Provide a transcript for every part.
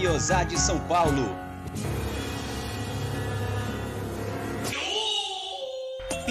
Guiosá de São Paulo.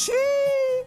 Sheep.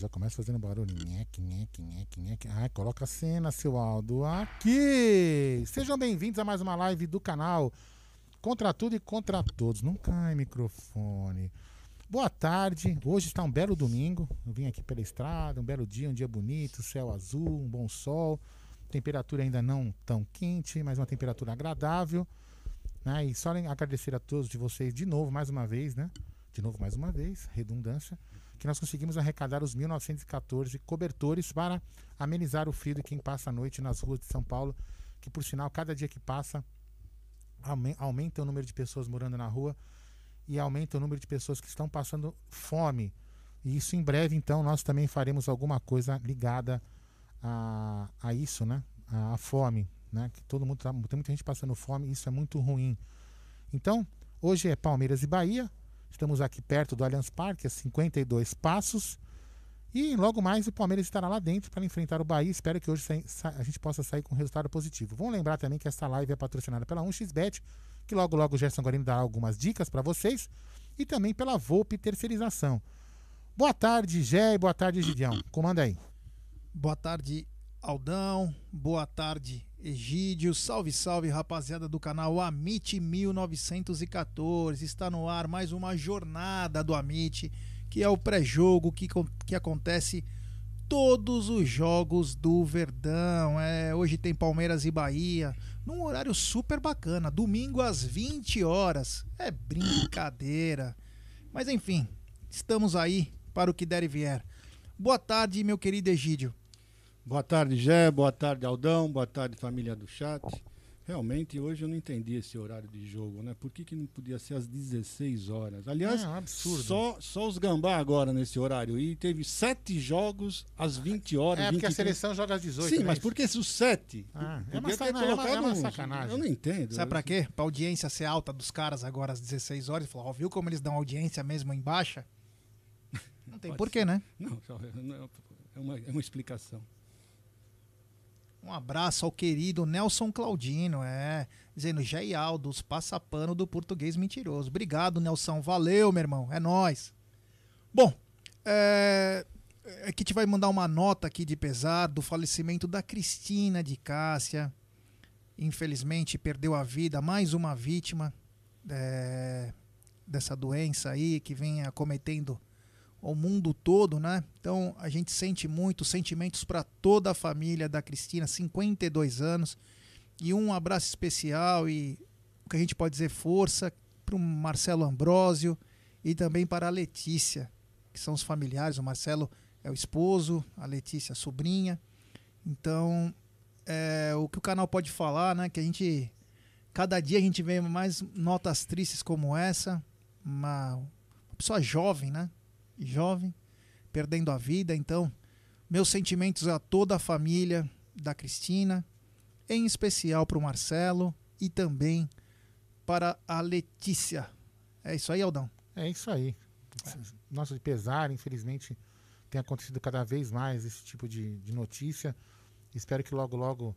Já começa fazendo barulho. Nheque, nheque, nheque, nheque. Ai, coloca a cena, seu Aldo. Aqui! Sejam bem-vindos a mais uma live do canal. Contra tudo e contra todos. Não cai microfone. Boa tarde. Hoje está um belo domingo. Eu vim aqui pela estrada, um belo dia, um dia bonito, céu azul, um bom sol. Temperatura ainda não tão quente, mas uma temperatura agradável. Né? E só agradecer a todos de vocês de novo, mais uma vez, né? De novo, mais uma vez, redundância que nós conseguimos arrecadar os 1914 cobertores para amenizar o frio de quem passa a noite nas ruas de São Paulo, que por sinal, cada dia que passa aumenta o número de pessoas morando na rua e aumenta o número de pessoas que estão passando fome. E isso em breve, então, nós também faremos alguma coisa ligada a, a isso, né? A, a fome, né? Que todo mundo tá, tem muita gente passando fome, isso é muito ruim. Então, hoje é Palmeiras e Bahia, Estamos aqui perto do Allianz Parque, a 52 passos. E logo mais o Palmeiras estará lá dentro para enfrentar o Bahia. Espero que hoje a gente possa sair com um resultado positivo. Vamos lembrar também que essa live é patrocinada pela 1xBet, que logo logo o Gerson Guarino dará algumas dicas para vocês. E também pela Volpe Terceirização. Boa tarde, Gé, boa tarde, Gidião. Comanda aí. Boa tarde, Aldão. Boa tarde, Egídio, salve, salve, rapaziada do canal Amit 1914. Está no ar mais uma jornada do Amit, que é o pré-jogo que, que acontece todos os jogos do Verdão. É, hoje tem Palmeiras e Bahia, num horário super bacana, domingo às 20 horas. É brincadeira. Mas enfim, estamos aí para o que der e vier. Boa tarde, meu querido Egídio. Boa tarde, Gé. Boa tarde, Aldão. Boa tarde, família do chat. realmente hoje eu não entendi esse horário de jogo, né? Por que, que não podia ser às 16 horas? Aliás, É um absurdo. Só, só os gambá agora nesse horário. E teve sete jogos às 20 horas. É, porque a 23. seleção joga às 18. Sim, né? mas por que os sete? Ah, é uma ter sa- não, é uma- é uma sacanagem. Eu não entendo. Sabe pra quê? Pra audiência ser alta dos caras agora às 16 horas. Falou, ó, viu como eles dão audiência mesmo em baixa? Não tem porquê, né? Não, é uma, é uma explicação. Um abraço ao querido Nelson Claudino, é. Dizendo, Jé Aldos, passapano do português mentiroso. Obrigado, Nelson. Valeu, meu irmão. É nóis. Bom, é, é que gente vai mandar uma nota aqui de pesar do falecimento da Cristina de Cássia. Infelizmente, perdeu a vida, mais uma vítima é, dessa doença aí que vem acometendo o mundo todo, né? Então a gente sente muito, sentimentos para toda a família da Cristina, 52 anos, e um abraço especial e o que a gente pode dizer força para o Marcelo Ambrósio e também para a Letícia, que são os familiares. O Marcelo é o esposo, a Letícia a sobrinha. Então é, o que o canal pode falar, né? Que a gente cada dia a gente vê mais notas tristes como essa, uma, uma pessoa jovem, né? Jovem, perdendo a vida. Então, meus sentimentos a toda a família da Cristina, em especial para o Marcelo e também para a Letícia. É isso aí, Aldão. É isso aí. Nossa, de pesar, infelizmente, tem acontecido cada vez mais esse tipo de, de notícia. Espero que logo, logo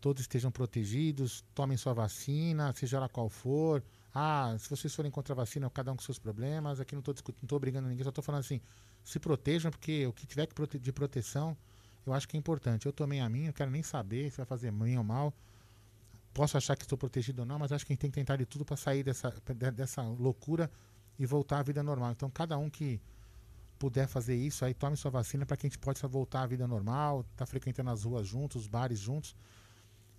todos estejam protegidos, tomem sua vacina, seja lá qual for. Ah, se vocês forem contra a vacina, cada um com seus problemas. Aqui não estou não estou brigando ninguém, só estou falando assim, se protejam, porque o que tiver de proteção, eu acho que é importante. Eu tomei a minha, não quero nem saber se vai fazer bem ou mal. Posso achar que estou protegido ou não, mas acho que a gente tem que tentar de tudo para sair dessa, de- dessa loucura e voltar à vida normal. Então, cada um que puder fazer isso, aí tome sua vacina para que a gente possa voltar à vida normal, tá frequentando as ruas juntos, os bares juntos.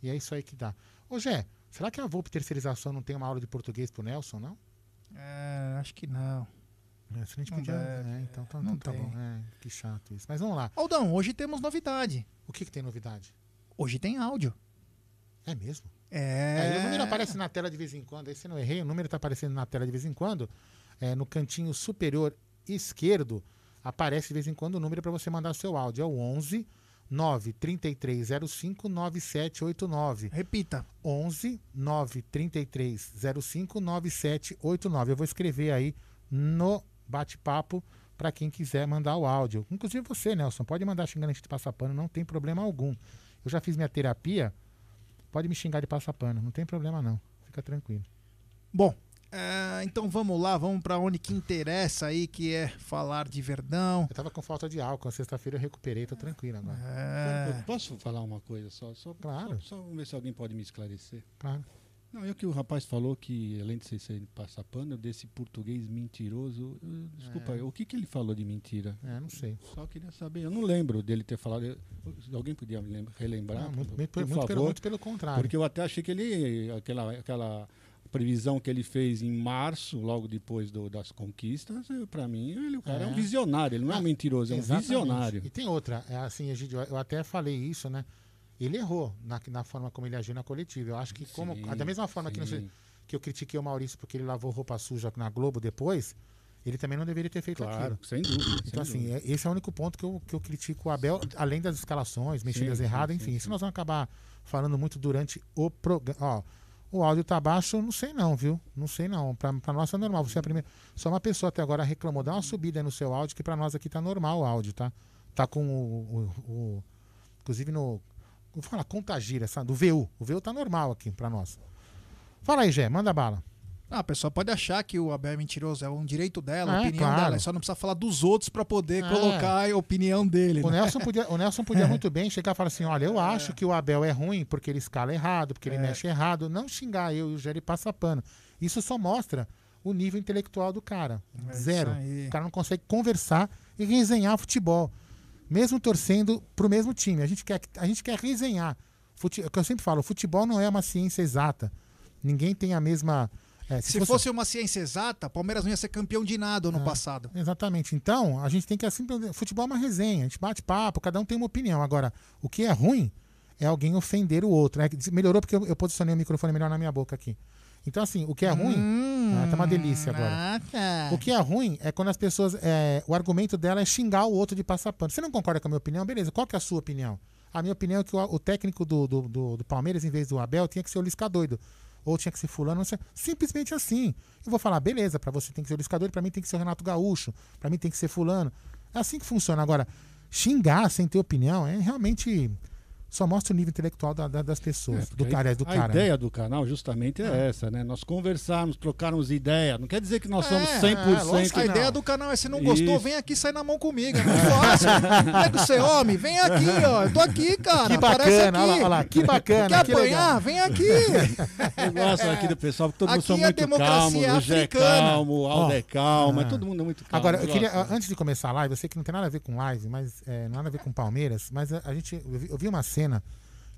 E é isso aí que dá. Ô, Gé, será que a Volpe Terceirização não tem uma aula de português pro Nelson, não? É, acho que não. É, se a gente Não podia. deve, é, então tá, não então tá tem. bom. É, que chato isso. Mas vamos lá. Aldão, hoje temos novidade. O que, que tem novidade? Hoje tem áudio. É mesmo? É. É, o número aparece na tela de vez em quando. Aí se não errei, o número está aparecendo na tela de vez em quando. É, no cantinho superior esquerdo, aparece de vez em quando o número para você mandar seu áudio. É o 11 93305 9789. Repita. 11 93305 9789. Eu vou escrever aí no bate-papo para quem quiser mandar o áudio. Inclusive você, Nelson, pode mandar xingando a gente de passapano, não tem problema algum. Eu já fiz minha terapia, pode me xingar de passapano, não tem problema não. Fica tranquilo. Bom, é, então vamos lá, vamos para onde que interessa aí, que é falar de Verdão. Eu tava com falta de álcool, sexta-feira eu recuperei, tô tranquilo agora. É, Eu Posso falar uma coisa só? Só, Claro. só, só ver se alguém pode me esclarecer. Claro. Não, é o que o rapaz falou que, além de ser ser passapano, desse português mentiroso. eu- Desculpa, É. o que, que ele falou de mentira? É, não sei. Só queria saber. Eu não lembro dele ter falado. eu- Alguém podia me lembra- relembrar? Não, muito, por, muito, por muito pelo, favor? muito pelo contrário. Porque eu até achei que ele. Aquela, aquela previsão que ele fez em março, logo depois do- das conquistas, para mim, ele, o cara é. um É. visionário. Ele não é Ah, um mentiroso, é um visionário. E tem outra, é assim, Egidio, eu até falei isso, né? Ele errou na, na forma como ele agiu na coletiva. Eu acho que, como, Sim, da mesma forma que, que eu critiquei o Maurício porque ele lavou roupa suja na Globo depois, ele também não deveria ter feito Claro, aquilo. sem dúvida. Então, sem assim, dúvida. é- esse é o único ponto que eu, que eu critico o Abel, além das escalações, mexidas Sim, erradas, enfim. Isso nós vamos acabar falando muito durante o programa. O áudio tá baixo, não sei não, viu? Não sei não. Pra, pra nós é normal. Você é a primeira. Só uma pessoa até agora reclamou. Dá uma subida no seu áudio, que pra nós aqui tá normal o áudio, tá? Tá com o. o- o- inclusive no. Vou falar, contagira, sabe? Do VU. O VU tá normal aqui pra nós. Fala aí, Gé, manda bala. Ah, a pessoa pode achar que o Abel é mentiroso, é um direito dela, É, opinião claro. dela. Só não precisa falar dos outros para poder É. colocar a opinião dele. O né? Nelson podia, o Nelson podia muito bem chegar e falar assim: olha, eu acho que o Abel é ruim porque ele escala errado, porque ele É. mexe errado. Não xingar eu e o Jerry passa pano. Isso só mostra o nível intelectual do cara. É Zero. O cara não consegue conversar e resenhar futebol. Mesmo torcendo pro mesmo time. A gente quer, a gente quer resenhar. Fute, é o que eu sempre falo: futebol não é uma ciência exata. Ninguém tem a mesma. É, Se fosse uma ciência exata, Palmeiras não ia ser campeão de nada É. ano passado. Exatamente. Então, a gente tem que assim. Futebol é uma resenha, a gente bate papo, cada um tem uma opinião. Agora, o que é ruim é alguém ofender o outro. Né? Melhorou porque eu, eu posicionei o microfone melhor na minha boca aqui. Então, assim, o que é ruim. ah, tá uma delícia agora. ah, tá. O que é ruim é quando as pessoas. é, o argumento dela é xingar o outro de passar pano. Você não concorda com a minha opinião? Beleza, qual que é a sua opinião? A minha opinião é que o, o técnico do, do, do- do Palmeiras, em vez do Abel, tinha que ser o Lisca doido. Ou tinha que ser fulano. Simplesmente assim. Eu vou falar, beleza, pra você tem que ser o Lisca doido, pra mim tem que ser o Renato Gaúcho, pra mim tem que ser fulano. É assim que funciona. Agora, xingar sem ter opinião é realmente. Só mostra o nível intelectual da- da- das pessoas. É, do cara, do a cara. né? ideia do canal justamente é essa, né? Nós conversarmos, trocarmos ideia. Não quer dizer que nós somos É, 100%. é, lógico A que ideia não. do canal é se não gostou, Isso. vem aqui sai na mão comigo. É muito fácil. Pega o seu homem, vem aqui, ó. Eu tô aqui, cara. Que bacana, olha lá, olha lá, que bacana. Quer que legal. apanhar? Vem aqui. Eu gosto aqui do pessoal, porque todo mundo Aqui a muito democracia calmos. é O Gé é africana. calmo, o Aldo é calmo, Ah. é todo mundo muito calmo. Agora, eu queria, antes de começar a live, eu sei que não tem nada a ver com live, mas é, nada a ver com Palmeiras, mas a, a gente, eu vi, eu vi uma cena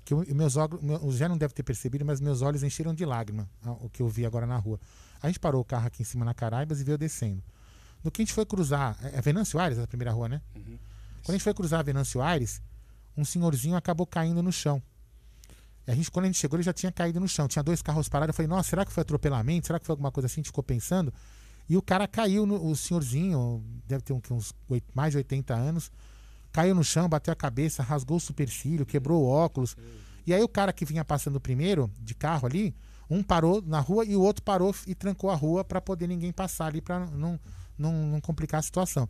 que o, meus meu, o Zé não deve ter percebido, mas meus olhos encheram de lágrima, a- o que eu vi agora na rua. A gente parou o carro aqui em cima na Caraibas e veio descendo. No que a gente foi cruzar, é, é Venâncio Aires a primeira rua, né? Uhum. Quando a gente foi cruzar a Venâncio Aires, um senhorzinho acabou caindo no chão. A gente, quando a gente chegou, ele já tinha caído no chão. Tinha dois carros parados. Eu falei, nossa, será que foi atropelamento? Será que foi alguma coisa assim? A gente ficou pensando. E o cara caiu, no, o senhorzinho, deve ter uns oit- mais de 80 anos, caiu no chão, bateu a cabeça, rasgou o supercílio, quebrou o óculos. E aí o cara que vinha passando primeiro, de carro ali, um parou na rua e o outro parou e trancou a rua para poder ninguém passar ali, para não, não, não complicar a situação.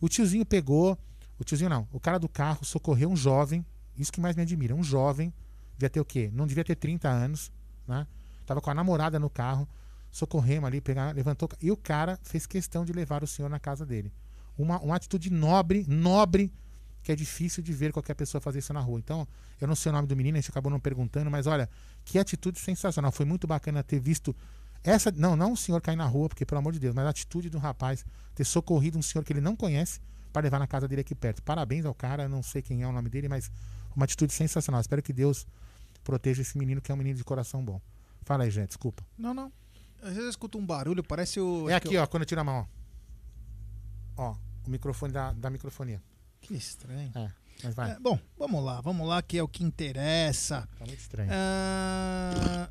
O tiozinho pegou, o tiozinho não, o cara do carro socorreu um jovem, isso que mais me admira, um jovem, devia ter o quê? Não devia ter 30 anos, né? Tava com a namorada no carro, socorremos ali, pegar, levantou, e o cara fez questão de levar o senhor na casa dele. Uma, uma atitude nobre, nobre, que é difícil de ver qualquer pessoa fazer isso na rua. Então, eu não sei o nome do menino, a gente acabou não perguntando, mas olha, que atitude sensacional. Foi muito bacana ter visto essa. Não, não o senhor cair na rua, porque pelo amor de Deus, mas a atitude do rapaz ter socorrido um senhor que ele não conhece para levar na casa dele aqui perto. Parabéns ao cara, não sei quem é o nome dele, mas uma atitude sensacional. Espero que Deus proteja esse menino, que é um menino de coração bom. Fala aí, gente, desculpa. Não, não. Às vezes eu escuto um barulho, parece o. É aqui, ó, quando eu tiro a mão, ó. Ó, o microfone da, da microfonia. Que estranho. É, mas vai. É, bom, vamos lá, vamos lá, que é o que interessa. Tá muito estranho. Ah,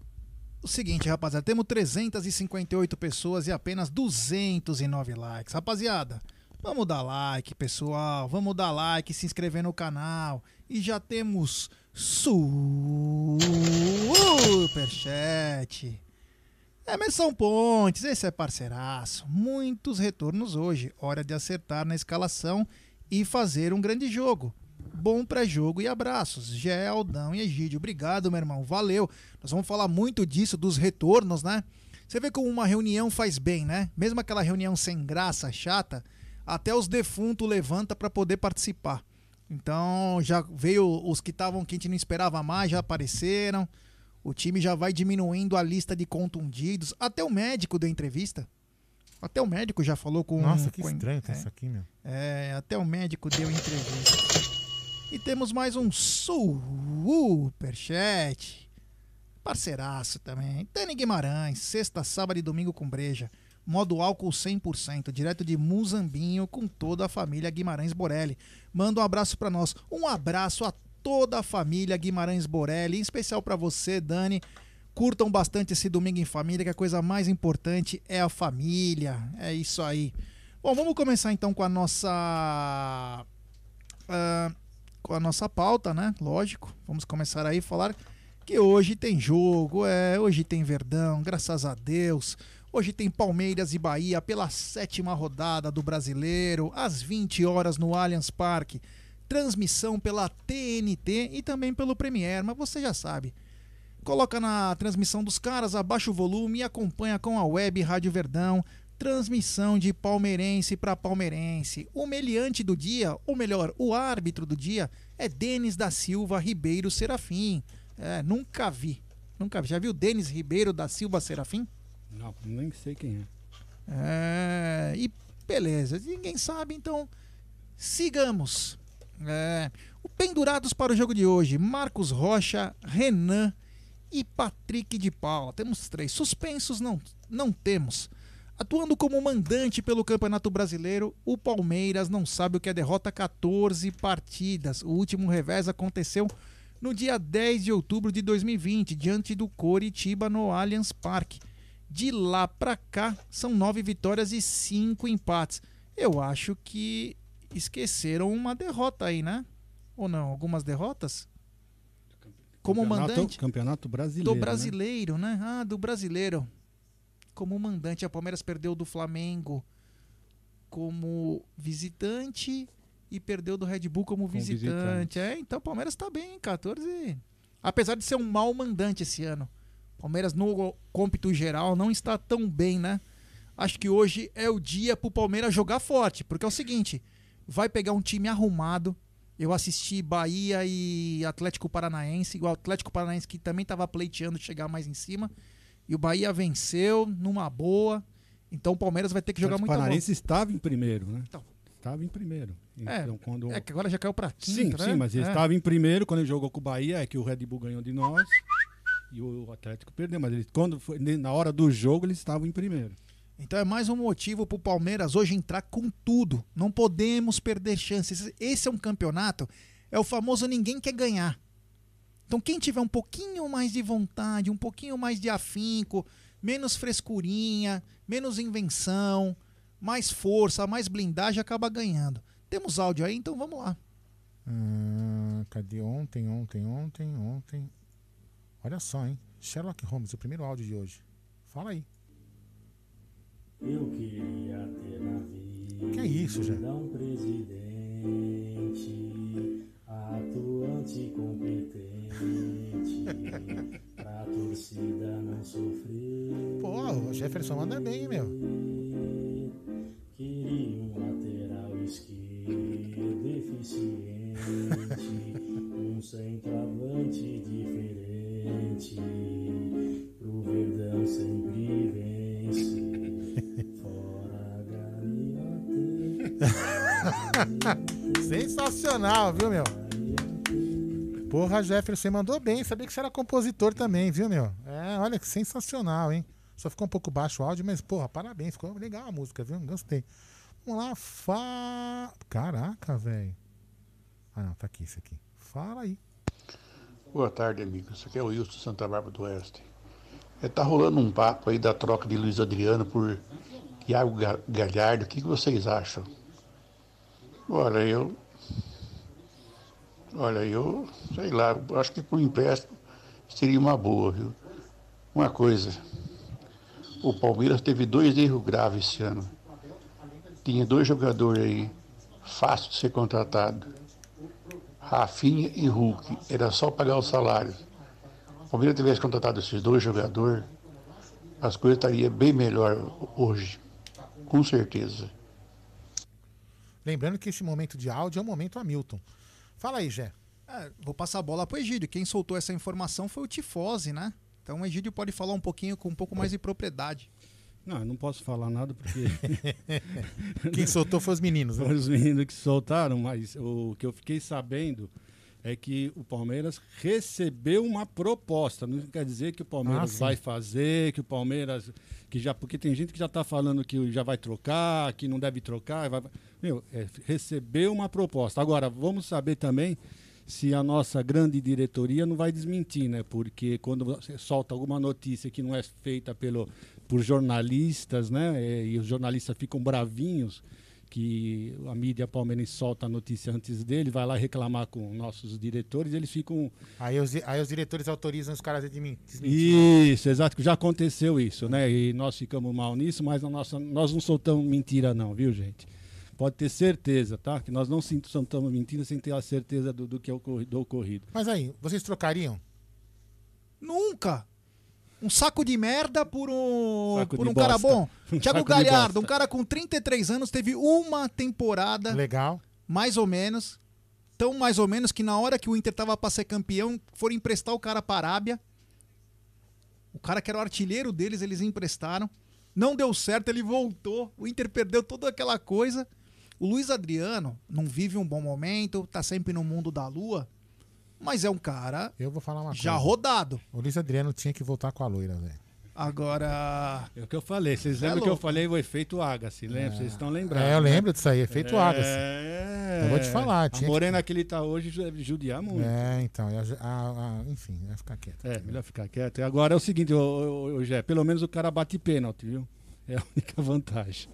o seguinte, rapaziada, temos 358 pessoas e apenas 209 likes. Rapaziada, vamos dar like, pessoal. Vamos dar like, se inscrever no canal. E já temos superchat. Emerson Pontes, esse é parceiraço. Muitos retornos hoje. Hora de acertar na escalação e fazer um grande jogo. Bom pré-jogo e abraços. Gé, Aldão e Egídio. Obrigado, meu irmão. Valeu. Nós vamos falar muito disso, dos retornos, né? Você vê como uma reunião faz bem, né? Mesmo aquela reunião sem graça, chata, até os defuntos levanta para poder participar. Então já veio os que estavam que a gente não esperava mais, já apareceram. O time já vai diminuindo a lista de contundidos. Até o médico deu entrevista. Até o médico já falou com. Nossa, que com- estranho tá é. isso aqui, meu. É, até o médico deu entrevista. E temos mais um superchat. Parceiraço também. Dani Guimarães, sexta, sábado e domingo com breja. Modo álcool 100%, direto de Muzambinho com toda a família Guimarães Borelli. Manda um abraço pra nós. Um abraço a toda a família Guimarães Borelli, em especial pra você, Dani. Curtam bastante esse domingo em família, que a coisa mais importante é a família. É isso aí. Bom, vamos começar então com a nossa ah, com a nossa pauta, né? Lógico. Vamos começar aí a falar que hoje tem jogo, é, hoje tem Verdão, graças a Deus. Hoje tem Palmeiras e Bahia pela sétima rodada do Brasileiro, às 20 horas no Allianz Parque. Transmissão pela TNT e também pelo Premier, mas você já sabe. Coloca na transmissão dos caras, abaixa o volume e acompanha com a web Rádio Verdão. Transmissão de palmeirense para palmeirense. O meliante do dia, ou melhor, o árbitro do dia, é Denis da Silva Ribeiro Serafim. É, nunca vi. Nunca vi. Já viu Denis Ribeiro da Silva Serafim? Não, nem sei quem é. É, e beleza, ninguém sabe, então sigamos. É, o pendurados para o jogo de hoje: Marcos Rocha, Renan e Patrick de Paula. Temos três. Suspensos não, não temos. Atuando como mandante pelo Campeonato Brasileiro, o Palmeiras não sabe o que é derrota 14 partidas. O último revés aconteceu no dia 10 de outubro de 2020, diante do Coritiba no Allianz Parque. De lá pra cá, são nove vitórias e cinco empates. Eu acho que esqueceram uma derrota aí, né? Ou não? Algumas derrotas? Como Campeonato- mandante Campeonato brasileiro. do né? brasileiro, né? Ah, do brasileiro. Como mandante, a Palmeiras perdeu do Flamengo como visitante e perdeu do Red Bull como visitante. visitante. É, então o Palmeiras tá bem, 14. Apesar de ser um mau mandante esse ano. Palmeiras no cômpito geral não está tão bem, né? Acho que hoje é o dia pro Palmeiras jogar forte, porque é o seguinte, vai pegar um time arrumado. Eu assisti Bahia e Atlético Paranaense, o Atlético Paranaense que também estava pleiteando chegar mais em cima, e o Bahia venceu numa boa. Então o Palmeiras vai ter que O jogar muito Paranaense estava em primeiro, né? Então. Estava em primeiro. É, Então, quando... É que agora já caiu pra Sim, quinta, sim, né? mas ele É. estava em primeiro quando ele jogou com o Bahia, é que o Red Bull ganhou de nós e o Atlético perdeu. Mas ele, quando foi, na hora do jogo, eles estavam em primeiro. Então é mais um motivo pro Palmeiras hoje entrar com tudo. Não podemos perder chances. Esse é um campeonato, é o famoso ninguém quer ganhar. Então quem tiver um pouquinho mais de vontade, um pouquinho mais de afinco, menos frescurinha, menos invenção, mais força, mais blindagem, acaba ganhando. Temos áudio aí, então vamos lá. Ah, cadê ontem, ontem, ontem, ontem? Olha só, hein? Sherlock Holmes, o primeiro áudio de hoje. Fala aí. Eu queria ter na vida Que é isso, Jé? um presidente atuante, competente, pra torcida não sofrer. Pô, o Jefferson manda bem, meu. Queria um lateral esquerdo eficiente, um centroavante diferente, Sensacional, viu, meu? Porra, Jefferson, você mandou bem. Sabia que você era compositor também, viu, meu? É, olha que sensacional, hein? Só ficou um pouco baixo o áudio, mas, porra, parabéns. Ficou legal a música, viu? Gostei. Vamos lá, fa... Caraca, velho. Ah, não, tá aqui isso aqui. Fala aí. Boa tarde, amigos. Isso aqui é o Wilson Santa Bárbara do Oeste. É, tá rolando um papo aí da troca de Luiz Adriano por Thiago Ga- Galhardo. O que, que vocês acham? Olha, eu. Olha, eu sei lá, acho que por empréstimo seria uma boa, viu? Uma coisa. O Palmeiras teve dois erros graves esse ano. Tinha dois jogadores aí, fácil de ser contratado. Rafinha e Hulk. Era só pagar o salário. O Palmeiras tivesse contratado esses dois jogadores, as coisas estariam bem melhor hoje. Com certeza. Lembrando que esse momento de áudio é o momento Hamilton. Fala aí, Jé. É, vou passar a bola pro Egídio. Quem soltou essa informação foi o Tifose, né? Então o Egídio pode falar um pouquinho com um pouco mais de propriedade. Não, eu não posso falar nada porque. Quem soltou foi os meninos, né? Foram os meninos que soltaram, mas o que eu fiquei sabendo é que o Palmeiras recebeu uma proposta. Não quer dizer que o Ah, Palmeiras sim. vai fazer, que o Palmeiras. que já Porque tem gente que já está falando que já vai trocar, que não deve trocar. Vai, meu, é, recebeu uma proposta. Agora, vamos saber também se a nossa grande diretoria não vai desmentir, né? Porque quando você solta alguma notícia que não é feita pelo, por jornalistas, né? é, E os jornalistas ficam bravinhos que a mídia palmeirense solta a notícia antes dele, vai lá reclamar com nossos diretores, eles ficam Aí os, aí os diretores autorizam os caras a desmen- desmentir. isso, exato, que já aconteceu isso, né? E nós ficamos mal nisso, mas a nossa, nós não soltamos mentira não, viu, gente? Pode ter certeza, tá? Que nós não soltamos mentira sem ter a certeza do, do que é do ocorrido. Mas aí, vocês trocariam? Nunca! Um saco de merda por um, Saco por um cara bom. Um Thiago Galhardo, um cara com 33 anos, teve uma temporada, Legal. mais ou menos. Tão mais ou menos que na hora que o Inter tava pra ser campeão, foram emprestar o cara para a Arábia. O cara que era o artilheiro deles, eles emprestaram. Não deu certo, ele voltou. O Inter perdeu toda aquela coisa. O Luiz Adriano não vive um bom momento, tá sempre no mundo da lua. Mas é um cara Eu vou falar uma já coisa. rodado. O Luiz Adriano tinha que voltar com a loira, velho. Agora. É o que eu falei. Vocês É lembram que eu falei o efeito Agassi, lembra? Vocês estão lembrados. É, eu né? lembro disso aí, efeito Agassi. É. Eu vou te falar, A tinha que- morena que ele tá hoje deve judiar muito. É, então, a- a- a- enfim, vai ficar quieto. É, melhor ficar quieto. E agora é o seguinte, ô, ô, Gé, pelo menos o cara bate pênalti, viu? É a única vantagem.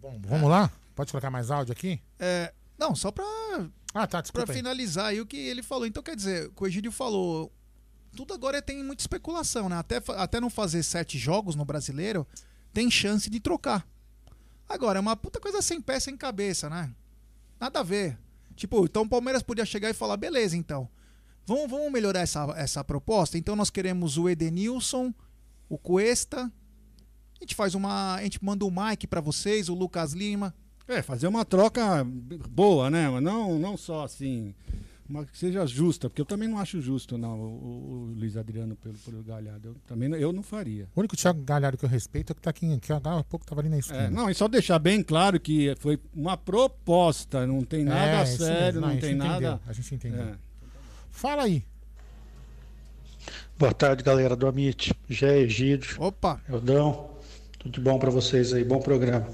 Bom, vamos lá? Pode colocar mais áudio aqui? É, não, só pra, Ah, tá, pra desculpa aí. finalizar aí o que ele falou. Então, quer dizer, o Egídio falou. Tudo agora tem muita especulação, né? Até, até não fazer sete jogos no brasileiro, tem chance de trocar. Agora, é uma puta coisa sem pé, sem cabeça, né? Nada a ver. Tipo, então o Palmeiras podia chegar e falar: beleza, então. Vamos, vamos melhorar essa, essa proposta? Então nós queremos o Edenilson, o Cuesta. A gente faz uma. A gente manda o Mike pra vocês, o Lucas Lima. É, fazer uma troca boa, né? Mas não, não só assim. Uma que seja justa, porque eu também não acho justo, não, o, o- Luiz Adriano pelo, pelo Galhardo. Eu também não- eu não faria. O único Thiago Galhardo que eu respeito é o que tá aqui, que há pouco tava ali na esquina. É, não, e só deixar bem claro que foi uma proposta, não tem nada É, sério, não gente tem entendeu, nada. A gente entendeu. É. Fala aí. Boa tarde, galera do Amit. Gé, Egídio. Opa! Eldão. Tudo de bom pra vocês aí, bom programa.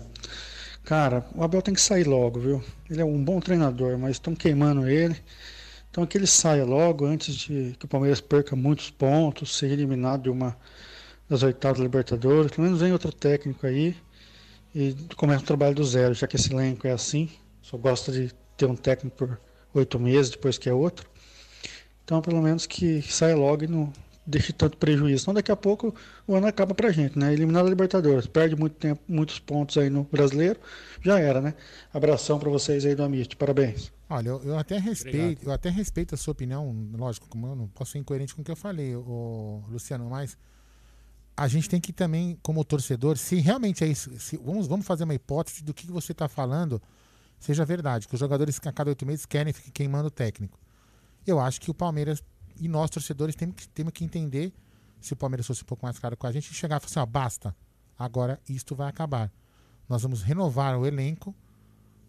Cara, o Abel tem que sair logo, viu? Ele é um bom treinador, mas estão queimando ele. Então que ele saia logo antes de que o Palmeiras perca muitos pontos, seja eliminado de uma das oitavas da Libertadores. Pelo menos vem outro técnico aí e começa o trabalho do zero, já que esse elenco é assim. Só gosta de ter um técnico por oito meses, depois que é outro. Então, pelo menos que saia logo e não deixe tanto prejuízo. Senão, daqui a pouco o ano acaba pra gente, né? Eliminado a Libertadores, perde muito tempo, muitos pontos aí no brasileiro, já era, né? Abração pra vocês aí do Amit, parabéns. Olha, eu, eu até respeito, eu até respeito a sua opinião, lógico, como eu não posso ser incoerente com o que eu falei, o Luciano, mas a gente tem que também, como torcedor, se realmente é isso, se- vamos, vamos fazer uma hipótese do que você está falando seja verdade, que os jogadores a cada oito meses querem ficar queimando o técnico. Eu acho que o Palmeiras e nós, torcedores, temos que, temos que entender, se o Palmeiras fosse um pouco mais claro com a gente, e chegar e falar assim, ó, basta, agora isto vai acabar. Nós vamos renovar o elenco,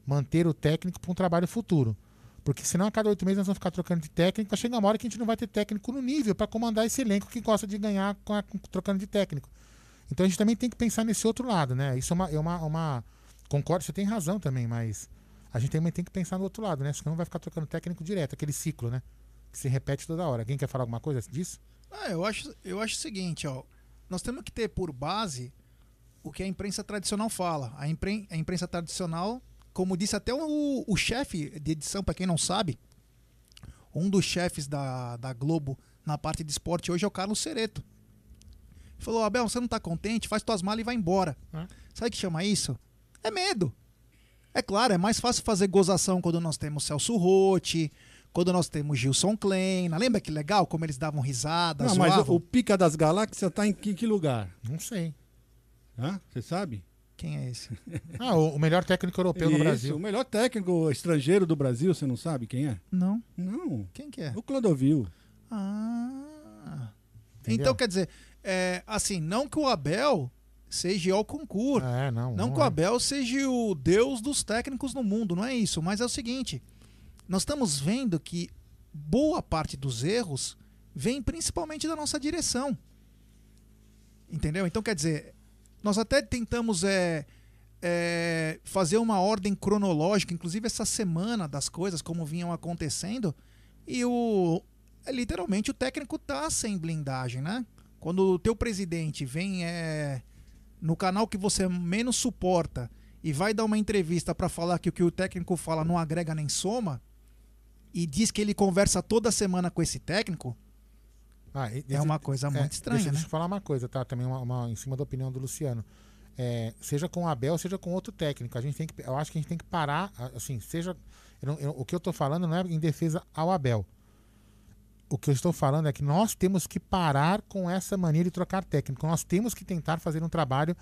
manter o técnico para um trabalho futuro. Porque senão a cada oito meses nós vamos ficar trocando de técnico, vai chegar uma hora que a gente não vai ter técnico no nível para comandar esse elenco que gosta de ganhar com a- com- trocando de técnico. Então a gente também tem que pensar nesse outro lado, né? Isso é uma. É uma, uma- concordo, você tem razão também, mas a gente também tem que pensar no outro lado, né? Senão vai ficar trocando técnico direto, aquele ciclo, né? Que se repete toda hora. Alguém quer falar alguma coisa disso? Ah, eu acho, eu acho o seguinte, ó. Nós temos que ter por base o que a imprensa tradicional fala. A, impren a imprensa tradicional, como disse até o, o chefe de edição, para quem não sabe, um dos chefes da, da Globo na parte de esporte hoje é o Carlos Cereto. Falou, Abel, você não tá contente? Faz tuas malas e vai embora. Sabe o que chama isso? É medo. É claro, é mais fácil fazer gozação quando nós temos Celso Rotti, quando nós temos Gilson Kleina. Lembra que legal como eles davam risada, Não, mas zoavam? o, o Pica das Galáxias tá em que, que lugar? Não sei. Hã? Você sabe? Quem é esse? Ah, o, o melhor técnico europeu no Isso, Brasil. O melhor técnico estrangeiro do Brasil, você não sabe quem é? Não. Não. Quem que é? O Clodovil. Ah. Entendeu? Então, quer dizer, é, assim, não que o Abel seja o concurso. É, não. Não não que o é. Abel seja o deus dos técnicos no mundo, não é isso. Mas é o seguinte: nós estamos vendo que boa parte dos erros vem principalmente da nossa direção. Entendeu? Então, quer dizer, nós até tentamos é, é, fazer uma ordem cronológica, inclusive essa semana das coisas, como vinham acontecendo, e o. é, literalmente o técnico tá sem blindagem, né? Quando o teu presidente vem é, no canal que você menos suporta e vai dar uma entrevista para falar que o que o técnico fala não agrega nem soma e diz que ele conversa toda semana com esse técnico, Ah, e- é uma coisa muito estranha, deixa, né? Deixa eu falar uma coisa, tá? Também uma, uma- em cima da opinião do Luciano. É, seja com o Abel, seja com outro técnico. A gente tem que, eu acho que a gente tem que parar, assim, seja. eu não- eu- o que eu tô falando não é em defesa ao Abel. O que eu estou falando é que nós temos que parar com essa mania de trocar técnico. Nós temos que tentar fazer um trabalho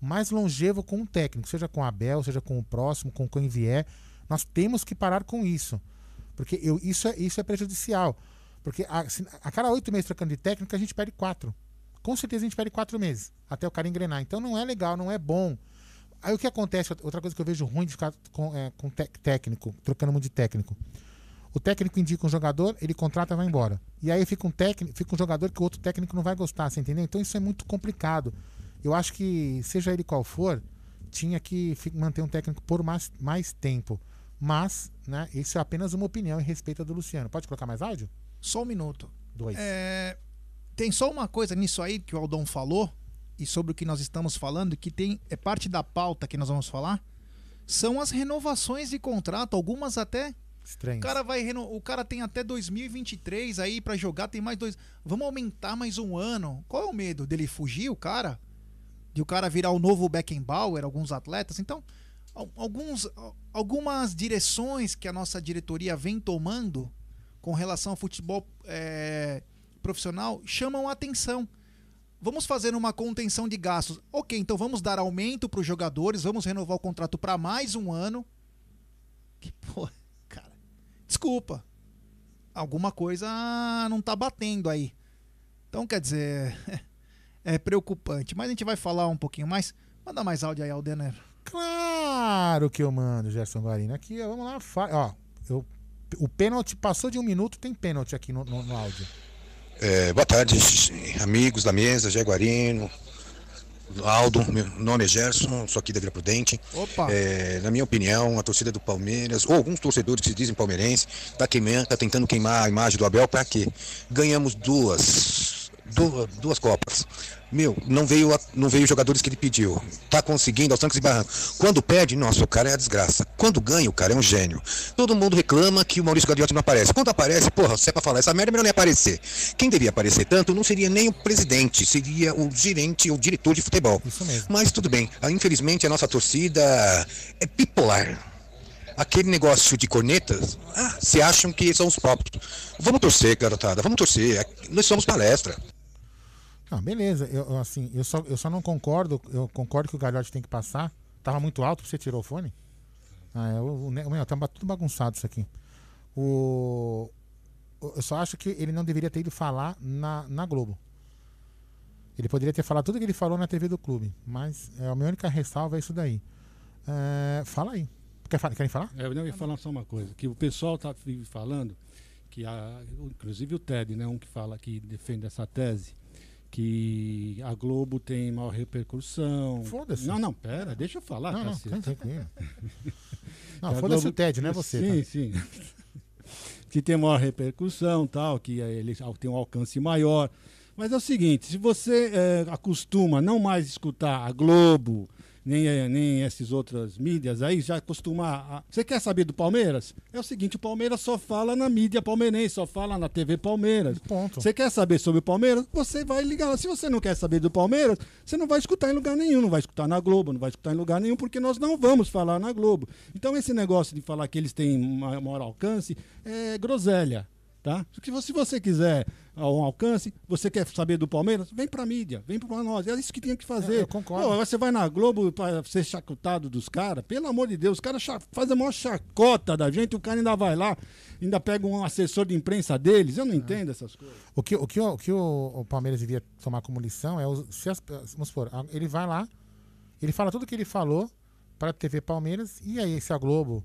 mais longevo com um técnico, seja com o Abel, seja com o próximo, com quem vier. Nós temos que parar com isso. Porque eu, isso, é, isso é prejudicial. Porque a, a cada oito meses trocando de técnico, a gente perde quatro. Com certeza a gente perde quatro meses até o cara engrenar. Então não é legal, não é bom. Aí o que acontece, outra coisa que eu vejo ruim de ficar com, é, com técnico, trocando muito de técnico. O técnico indica um jogador, ele contrata e vai embora. E aí fica um técnico, fica um jogador que o outro técnico não vai gostar, você entendeu? Então isso é muito complicado. Eu acho que, seja ele qual for, tinha que manter um técnico por mais, mais tempo. Mas, né, isso é apenas uma opinião em respeito do Luciano. Pode colocar mais áudio? Só um minuto. Dois. É, tem só uma coisa nisso aí que o Aldão falou e sobre o que nós estamos falando, que tem é parte da pauta que nós vamos falar, são as renovações de contrato, algumas até Estranho. o cara vai reno... o cara tem até 2023 aí pra jogar, tem mais dois. Vamos aumentar mais um ano. Qual é o medo dele fugir, o cara? De o cara virar o novo Beckenbauer, alguns atletas. Então, alguns al- algumas direções que a nossa diretoria vem tomando com relação ao futebol é, profissional chamam a atenção. Vamos fazer uma contenção de gastos. Ok, então vamos dar aumento para os jogadores, vamos renovar o contrato para mais um ano. Que porra, cara. Desculpa. Alguma coisa não tá batendo aí. Então, quer dizer, é preocupante. Mas a gente vai falar um pouquinho mais. Manda mais áudio aí, Aldener. Claro que eu mando, Gerson Guarino. Aqui, ó, vamos lá. Ó, eu, o pênalti passou de um minuto, tem pênalti aqui no, no- no áudio. É, boa tarde, amigos da mesa, Jaguarino, Aldo, meu nome é Gerson, sou aqui da Vila Prudente. Opa! É, na minha opinião, a torcida do Palmeiras, ou alguns torcedores que se dizem palmeirenses, tá, queimando, tá tentando queimar a imagem do Abel para quê? Ganhamos duas, duas, duas Copas. Meu, não veio, não veio os jogadores que ele pediu. Tá conseguindo aos trancos e barrancos. Quando perde, nossa, o cara é a desgraça. Quando ganha, o cara é um gênio. Todo mundo reclama que o Maurício Gagliotti não aparece. Quando aparece, porra, se é pra falar essa merda, é melhor nem aparecer. Quem devia aparecer tanto não seria nem o presidente, seria o gerente ou diretor de futebol. Isso mesmo. Mas tudo bem. Ah, Infelizmente, a nossa torcida é bipolar. Aquele negócio de cornetas, ah, se acham que são os próprios. Vamos torcer, garotada, vamos torcer. Nós somos palestra. Não, beleza. Eu, eu, assim, eu só, eu só não concordo. Eu concordo que o Galhote tem que passar. Tava muito alto, você tirou o fone? Ah, é, ne- meu, tá tudo bagunçado isso aqui. O, eu só acho que ele não deveria ter ido falar na, na Globo. Ele poderia ter falado tudo que ele falou na TV do clube. Mas é, a minha única ressalva é isso daí. É, fala aí. Quer, fa- querem falar? É, eu não ia falar só uma coisa, que o pessoal tá falando, que a, inclusive o Ted, né, um que fala que defende essa tese, que a Globo tem maior repercussão. Foda-se. Não, não, pera, deixa eu falar, Não, não, cacete. tranquilo. Não, foda-se Globo- o Ted, não é você. Sim, tá? sim. que tem maior repercussão tal, que eh, ele tem um alcance maior. Mas é o seguinte, se você eh, acostuma não mais escutar a Globo, nem, eh, nem essas outras mídias aí, já acostuma a... Você quer saber do Palmeiras? É o seguinte, o Palmeiras só fala na mídia palmeirense, só fala na TV Palmeiras. Ponto. Você quer saber sobre o Palmeiras? Você vai ligar lá. Se você não quer saber do Palmeiras, você não vai escutar em lugar nenhum. Não vai escutar na Globo, não vai escutar em lugar nenhum, porque nós não vamos falar na Globo. Então, esse negócio de falar que eles têm ma- maior alcance é groselha. Tá? Se você- Se você quiser ah, um alcance, você quer saber do Palmeiras, vem pra mídia, vem pra nós. É isso que tinha que fazer. É, eu concordo. Pô, você vai na Globo pra ser chacotado dos caras, pelo amor de Deus, os caras fazem a maior chacota da gente, o cara ainda vai lá, ainda pega um assessor de imprensa deles. Eu não entendo essas coisas. O que, o, que, o, que o, o Palmeiras devia tomar como lição é, os- se as- vamos supor, ele vai lá, ele fala tudo o que ele falou para a TV Palmeiras, e aí se a Globo,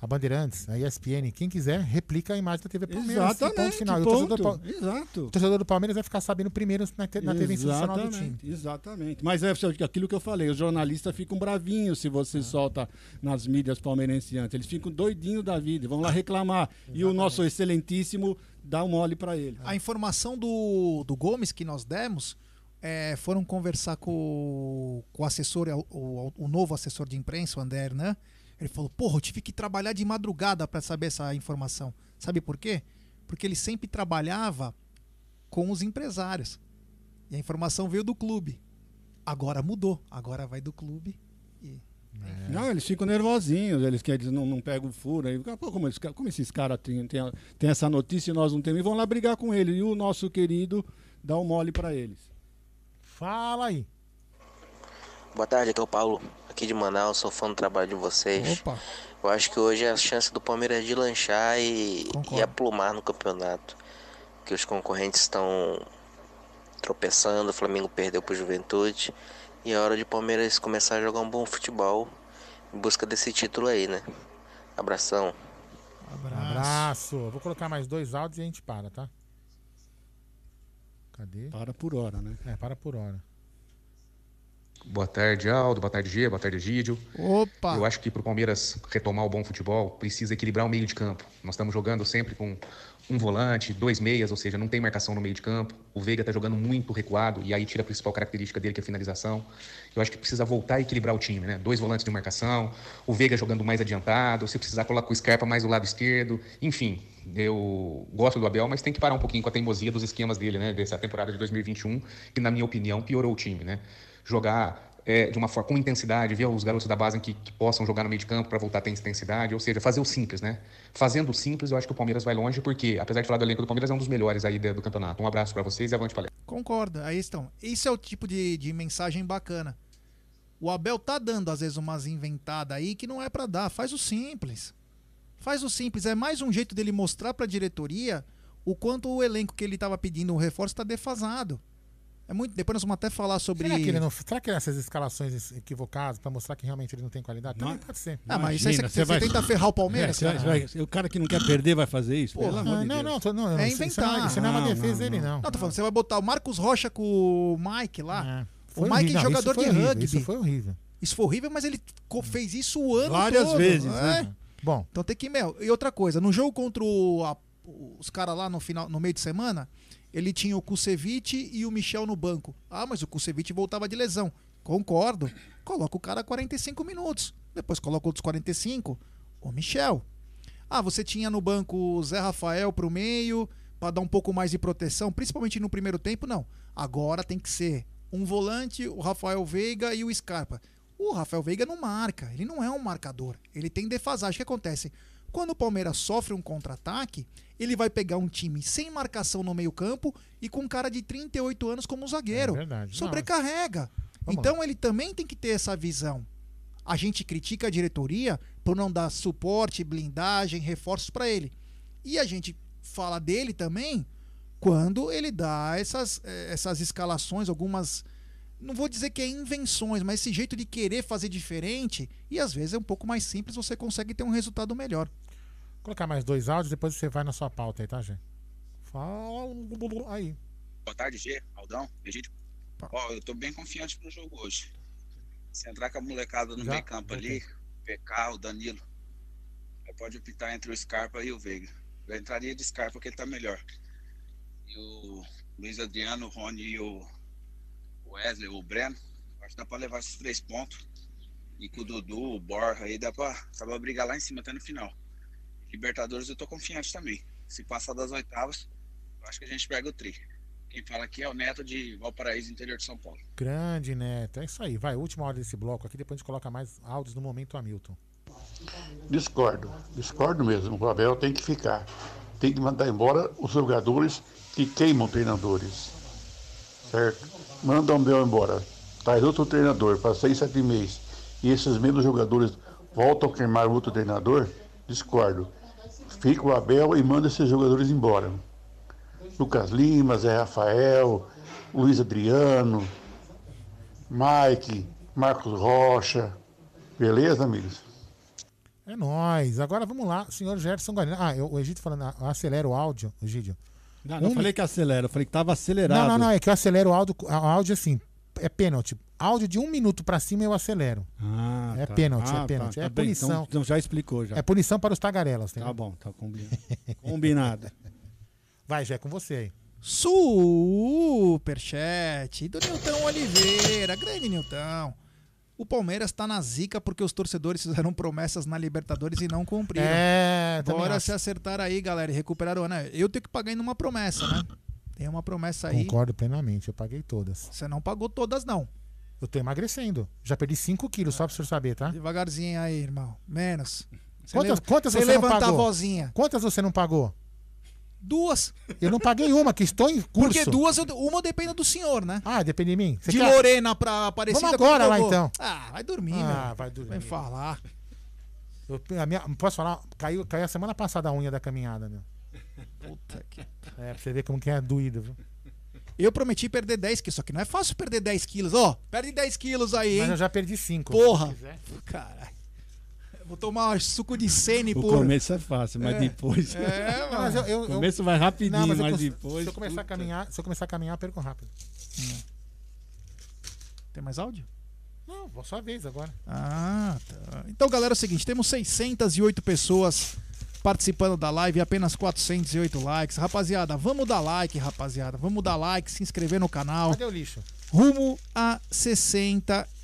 a Bandeirantes, a ESPN, quem quiser, replica a imagem da TV Palmeiras. Exatamente, E o, torcedor ponto. do, Exato. o torcedor do Palmeiras vai ficar sabendo primeiro na, te- na TV institucional do time. Exatamente, exatamente. Mas é aquilo que eu falei, os jornalistas ficam bravinhos se você solta nas mídias palmeirenses antes. Eles ficam doidinhos da vida, vão lá reclamar. e o nosso excelentíssimo dá um mole para ele. A informação do, do Gomes que nós demos é, foram conversar com, o- com o assessor, o, o- o novo assessor de imprensa, o André Hernan. Ele falou: Porra, eu tive que trabalhar de madrugada para saber essa informação. Sabe por quê? Porque ele sempre trabalhava com os empresários. E a informação veio do clube. Agora mudou. Agora vai do clube. E... Não, eles ficam nervosinhos, eles querem eles não, não pegam o furo. Aí, pô, como, como esses caras têm, a- têm essa notícia e nós não temos, e vão lá brigar com ele. E o nosso querido dá um mole para eles. Fala aí. Boa tarde, aqui é o Paulo, aqui de Manaus, sou fã do trabalho de vocês. Opa. Eu acho que hoje é a chance do Palmeiras de lanchar e, e aplumar no campeonato. Que os concorrentes estão tropeçando, o Flamengo perdeu para Juventude. E é hora de Palmeiras começar a jogar um bom futebol em busca desse título aí, né? Abração. Abraço. Abraço. Vou colocar mais dois áudios e a gente para, tá? Cadê? Para por hora, né? É, para por hora. Boa tarde, Aldo. Boa tarde, G. Boa tarde, Egídio. Opa! Eu acho que para o Palmeiras retomar o bom futebol, precisa equilibrar o meio de campo. Nós estamos jogando sempre com um volante, dois meias, ou seja, não tem marcação no meio de campo. O Veiga está jogando muito recuado e aí tira a principal característica dele, que é a finalização. Eu acho que precisa voltar a equilibrar o time, né? Dois volantes de marcação, o Veiga jogando mais adiantado, se precisar colocar o Scarpa mais do lado esquerdo. Enfim, eu gosto do Abel, mas tem que parar um pouquinho com a teimosia dos esquemas dele, né? Dessa temporada de 2021, que na minha opinião piorou o time, né? Jogar é, de uma forma com intensidade, ver os garotos da base que, que possam jogar no meio de campo para voltar a ter intensidade, ou seja, fazer o simples, né? Fazendo o simples, eu acho que o Palmeiras vai longe, porque, apesar de falar do elenco do Palmeiras, é um dos melhores aí do, campeonato. Um abraço para vocês e avante palestra. Concordo, aí estão. Esse é o tipo de, de mensagem bacana. O Abel tá dando, às vezes, umas inventadas aí que não é para dar. Faz o simples. Faz o simples. É mais um jeito dele mostrar pra diretoria o quanto o elenco que ele tava pedindo um reforço tá defasado. É muito. Depois nós vamos até falar sobre. Será que, ele não, será que essas escalações equivocadas pra mostrar que realmente ele não tem qualidade? Também pode ser. Ah, mas isso aí você, você tenta ferrar o Palmeiras, É, cara. vai- vai- o cara que não quer perder vai fazer isso? Amor de não, Deus. não, não, não, É isso- isso inventar. não- Isso não é uma Não, defesa não, dele, não. não. Não, tô falando, você vai botar o Marcos Rocha com o Mike lá. Foi o Mike horrível. é Não, jogador de horrível, rugby. Isso foi horrível. Isso foi horrível, mas ele fez isso o ano Várias todo. vezes, é. né? Bom. Então tem que, meu. E outra coisa, no jogo contra o- a- os caras lá no final, no meio de semana, ele tinha o Kusevich e o Michel no banco. Ah, mas o Kusevich voltava de lesão. Concordo. Coloca o cara 45 minutos. Depois coloca outros 45. O Michel. Ah, você tinha no banco o Zé Rafael pro meio, pra dar um pouco mais de proteção, principalmente no primeiro tempo, não. Agora tem que ser um volante, o Rafael Veiga e o Scarpa. O Rafael Veiga não marca, ele não é um marcador. Ele tem defasagem. O que acontece? Quando o Palmeiras sofre um contra-ataque, ele vai pegar um time sem marcação no meio-campo e com um cara de 38 anos como zagueiro. É verdade. Sobrecarrega. Vamos então ele também tem que ter essa visão. A gente critica a diretoria por não dar suporte, blindagem, reforços para ele. E a gente fala dele também quando ele dá essas, eh, essas escalações, algumas. Não vou dizer que é invenções, mas esse jeito de querer fazer diferente. E às vezes é um pouco mais simples, você consegue ter um resultado melhor. Vou colocar mais dois áudios, depois você vai na sua pauta aí, tá, gente? Fala. Aí. Boa tarde, G, Aldão, Egídio. Ó, eu tô bem confiante pro jogo hoje. Se entrar com a molecada no Já? meio campo ali, PK, o Danilo, aí pode optar entre o Scarpa e o Veiga. Eu entraria de Scarpa porque ele tá melhor. E o Luiz Adriano, o Rony e o Wesley, o Breno, acho que dá pra levar esses três pontos. E com o Dudu, o Borja aí, dá pra, dá pra brigar lá em cima até no final. Libertadores eu tô confiante também. Se passar das oitavas, eu acho que a gente pega o tri. Quem fala aqui é o Neto de Valparaíso, interior de São Paulo. Grande, Neto. É isso aí. Vai, última hora desse bloco aqui, depois a gente coloca mais áudios no momento Hamilton. Discordo, discordo mesmo. O Abel tem que ficar. Tem que mandar embora os jogadores que queimam treinadores. Certo? Manda o Abel embora. Traz outro treinador para seis, sete meses. E esses mesmos jogadores voltam a queimar outro treinador. Discordo. Fica o Abel e manda esses jogadores embora. Lucas Lima, Zé Rafael, Luiz Adriano, Mike, Marcos Rocha. Beleza, amigos? É nóis. Agora vamos lá, senhor Gerson Guarino. Ah, eu, o Egídio falando, ah, acelera o áudio, Egídio. Não, não Um- falei que acelera, eu falei que tava acelerado. Não, não, não, é que eu acelero o áudio, o áudio assim, é pênalti. Áudio de um minuto pra cima eu acelero. Ah, é tá. pênalti, Ah, é pênalti. tá, é tá bem, punição. Então, então já explicou já. É punição para os tagarelas. Tá entendeu? bom, tá combinado. combinado. Vai, Jé, com você aí. Superchat do Nilton Oliveira, grande Nilton. O Palmeiras tá na zica porque os torcedores fizeram promessas na Libertadores e não cumpriram. É, Bora se acertar aí, galera, e recuperar o ano. Eu tenho que pagar ainda uma promessa, né? Tem uma promessa aí. Concordo plenamente, eu paguei todas. Você não pagou todas, não. Eu tô emagrecendo. Já perdi 5 quilos, só pra você saber, tá? Devagarzinho aí, irmão. Menos. Você Quantas, leva- quantas você você não levanta a pagou? vozinha. Quantas você não pagou? Duas. Eu não paguei uma, que estou em curso. Porque duas, uma depende do senhor, né? Ah, depende de mim? Você de quer- Lorena pra Aparecida. Vamos agora lá, então. Ah, vai dormir, Ah, meu. vai dormir. Vem falar. Eu, a minha, posso falar? Caiu, caiu a semana passada a unha da caminhada, meu. Puta que... É, pra você ver como que é doído, viu? Eu prometi perder 10 quilos, só que não é fácil perder 10 quilos. Ó, perde 10 quilos aí, hein? Mas eu já perdi 5. Porra. Caralho. Vou tomar suco de sene O por. começo é fácil, mas É. depois. É, Não, mas eu- eu- o eu- começo vai rapidinho, Não, mas mas, eu cons- depois. Se eu começar a puta. caminhar, se eu começar a caminhar, eu perco rápido. Tem mais áudio? Não, vou só vez agora. Ah, tá. Então, galera, é o seguinte: temos 608 pessoas participando da live e apenas 408 likes. Rapaziada, vamos dar like, rapaziada. Vamos dar like, se inscrever no canal. Cadê o lixo? Rumo a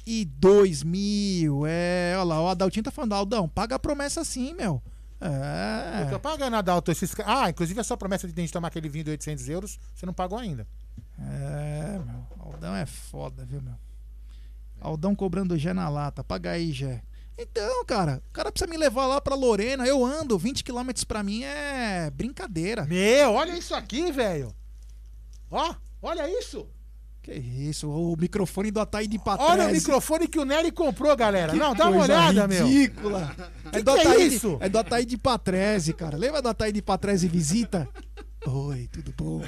62 mil. É, olha lá, o Adaltinho tá falando, Aldão, paga a promessa sim, meu. É. Tô pagando, Adalto. Esses... Ah, inclusive a sua promessa de tomar aquele vinho de 800 euros, você não pagou ainda. É, meu. Aldão é foda, viu, meu? Aldão cobrando Gé na lata. Paga aí, Gé. Então, cara, o cara precisa me levar lá pra Lorena. Eu ando, 20 km pra mim é brincadeira. Meu, olha isso aqui, velho. Ó, olha isso. Que isso, o microfone do Ataíde Patrese. Olha o microfone que o Nery comprou, galera. Que não, dá uma olhada, meu. ridícula. É do que é Ataíde, isso? é do Ataíde Patrese, cara. Lembra do Ataíde Patrese Visita? Oi, tudo bom?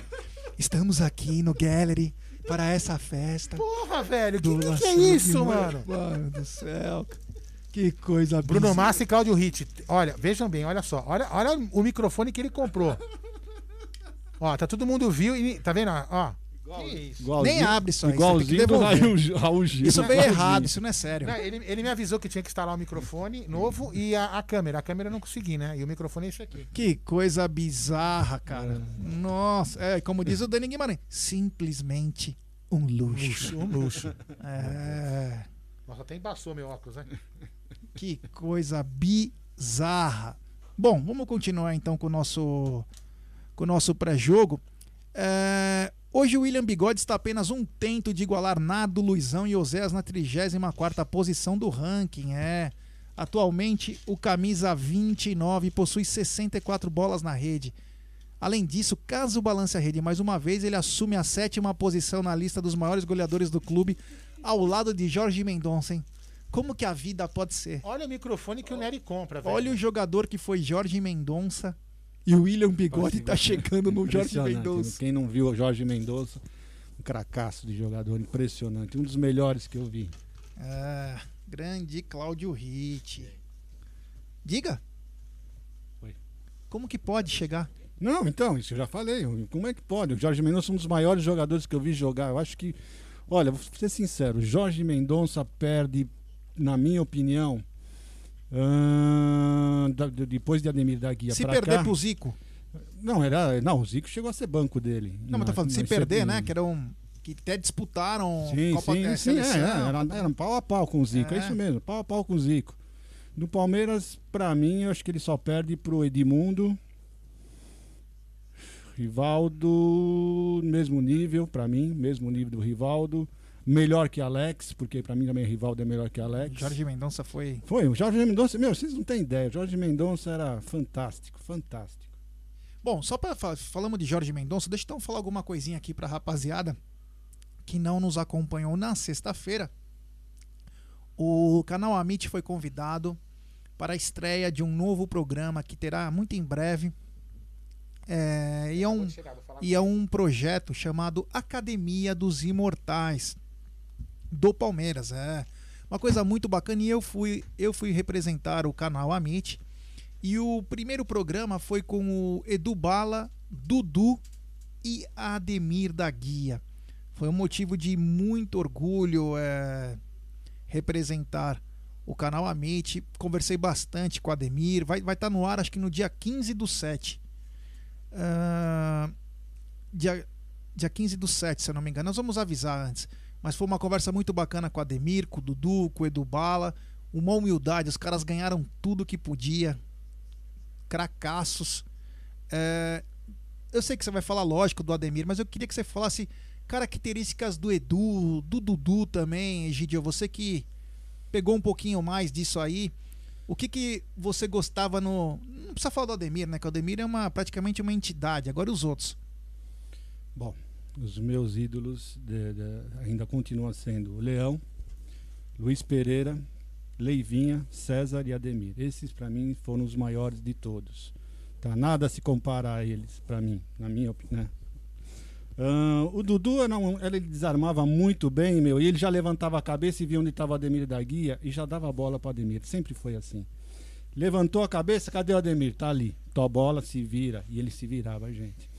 Estamos aqui no Gallery para essa festa. Porra, velho, que, que, que é isso, mano? Mano do céu. Que coisa Bruno bizarra. Massa e Claudio Hit. Olha, vejam bem, olha só. Olha, olha o microfone que ele comprou. Ó, tá todo mundo viu e tá vendo? Ó. Isso? Igualzinho- Nem abre isso aí, Igualzinho do. Raul, Gil- Raul Gil. Isso veio errado, isso não é sério. Não, ele, ele me avisou que tinha que instalar o microfone novo e a, a câmera. A câmera eu não consegui, né? E o microfone é esse aqui. Que coisa bizarra, cara. Nossa, é como diz o Dani Guimarães, simplesmente um luxo. Um luxo. É. Nossa, até embaçou meu óculos, né? Que coisa bizarra. Bom, vamos continuar então com o nosso, com o nosso pré-jogo. É, hoje o William Bigode está apenas um tento de igualar Nardo, Luizão e Oséas na 34ª posição do ranking. É. Atualmente, o camisa 29 possui 64 bolas na rede. Além disso, caso balance a rede mais uma vez, ele assume a sétima posição na lista dos maiores goleadores do clube, ao lado de Jorge Mendonça, hein? Como que a vida pode ser? Olha o microfone que o Nery compra, velho. Olha o jogador que foi Jorge Mendonça e o William Bigode tá chegando no Jorge. Mendonça. Quem não viu o Jorge Mendonça, um cracaço de jogador, impressionante. Um dos melhores que eu vi. É, grande Cláudio Ritt. Diga. Oi. Como que pode chegar? Não, então, isso eu já falei. Como é que pode? O Jorge Mendonça é um dos maiores jogadores que eu vi jogar. Eu acho que. Olha, vou ser sincero, o Jorge Mendonça perde, na minha opinião, da- de- depois de Ademir da Guia Se perder cá- pro Zico. Não, era. Não, o Zico chegou a ser banco dele. Não, mas tá falando, se Mas perder, né? Que era um. Que até disputaram Sim, Copa sim, da sim, é, é, era, era um pau a pau com o Zico, é. É. isso mesmo, pau a pau com o Zico. No Palmeiras, pra mim, eu acho que ele só perde pro Edmundo. Rivaldo, mesmo nível, pra mim, mesmo nível do Rivaldo. Melhor que Alex, porque pra mim também Rivaldo é melhor que Alex. Jorge Mendonça foi. Foi, o Jorge Mendonça, meu, vocês não têm ideia, o Jorge Mendonça era fantástico, fantástico. Bom, só para falamos de Jorge Mendonça, deixa eu então falar alguma coisinha aqui pra rapaziada que não nos acompanhou na sexta-feira. O canal Amit foi convidado para a estreia de um novo programa que terá muito em breve. É, e, é um, e é um projeto chamado Academia dos Imortais do Palmeiras. É uma coisa muito bacana. E eu fui, eu fui representar o canal Amit. E o primeiro programa foi com o Edu Bala, Dudu e Ademir da Guia. Foi um motivo de muito orgulho é, representar o canal Amit. Conversei bastante com o Ademir. Vai estar vai tá no ar, acho que no dia 15 do 7. Uh, dia, dia 15 do 7, se eu não me engano. Nós vamos avisar antes. Mas foi uma conversa muito bacana com o Ademir, com o Dudu, com o Edu Bala. Uma humildade, os caras ganharam tudo que podia. Cracaços. É, eu sei que você vai falar, lógico, do Ademir, mas eu queria que você falasse características do Edu, do Dudu também, Egidio. Você que pegou um pouquinho mais disso aí. O que, que você gostava no. Não precisa falar do Ademir, né? Que o Ademir é uma, praticamente uma entidade. Agora os outros. Bom, os meus ídolos de, de, ainda continuam sendo o Leão, Luiz Pereira, Leivinha, César e Ademir. Esses para mim foram os maiores de todos. Tá? Nada se compara a eles, para mim, na minha opinião. Uh, o Dudu era um, ele desarmava muito bem, meu, e ele já levantava a cabeça e via onde estava Ademir da Guia e já dava a bola para Ademir. Sempre foi assim. Levantou a cabeça, cadê o Ademir? Tá ali. Tó bola, se vira. E ele se virava, gente.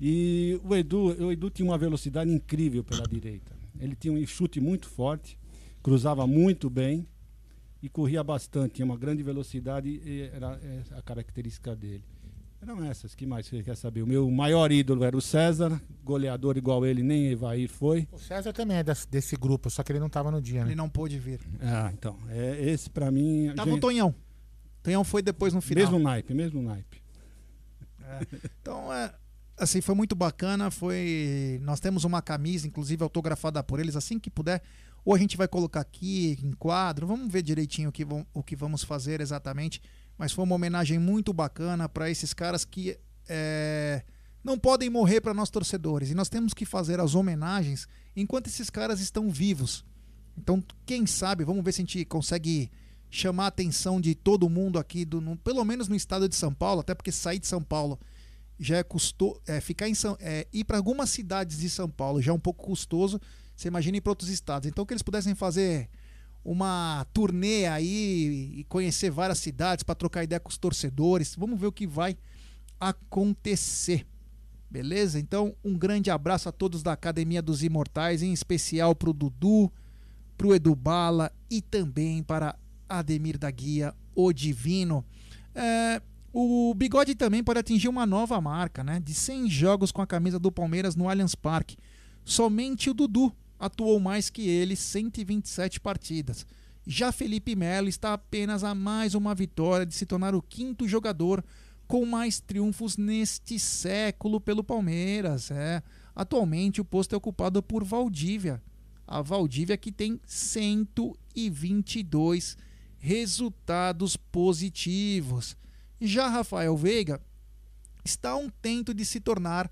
E o Edu, o Edu tinha uma velocidade incrível pela direita. Ele tinha um chute muito forte, cruzava muito bem e corria bastante. Tinha uma grande velocidade e era a característica dele. Eram essas, que mais você quer saber? O meu maior ídolo era o César, goleador igual ele, nem Evair foi. O César também é desse, desse grupo, só que ele não estava no dia, né? Ele não pôde vir. Ah, então. É, esse para mim. Tava gente... o Tonhão. Tonhão foi depois no final. Mesmo naipe, mesmo naipe. É. Então, é, assim, foi muito bacana. Foi. Nós temos uma camisa, inclusive autografada por eles, assim que puder. Ou a gente vai colocar aqui em quadro. Vamos ver direitinho o que, o que vamos fazer exatamente mas foi uma homenagem muito bacana para esses caras que é, não podem morrer para nós torcedores. E nós temos que fazer as homenagens enquanto esses caras estão vivos. Então, quem sabe, vamos ver se a gente consegue chamar a atenção de todo mundo aqui, do, no, pelo menos no estado de São Paulo, até porque sair de São Paulo já é custoso. É, ficar em São, é, ir para algumas cidades de São Paulo já é um pouco custoso. Você imagina ir para outros estados. Então, que eles pudessem fazer uma turnê aí e conhecer várias cidades para trocar ideia com os torcedores. Vamos ver o que vai acontecer. Beleza? Então, um grande abraço a todos da Academia dos Imortais, em especial para o Dudu, para o Edu Bala e também para Ademir da Guia, o Divino. É, o Bigode também pode atingir uma nova marca, né? De 100 jogos com a camisa do Palmeiras no Allianz Parque. Somente o Dudu atuou mais que ele 127 partidas. Já Felipe Melo está apenas a mais uma vitória de se tornar o quinto jogador com mais triunfos neste século pelo Palmeiras. É. Atualmente o posto é ocupado por Valdívia. A Valdívia que tem 122 resultados positivos. Já Rafael Veiga está a um tento de se tornar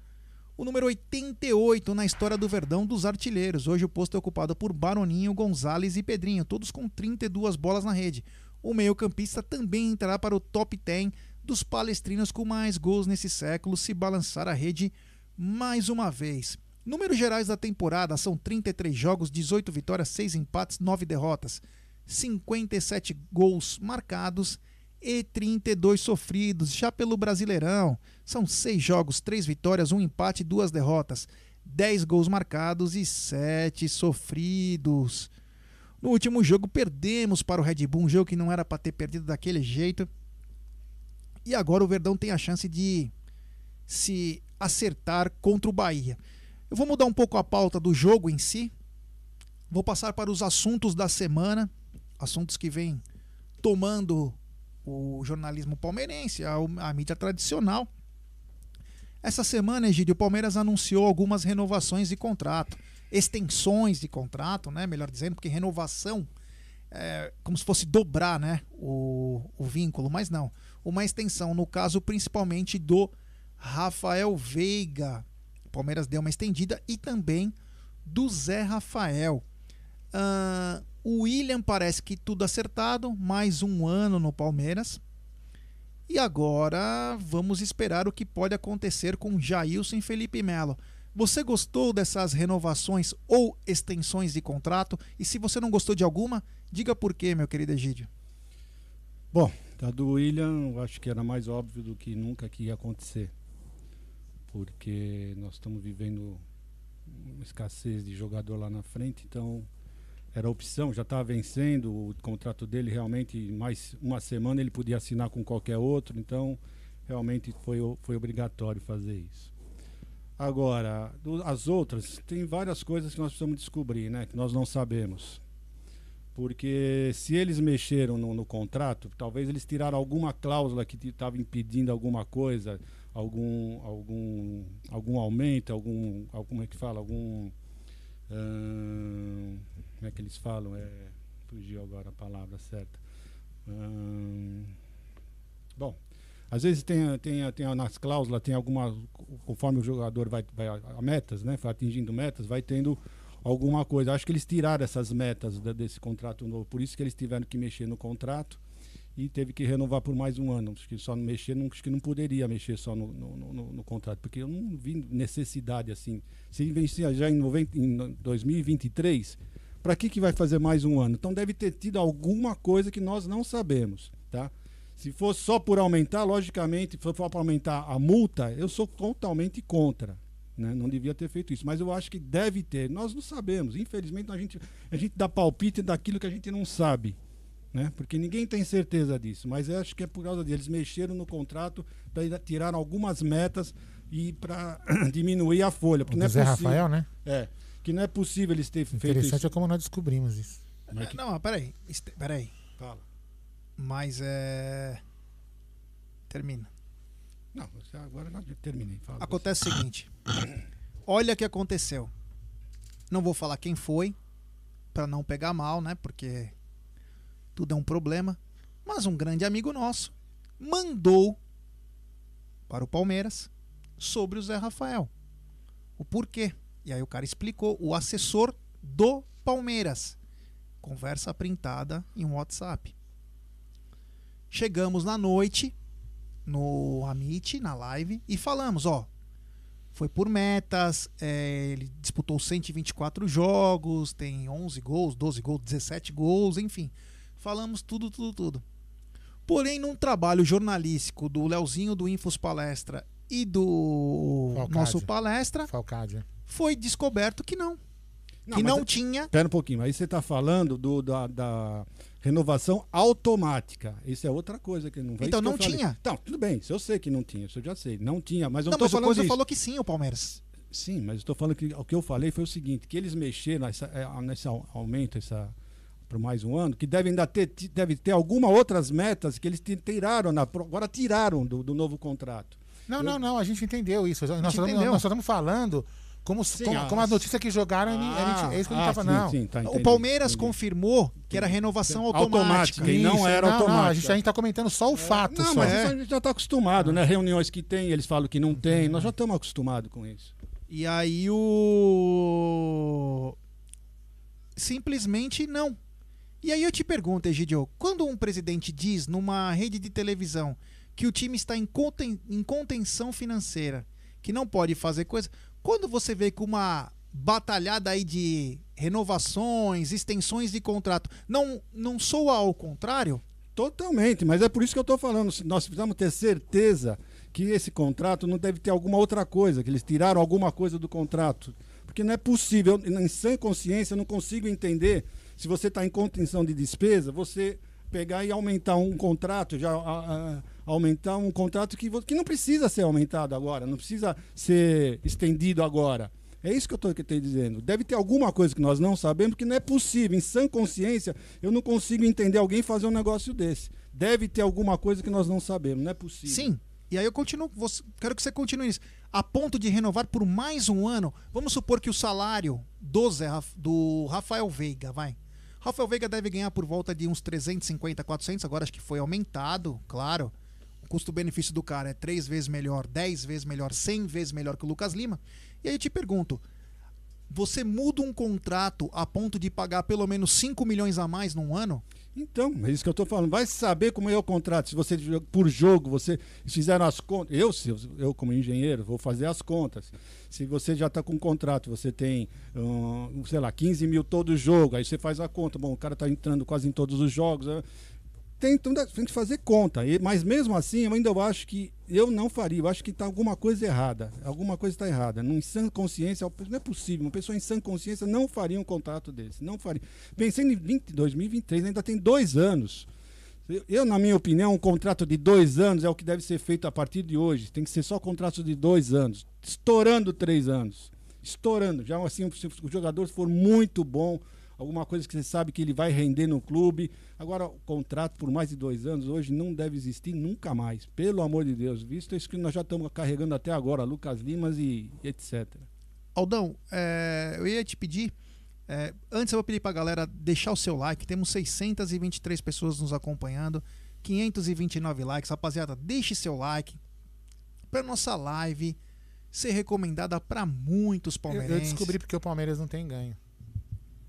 o número 88 na história do Verdão dos artilheiros. Hoje o posto é ocupado por Baroninho, Gonzalez e Pedrinho, todos com 32 bolas na rede. O meio-campista também entrará para o top 10 dos palestrinos com mais gols nesse século, se balançar a rede mais uma vez. Números gerais da temporada são 33 jogos, 18 vitórias, 6 empates, 9 derrotas, 57 gols marcados e 32 sofridos. Já pelo Brasileirão, são 6 jogos, 3 vitórias, 1 empate e 2 derrotas. 10 gols marcados e 7 sofridos. No último jogo perdemos para o Red Bull, um jogo que não era para ter perdido daquele jeito. E agora o Verdão tem a chance de se acertar contra o Bahia. Eu vou mudar um pouco a pauta do jogo em si. Vou passar para os assuntos da semana, assuntos que vêm tomando o jornalismo palmeirense, a, a mídia tradicional. Essa semana, Egídio, o Palmeiras anunciou algumas renovações de contrato, extensões de contrato, né? Melhor dizendo, porque renovação é como se fosse dobrar, né? O, o vínculo, mas não. Uma extensão, no caso, principalmente do Rafael Veiga. O Palmeiras deu uma estendida e também do Zé Rafael. O William parece que tudo acertado, mais um ano no Palmeiras. E agora vamos esperar o que pode acontecer com Jailson e Felipe Melo. Você gostou dessas renovações ou extensões de contrato? E se você não gostou de alguma, diga por quê, meu querido Egídio. Bom, a do William, eu acho que era mais óbvio do que nunca que ia acontecer. Porque nós estamos vivendo uma escassez de jogador lá na frente, então era opção, já estava vencendo o contrato dele realmente mais uma semana ele podia assinar com qualquer outro, então realmente foi, foi obrigatório fazer isso. Agora, do, as outras, tem várias coisas que nós precisamos descobrir, né? Que nós não sabemos. Porque se eles mexeram no, no contrato, talvez eles tiraram alguma cláusula que estava impedindo alguma coisa, algum, algum, algum aumento, algum, algum, como é que fala, algum Hum, como é que eles falam? É, fugiu agora a palavra certa. Hum, bom, às vezes tem, tem, tem nas cláusulas, tem alguma. Conforme o jogador vai, vai a metas, né? Vai atingindo metas, vai tendo alguma coisa. Acho que eles tiraram essas metas desse contrato novo, por isso que eles tiveram que mexer no contrato e teve que renovar por mais um ano. Acho que só mexer, não, acho que não poderia mexer só no, no, no, no contrato, porque eu não vi necessidade assim. Se vencia já em, 90, em 2023, para que, que vai fazer mais um ano? Então deve ter tido alguma coisa que nós não sabemos. tá? Se fosse só por aumentar, logicamente, se for para aumentar a multa, eu sou totalmente contra. Né? Não devia ter feito isso, mas eu acho que deve ter. Nós não sabemos. Infelizmente, a gente, a gente dá palpite daquilo que a gente não sabe. Né? Porque ninguém tem certeza disso. Mas eu acho que é por causa deles. Mexeram no contrato para tirar algumas metas e para diminuir a folha. Porque O não é Zé possível, Rafael, né? É. Que não é possível eles terem feito Interessante isso. é como nós descobrimos isso. Mas que- Não, mas peraí. Peraí. Fala. Mas é. Termina. Não, agora eu terminei. Fala Acontece o seguinte. Olha o que aconteceu. Não vou falar quem foi, para não pegar mal, né? Porque tudo é um problema. Mas um grande amigo nosso mandou para o Palmeiras sobre o Zé Rafael. O porquê. E aí o cara explicou, o assessor do Palmeiras. Conversa printada em um WhatsApp. Chegamos na noite no Amit, na live, e falamos, ó, foi por metas, é, ele disputou 124 jogos, tem 11 gols, 12 gols, 17 gols, enfim. Falamos tudo, tudo, tudo. Porém, num trabalho jornalístico do Leozinho do Infos Palestra e do Falcade. nosso palestra, Falcádio. Foi descoberto que não. que mas não é- tinha. Espera um pouquinho. Aí você está falando do, da, da renovação automática. Isso é outra coisa que não foi Então que não tinha. Então, tudo bem. Isso eu sei que não tinha. Isso eu já sei. Não tinha. Mas eu Não, não mas o falando Coisa disso. falou que sim, o Palmeiras. Sim, mas estou falando que o que eu falei foi o seguinte, que eles mexeram nessa, é, nesse au- aumento essa para mais um ano, que devem ainda ter deve ter alguma outras metas que eles ti- tiraram na agora tiraram do, do novo contrato. Não, Eu- não, não, a gente entendeu isso. Nós, só estamos, entendeu. nós só estamos falando como, Sim, como, ah, como a notícia que jogaram, a gente- é isso que a gente ah, tá falando. sim, Não. sim, tá, o entendi, Palmeiras entendi. confirmou que era renovação automática. Automática, e não Isso, era não, Não, a automática. gente, a gente tá comentando só o fato. Não, só. mas isso a gente já está acostumado, né? Reuniões que tem, eles falam que não tem, nós já estamos acostumados com isso. E aí o. Simplesmente não. E aí eu te pergunto, Egidio, quando um presidente diz numa rede de televisão que o time está em, conten- em contenção financeira, que não pode fazer coisa, quando você vê que uma batalhada aí de renovações, extensões de contrato, não, não soa ao contrário? Totalmente, mas é por isso que eu estou falando. Nós precisamos ter certeza que esse contrato não deve ter alguma outra coisa, que eles tiraram alguma coisa do contrato. Porque não é possível, em sã consciência, eu não consigo entender se você está em contenção de despesa, você pegar e aumentar um contrato, já a- a- aumentar um contrato que, que não precisa ser aumentado agora, não precisa ser estendido agora. É isso que eu estou dizendo. Deve ter alguma coisa que nós não sabemos, que não é possível. Em sã consciência, eu não consigo entender alguém fazer um negócio desse. Deve ter alguma coisa que nós não sabemos, não é possível. Sim. E aí eu continuo, você- quero que você continue nisso. A ponto de renovar por mais um ano, vamos supor que o salário do, Zé, do Rafael Veiga, vai. Rafael Veiga deve ganhar por volta de uns 350, 400, agora acho que foi aumentado, claro. Custo-benefício do cara é três vezes melhor, 10 vezes melhor, 100 vezes melhor que o Lucas Lima. E aí eu te pergunto, você muda um contrato a ponto de pagar pelo menos 5 milhões a mais num ano? Então, é isso que eu estou falando. Vai saber como é o contrato. Se você, por jogo, você fizeram as contas. Eu, se eu, como engenheiro, vou fazer as contas. Se você já está com um contrato, você tem, hum, sei lá, 15 mil todo jogo, aí você faz a conta. Bom, o cara está entrando quase em todos os jogos. Tem, tem que fazer conta. Mas mesmo assim, eu ainda acho que eu não faria. Eu acho que está alguma coisa errada. Alguma coisa está errada. Em sã consciência, não é possível. Uma pessoa em sã consciência não faria um contrato desse. Não faria. Pensando em 20, 2023, ainda tem dois anos. Eu, na minha opinião, um contrato de dois anos é o que deve ser feito a partir de hoje. Tem que ser só contrato de dois anos. Estourando três anos. Estourando. Já assim, se o jogador for muito bom, alguma coisa que você sabe que ele vai render no clube. Agora, o contrato por mais de dois anos hoje não deve existir nunca mais. Pelo amor de Deus. Visto isso que nós já estamos carregando até agora, Lucas Limas e etc. Aldão, é, eu ia te pedir. é, antes eu vou pedir pra galera deixar o seu like. Temos 623 pessoas nos acompanhando, 529 likes. Rapaziada, deixe seu like pra nossa live ser recomendada pra muitos Eu, palmeirenses. eu descobri porque o Palmeiras não tem ganho.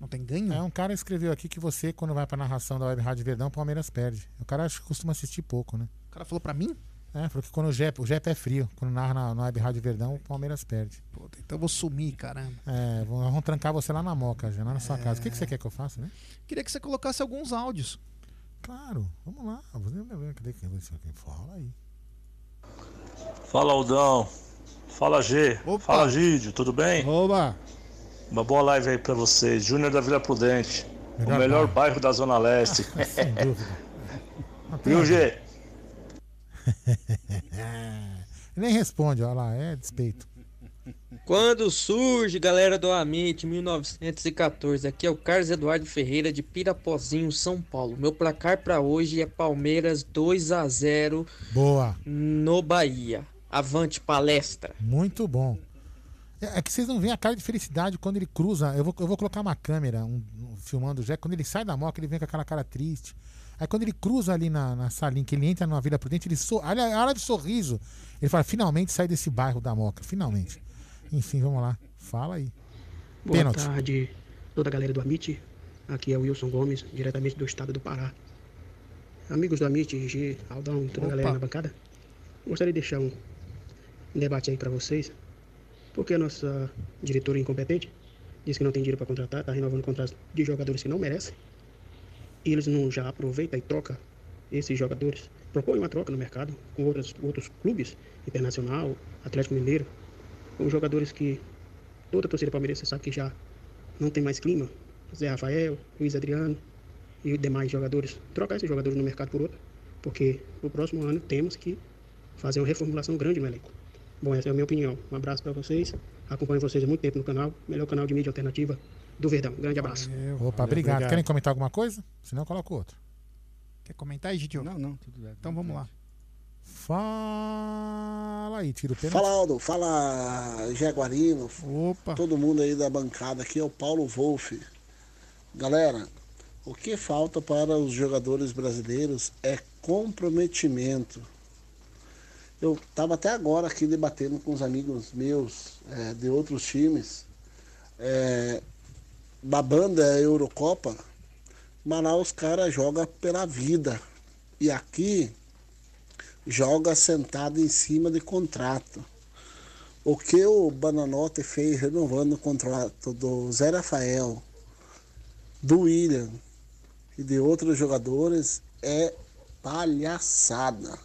Não tem ganho? É, um cara escreveu aqui que você, quando vai pra narração da Web Rádio Verdão, o Palmeiras perde. O cara acho que costuma assistir pouco, né? O cara falou pra mim? É, falou que quando o Jep, o Jep é frio, quando narra na, na Web Rádio Verdão, o Palmeiras perde. Puta, então eu vou sumir, caramba. É, vão- vamos trancar você lá na moca, já, lá na sua casa. O que, que você quer que eu faça, né? Queria que você colocasse alguns áudios. Claro, vamos lá. Cadê quem? Fala aí. Fala, Aldão. Fala, G. Opa. Fala, Gídio. Tudo bem? Oba. Uma boa live aí pra vocês. Júnior da Vila Prudente. Melhor o melhor bairro. bairro da Zona Leste. Sem dúvida. Viu, G? Nem responde, olha lá, é despeito. Quando surge, galera do Amit 1914, aqui é o Carlos Eduardo Ferreira de Pirapozinho, São Paulo. Meu placar para hoje é Palmeiras 2 a 0 Boa. no Bahia. Avante palestra. Muito bom. É, é que vocês não veem a cara de felicidade quando ele cruza. Eu vou, eu vou colocar uma câmera um, um, filmando o Jack. Quando ele sai da moca, ele vem com aquela cara triste. Aí quando ele cruza ali na, na salinha, que ele entra numa Vida Prudente, ele so, olha, olha de sorriso. Ele fala, finalmente sai desse bairro da moca, finalmente. Enfim, vamos lá. Fala aí. Boa Pênalti. tarde, toda a galera do Amit. Aqui é o Wilson Gomes, diretamente do estado do Pará. Amigos do Amit, G, Aldão, toda Opa. a galera na bancada. Gostaria de deixar um debate aí para vocês. Porque a nossa diretora incompetente diz que não tem dinheiro para contratar, está renovando contratos de jogadores que não merecem. E eles não já aproveitam e troca esses jogadores. Propõe uma troca no mercado com outros, outros clubes, Internacional, Atlético Mineiro, com jogadores que toda a torcida palmeirense sabe que já não tem mais clima. Zé Rafael, Luiz Adriano e demais jogadores. Trocar esses jogadores no mercado por outro, porque no próximo ano temos que fazer uma reformulação grande no elenco. Bom, essa é a minha opinião. Um abraço para vocês. Acompanho vocês há muito tempo no canal. Melhor canal de mídia alternativa do Verdão. Grande abraço. Valeu, Opa, valeu, obrigado. obrigado. Querem comentar alguma coisa? Se não, coloco outro. Quer comentar aí, Gidio? Não, não, tudo bem. Então vamos lá. Fala aí, tira o pênalti. Fala, Aldo. Fala, Jaguarino. Opa. Todo mundo aí da bancada. Aqui é o Paulo Wolff. Galera, o que falta para os jogadores brasileiros é comprometimento. Eu estava até agora aqui debatendo com os amigos meus é, de outros times. É, da banda Eurocopa, mas lá os caras jogam pela vida. E aqui joga sentado em cima de contrato. O que o Bananote fez renovando o contrato do Zé Rafael, do William e de outros jogadores é palhaçada.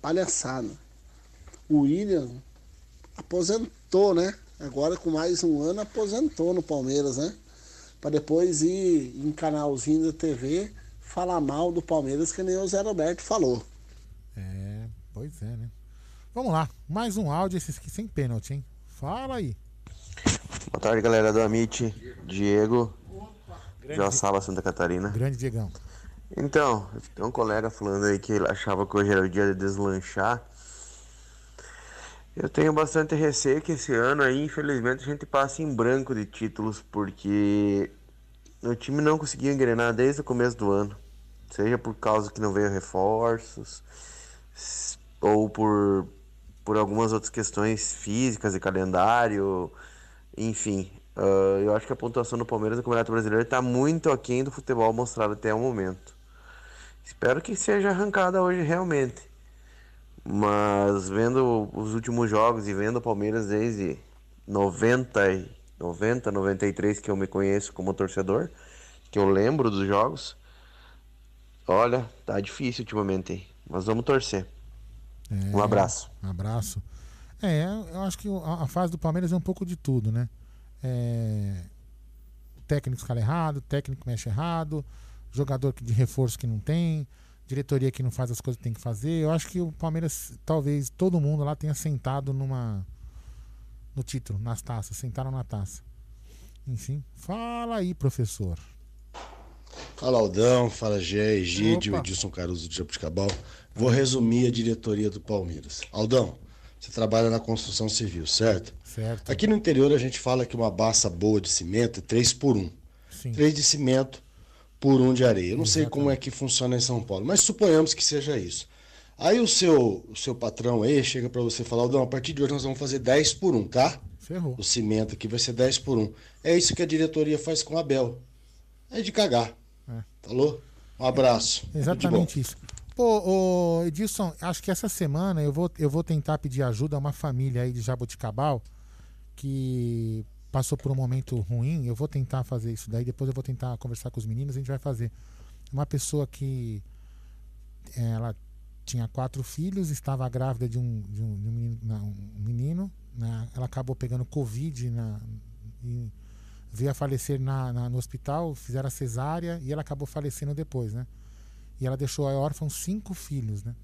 Palhaçada. O William aposentou, né? Agora com mais um ano aposentou no Palmeiras, né? Para depois ir em canalzinho da TV falar mal do Palmeiras, que nem o Zé Roberto falou. É, pois é, né? Vamos lá, mais um áudio, esses aqui sem pênalti, hein? Fala aí. Boa tarde, galera do Amit, Diego, Joaçaba, Santa Catarina. Grande Diegão. Então, tem um colega falando aí que ele achava que hoje era o dia de deslanchar. Eu tenho bastante receio que esse ano aí, infelizmente, a gente passe em branco de títulos, porque o time não conseguiu engrenar desde o começo do ano. Seja por causa que não veio reforços, ou por, por algumas outras questões físicas e calendário, enfim. Uh, eu acho que a pontuação do Palmeiras no Campeonato Brasileiro está muito aquém do futebol mostrado até o momento. Espero que seja arrancada hoje realmente. Mas vendo os últimos jogos e vendo o Palmeiras desde 90, 90, 93 que eu me conheço como torcedor, que eu lembro dos jogos, olha, tá difícil ultimamente, mas vamos torcer. É, um abraço. Um abraço. É, eu acho que a, fase do Palmeiras é um pouco de tudo, né? É, o técnico escala errado, o técnico mexe errado, jogador de reforço que não tem, diretoria que não faz as coisas que tem que fazer. Eu acho que o Palmeiras, talvez todo mundo lá tenha sentado numa no título, nas taças, sentaram na taça. Enfim, fala aí, professor. Fala Aldão, fala Gé, Egídio, Edilson Caruso de Jabuticabal. Vou resumir a diretoria do Palmeiras. Aldão, você trabalha na construção civil, certo? Certo. Aqui no interior a gente fala que uma baça boa de cimento é 3 por 1. Sim. 3 de cimento por 1 de areia. Eu não sei como é que funciona em São Paulo, mas suponhamos que seja isso. Aí o seu, o seu patrão aí chega para você falar, Aldão, a partir de hoje nós vamos fazer 10 por 1, tá? Ferrou. O cimento aqui vai ser 10 por 1. É isso que a diretoria faz com a Abel. É de cagar. É. Falou? Um abraço. É, exatamente isso. Pô, ô, Edilson, acho que essa semana eu vou, eu vou tentar pedir ajuda a uma família aí de Jaboticabal que passou por um momento ruim. Eu vou tentar fazer isso daí, depois eu vou tentar conversar com os meninos, a gente vai fazer. Uma pessoa que ela tinha quatro filhos, estava grávida de um, de um, de um menino, não, um menino né? ela acabou pegando Covid na, e veio a falecer na, na, no hospital, fizeram a cesárea e ela acabou falecendo depois, né? E ela deixou a órfã cinco filhos, né?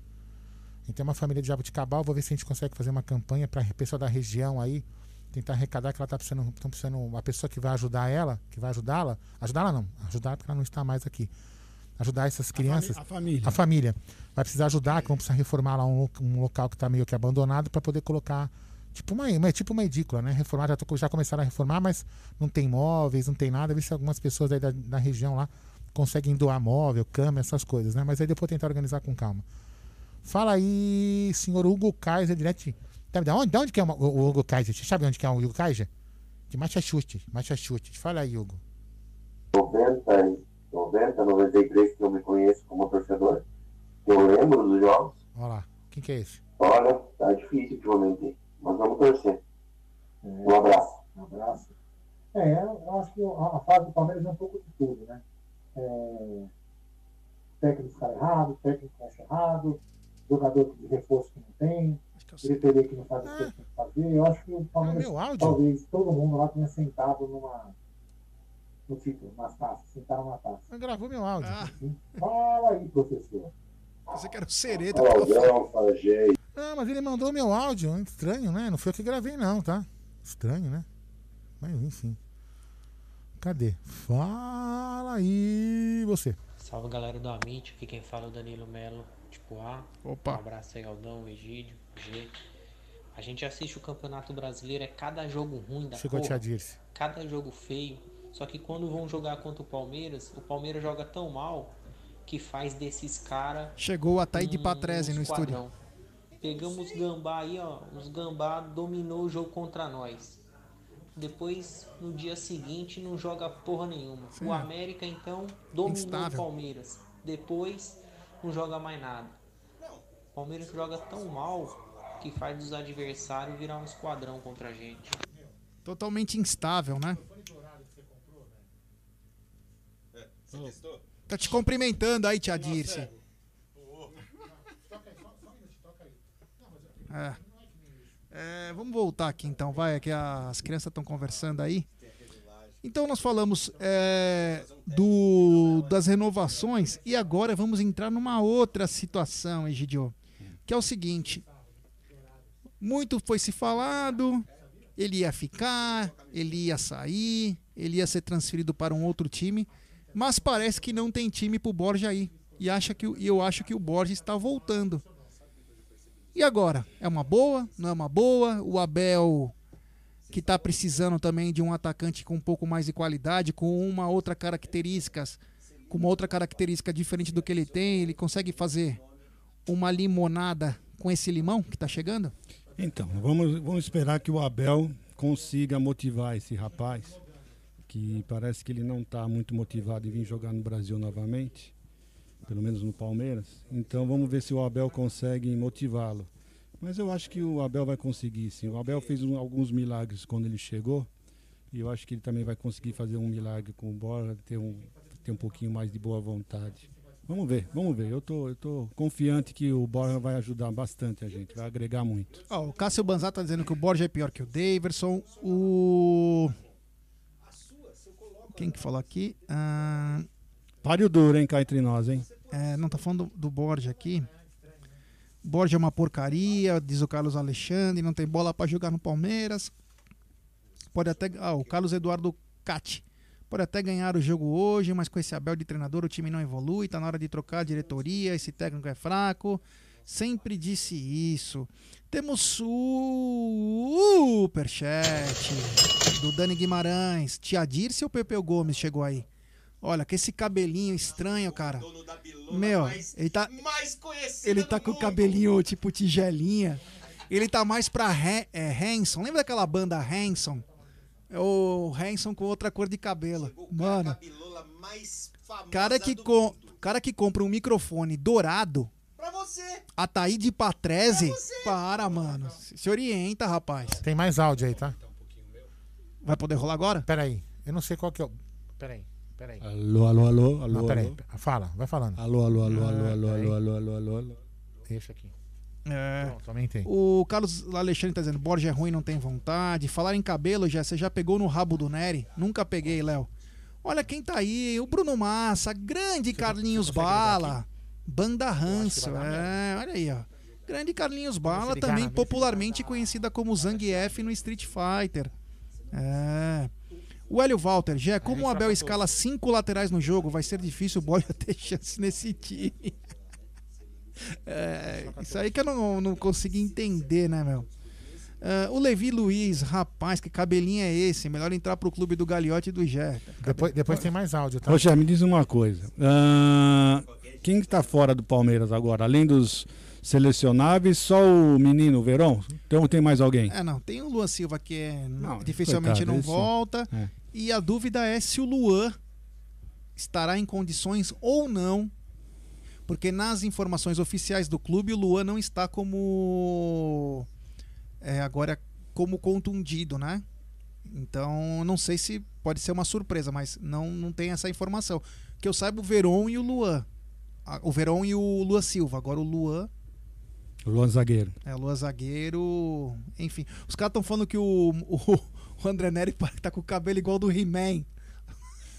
Então, uma família de Jabuticabal, vou ver se a gente consegue fazer uma campanha para a pessoa da região aí tentar arrecadar que ela está precisando, tão precisando uma pessoa que vai ajudar ela, que vai ajudá-la, ajudá-la não, ajudar porque ela não está mais aqui. Ajudar essas crianças, a família. a família vai precisar ajudar, que vão precisar reformar lá um, um local que está meio que abandonado para poder colocar tipo uma, uma tipo uma edícula, né? Reformar já, tô, já começaram a reformar, mas não tem móveis, não tem nada. Ver se algumas pessoas aí da, da região lá conseguem doar móvel, cama, essas coisas, né? Mas aí depois tentar organizar com calma. Fala aí, senhor Hugo Kaiser, direto. De onde, de onde que é o Hugo Kaiser? Você sabe onde que é o Hugo Kaiser? De Massachusetts. Massachusetts. Fala aí, Hugo. 90, 90, 93 que eu me conheço como torcedor. Eu lembro dos jogos. Olha lá. Quem que é esse? Olha, tá difícil ultimamente. Mas vamos torcer. Um abraço. Um abraço. É, eu acho que a, fase do Palmeiras é um pouco de tudo, né? É, técnico está errado, técnico acha errado, jogador de reforço que não tem, diretoria que não faz o que fazer. Eu acho que o Palmeiras, talvez todo mundo lá tenha sentado numa no título, nas taças, sentaram na taça. Mas gravou meu áudio. Ah. Fala aí, professor. Você quer o sereta. Fagei. Ah, mas ele mandou meu áudio. Estranho, né? Não foi eu que gravei, não, tá? Estranho, né? Mas enfim. Cadê? Fala aí, você. Salve galera do Amit, aqui quem fala é o Danilo Melo de Poá. Opa. Um abraço aí, Aldão, Egídio, G. A gente assiste o Campeonato Brasileiro, é cada jogo ruim da a porra, cada jogo feio. Só que quando vão jogar contra o Palmeiras, o Palmeiras joga tão mal que faz desses caras. Chegou o Ataíde Patrese no estúdio. Pegamos os gambá aí, ó. Os gambá dominou o jogo contra nós. Depois, no dia seguinte, não joga porra nenhuma. Sim. O América, então, dominou Instável. o Palmeiras. Depois, não joga mais nada. O Palmeiras joga tão mal que faz os adversários virar um esquadrão contra a gente. Totalmente instável, né? Tá te cumprimentando aí, tia Dirce. É. É, vamos voltar aqui então, vai, que as crianças estão conversando aí. Então nós falamos é, do, das renovações e agora vamos entrar numa outra situação, Egidio, que é o seguinte: muito foi se falado, ele ia ficar, ele ia sair, ele ia ser transferido para um outro time, mas parece que não tem time pro Borja aí. E acha que, o- eu acho que o Borja está voltando. E agora? É uma boa? Não é uma boa? O Abel, que está precisando também de um atacante com um pouco mais de qualidade, com uma outra características, com uma outra característica diferente do que ele tem, ele consegue fazer uma limonada com esse limão que está chegando? Então, vamos, vamos esperar que o Abel consiga motivar esse rapaz, que parece que ele não está muito motivado em vir jogar no Brasil novamente, pelo menos no Palmeiras. Então vamos ver se o Abel consegue motivá-lo. Mas eu acho que o Abel vai conseguir, sim. O Abel fez um- alguns milagres quando ele chegou, e eu acho que ele também vai conseguir fazer um milagre com o Borja, ter um, ter um pouquinho mais de boa vontade. Vamos ver, vamos ver. Eu tô, eu tô confiante que o Borja vai ajudar bastante a gente, vai agregar muito. Ó, o Cássio Banzá tá dizendo que o Borja é pior que o Daverson. O. Quem que falou aqui? Ah, Páreo duro, hein, cá entre nós, hein? é, não tá falando do, do Borja aqui. Borja é uma porcaria, diz o Carlos Alexandre, não tem bola pra jogar no Palmeiras. Pode até. Ah, o Carlos Eduardo Cati. Pode até ganhar o jogo hoje, mas com esse Abel de treinador o time não evolui, tá na hora de trocar a diretoria, esse técnico é fraco. Sempre disse isso. Temos superchat do Dani Guimarães. Tia Dirce ou Pepeu Gomes chegou aí? Olha, com esse cabelinho estranho, cara. Meu, ele tá. Ele tá com o cabelinho tipo tigelinha. Ele tá mais pra é, Hanson. Lembra daquela banda Hanson? É o Hanson com outra cor de cabelo. Mano, cara que, com, cara que compra um microfone dourado. Pra você. Ataíde Patrese. Para, mano. Se se orienta, rapaz. Tem mais áudio aí, tá? Vai poder rolar agora? Pera aí. Eu não sei qual que é o. Pera aí. Peraí. Alô, alô, alô, alô. Não, peraí. alô. Fala, vai falando. Alô, alô, alô, alô, Ah, alô, peraí. alô, alô, alô, alô, alô. Deixa aqui. É. Pronto, aumentei. O Carlos Alexandre tá dizendo: Borja é ruim, não tem vontade. Falar em cabelo, já, você já pegou no rabo do Nery? Nunca peguei, Léo. Olha quem tá aí: o Bruno Massa, grande Carlinhos Bala, Banda Ranço. É, olha aí, ó. Grande Carlinhos Bala, também popularmente conhecida como Zangief no Street Fighter. É. O Hélio Walter, Jé, como o Abel escala cinco laterais no jogo, vai ser difícil o Borja ter chance nesse time. É, isso aí que eu não, não consegui entender, né, meu? Ah, o Levi Luiz, rapaz, que cabelinho é esse? Melhor entrar pro clube do Galiote e do Jé. Depois, depois tem mais áudio, tá? Xé, me diz uma coisa. Ah, quem está fora do Palmeiras agora? Além dos selecionáveis, só o menino o Verão? Então tem mais alguém? É, não, tem o Luan Silva que é, Não, dificilmente coitado, não esse- volta. é. E a dúvida é se o Luan estará em condições ou não. Porque nas informações oficiais do clube, o Luan não está como. é, agora como contundido, né? Então, não sei se pode ser uma surpresa, mas não, não tem essa informação. Que eu saiba o Veron e o Luan. O Veron e o Luan Silva. Agora o Luan O Luan Zagueiro. é, Lua Zagueiro. Enfim, os caras estão falando que o, o, o André Neri tá com o cabelo igual do He-Man.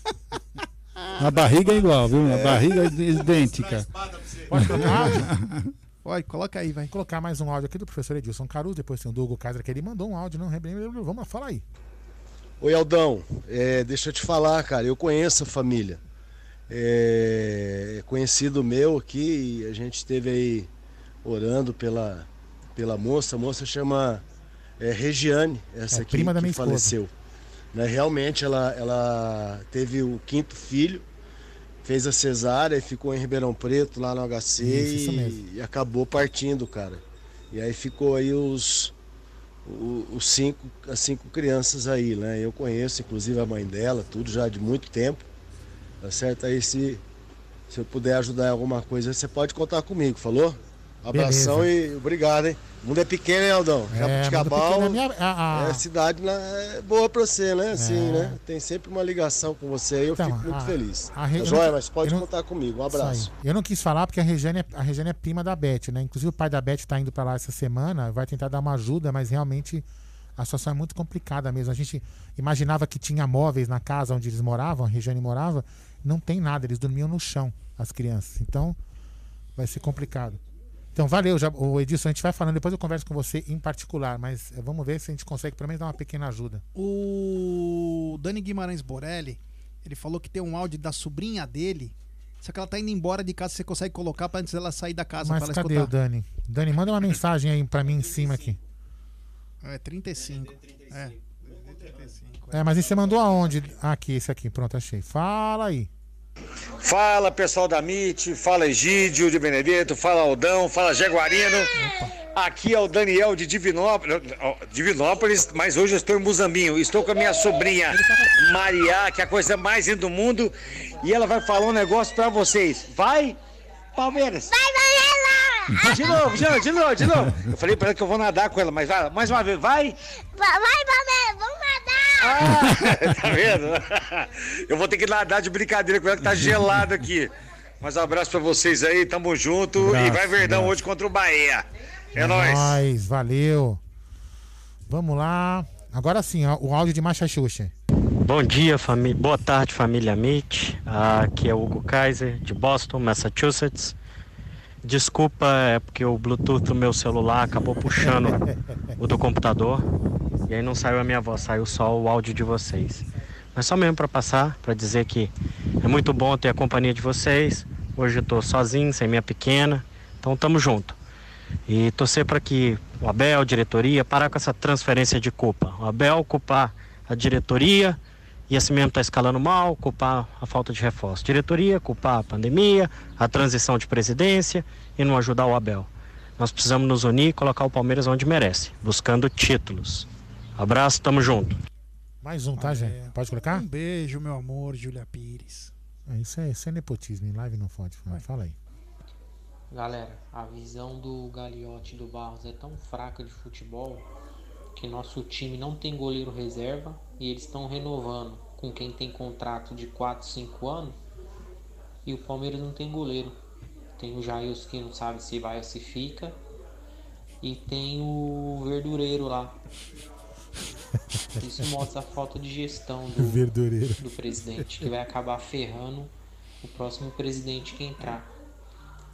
A barriga é igual, viu? A barriga é idêntica. Pode colocar áudio? Pode, coloca aí, vai. Vou colocar mais um áudio aqui do professor Edilson Caruso, depois tem o Douglas Kaiser, que ele mandou um áudio, não lembro. Vamos lá, fala aí. Oi, Aldão. É, deixa eu te falar, cara. Eu conheço a família. É, é conhecido meu aqui e a gente esteve aí orando pela, pela moça. A moça chama é, Regiane, essa É, aqui prima da que minha esposa. faleceu. Né, realmente ela, ela teve o quinto filho, fez a cesárea e ficou em Ribeirão Preto, lá no HC, Isso, isso e, acabou partindo, cara. E aí ficou aí os, o- os cinco, as cinco crianças aí, né? Eu conheço, inclusive, a mãe dela, tudo já de muito tempo. Tá certo? Aí se, se eu puder ajudar em alguma coisa, você pode contar comigo, falou? Abração e obrigado, hein? O mundo é pequeno, hein, Aldão? É, Jabuticabal é minha- a- a- é cidade é boa pra você, né? Assim, É. né? Tem sempre uma ligação com você aí, eu Então, fico muito a- feliz. a Re- Tá joia? Mas pode não- contar comigo. Um abraço. Eu não quis falar porque a Regiane, é- a Regiane é prima da Beth, né? Inclusive o pai da Beth tá indo pra lá essa semana, vai tentar dar uma ajuda, mas realmente a situação é muito complicada mesmo. A gente imaginava que tinha móveis na casa onde eles moravam, a Regiane morava, não tem nada, eles dormiam no chão, as crianças. Então vai ser complicado. Então valeu, já, o Edilson, a gente vai falando, depois eu converso com você em particular, mas eh, vamos ver se a gente consegue pelo menos dar uma pequena ajuda. O Dani Guimarães Borelli, ele falou que tem um áudio da sobrinha dele. Só que ela tá indo embora de casa, você consegue colocar pra antes dela sair da casa Mas pra ela cadê escutar. o Dani? Dani, manda uma mensagem aí pra mim em cima aqui. É 35. É. É, mas e você mandou aonde? Ah, aqui, esse aqui, pronto, achei. Fala aí. Fala pessoal da MIT, fala Egídio de Benedetto, fala Aldão, fala Jaguarino. Aqui é o Daniel de Divinópolis, Divinópolis, mas hoje eu estou em Muzambinho. Estou com a minha sobrinha Maria, que é a coisa mais linda do mundo, e ela vai falar um negócio pra vocês. Vai, Palmeiras! Vai, Palmeiras! De novo, de novo, de novo, de novo. Eu falei pra ela que eu vou nadar com ela, mas vai, mais uma vez, vai! Vai, Palmeiras, vamos nadar! Ah, tá vendo? Eu vou ter que nadar de brincadeira com ela que tá gelado aqui. Mas um abraço pra vocês aí, tamo junto. Abraço, e vai Verdão abraço. hoje contra o Bahia. É nóis. Nóis, valeu. Vamos lá. Agora sim, ó, o áudio de Machachuxa. Bom dia, família. Boa tarde, família Meet. Aqui é o Hugo Kaiser, de Boston, Massachusetts. Desculpa, é porque o Bluetooth do meu celular acabou puxando o do computador. E aí não saiu a minha voz, saiu só o áudio de vocês. Mas só mesmo para passar, para dizer que é muito bom ter a companhia de vocês. Hoje eu tô sozinho, sem minha pequena. Então tamo junto. E torcer para que o Abel, diretoria, parar com essa transferência de culpa. O Abel culpar a diretoria e assim mesmo tá escalando mal, culpar a falta de reforço. Diretoria, culpar a pandemia, a transição de presidência e não ajudar o Abel. Nós precisamos nos unir e colocar o Palmeiras onde merece, buscando títulos. Abraço, tamo junto. Mais um, tá, Jé? Pode colocar? Um beijo, meu amor, Júlia Pires. É, isso, é, isso é nepotismo, em live não pode. Fala, fala aí. Galera, a visão do Gagliotti e do Barros é tão fraca de futebol que nosso time não tem goleiro reserva e eles estão renovando com quem tem contrato de 4, 5 anos. E o Palmeiras não tem goleiro. Tem o Jailson que não sabe se vai ou se fica. E tem o verdureiro lá. Isso mostra a falta de gestão do, Verdureiro. do presidente, que vai acabar ferrando o próximo presidente que entrar.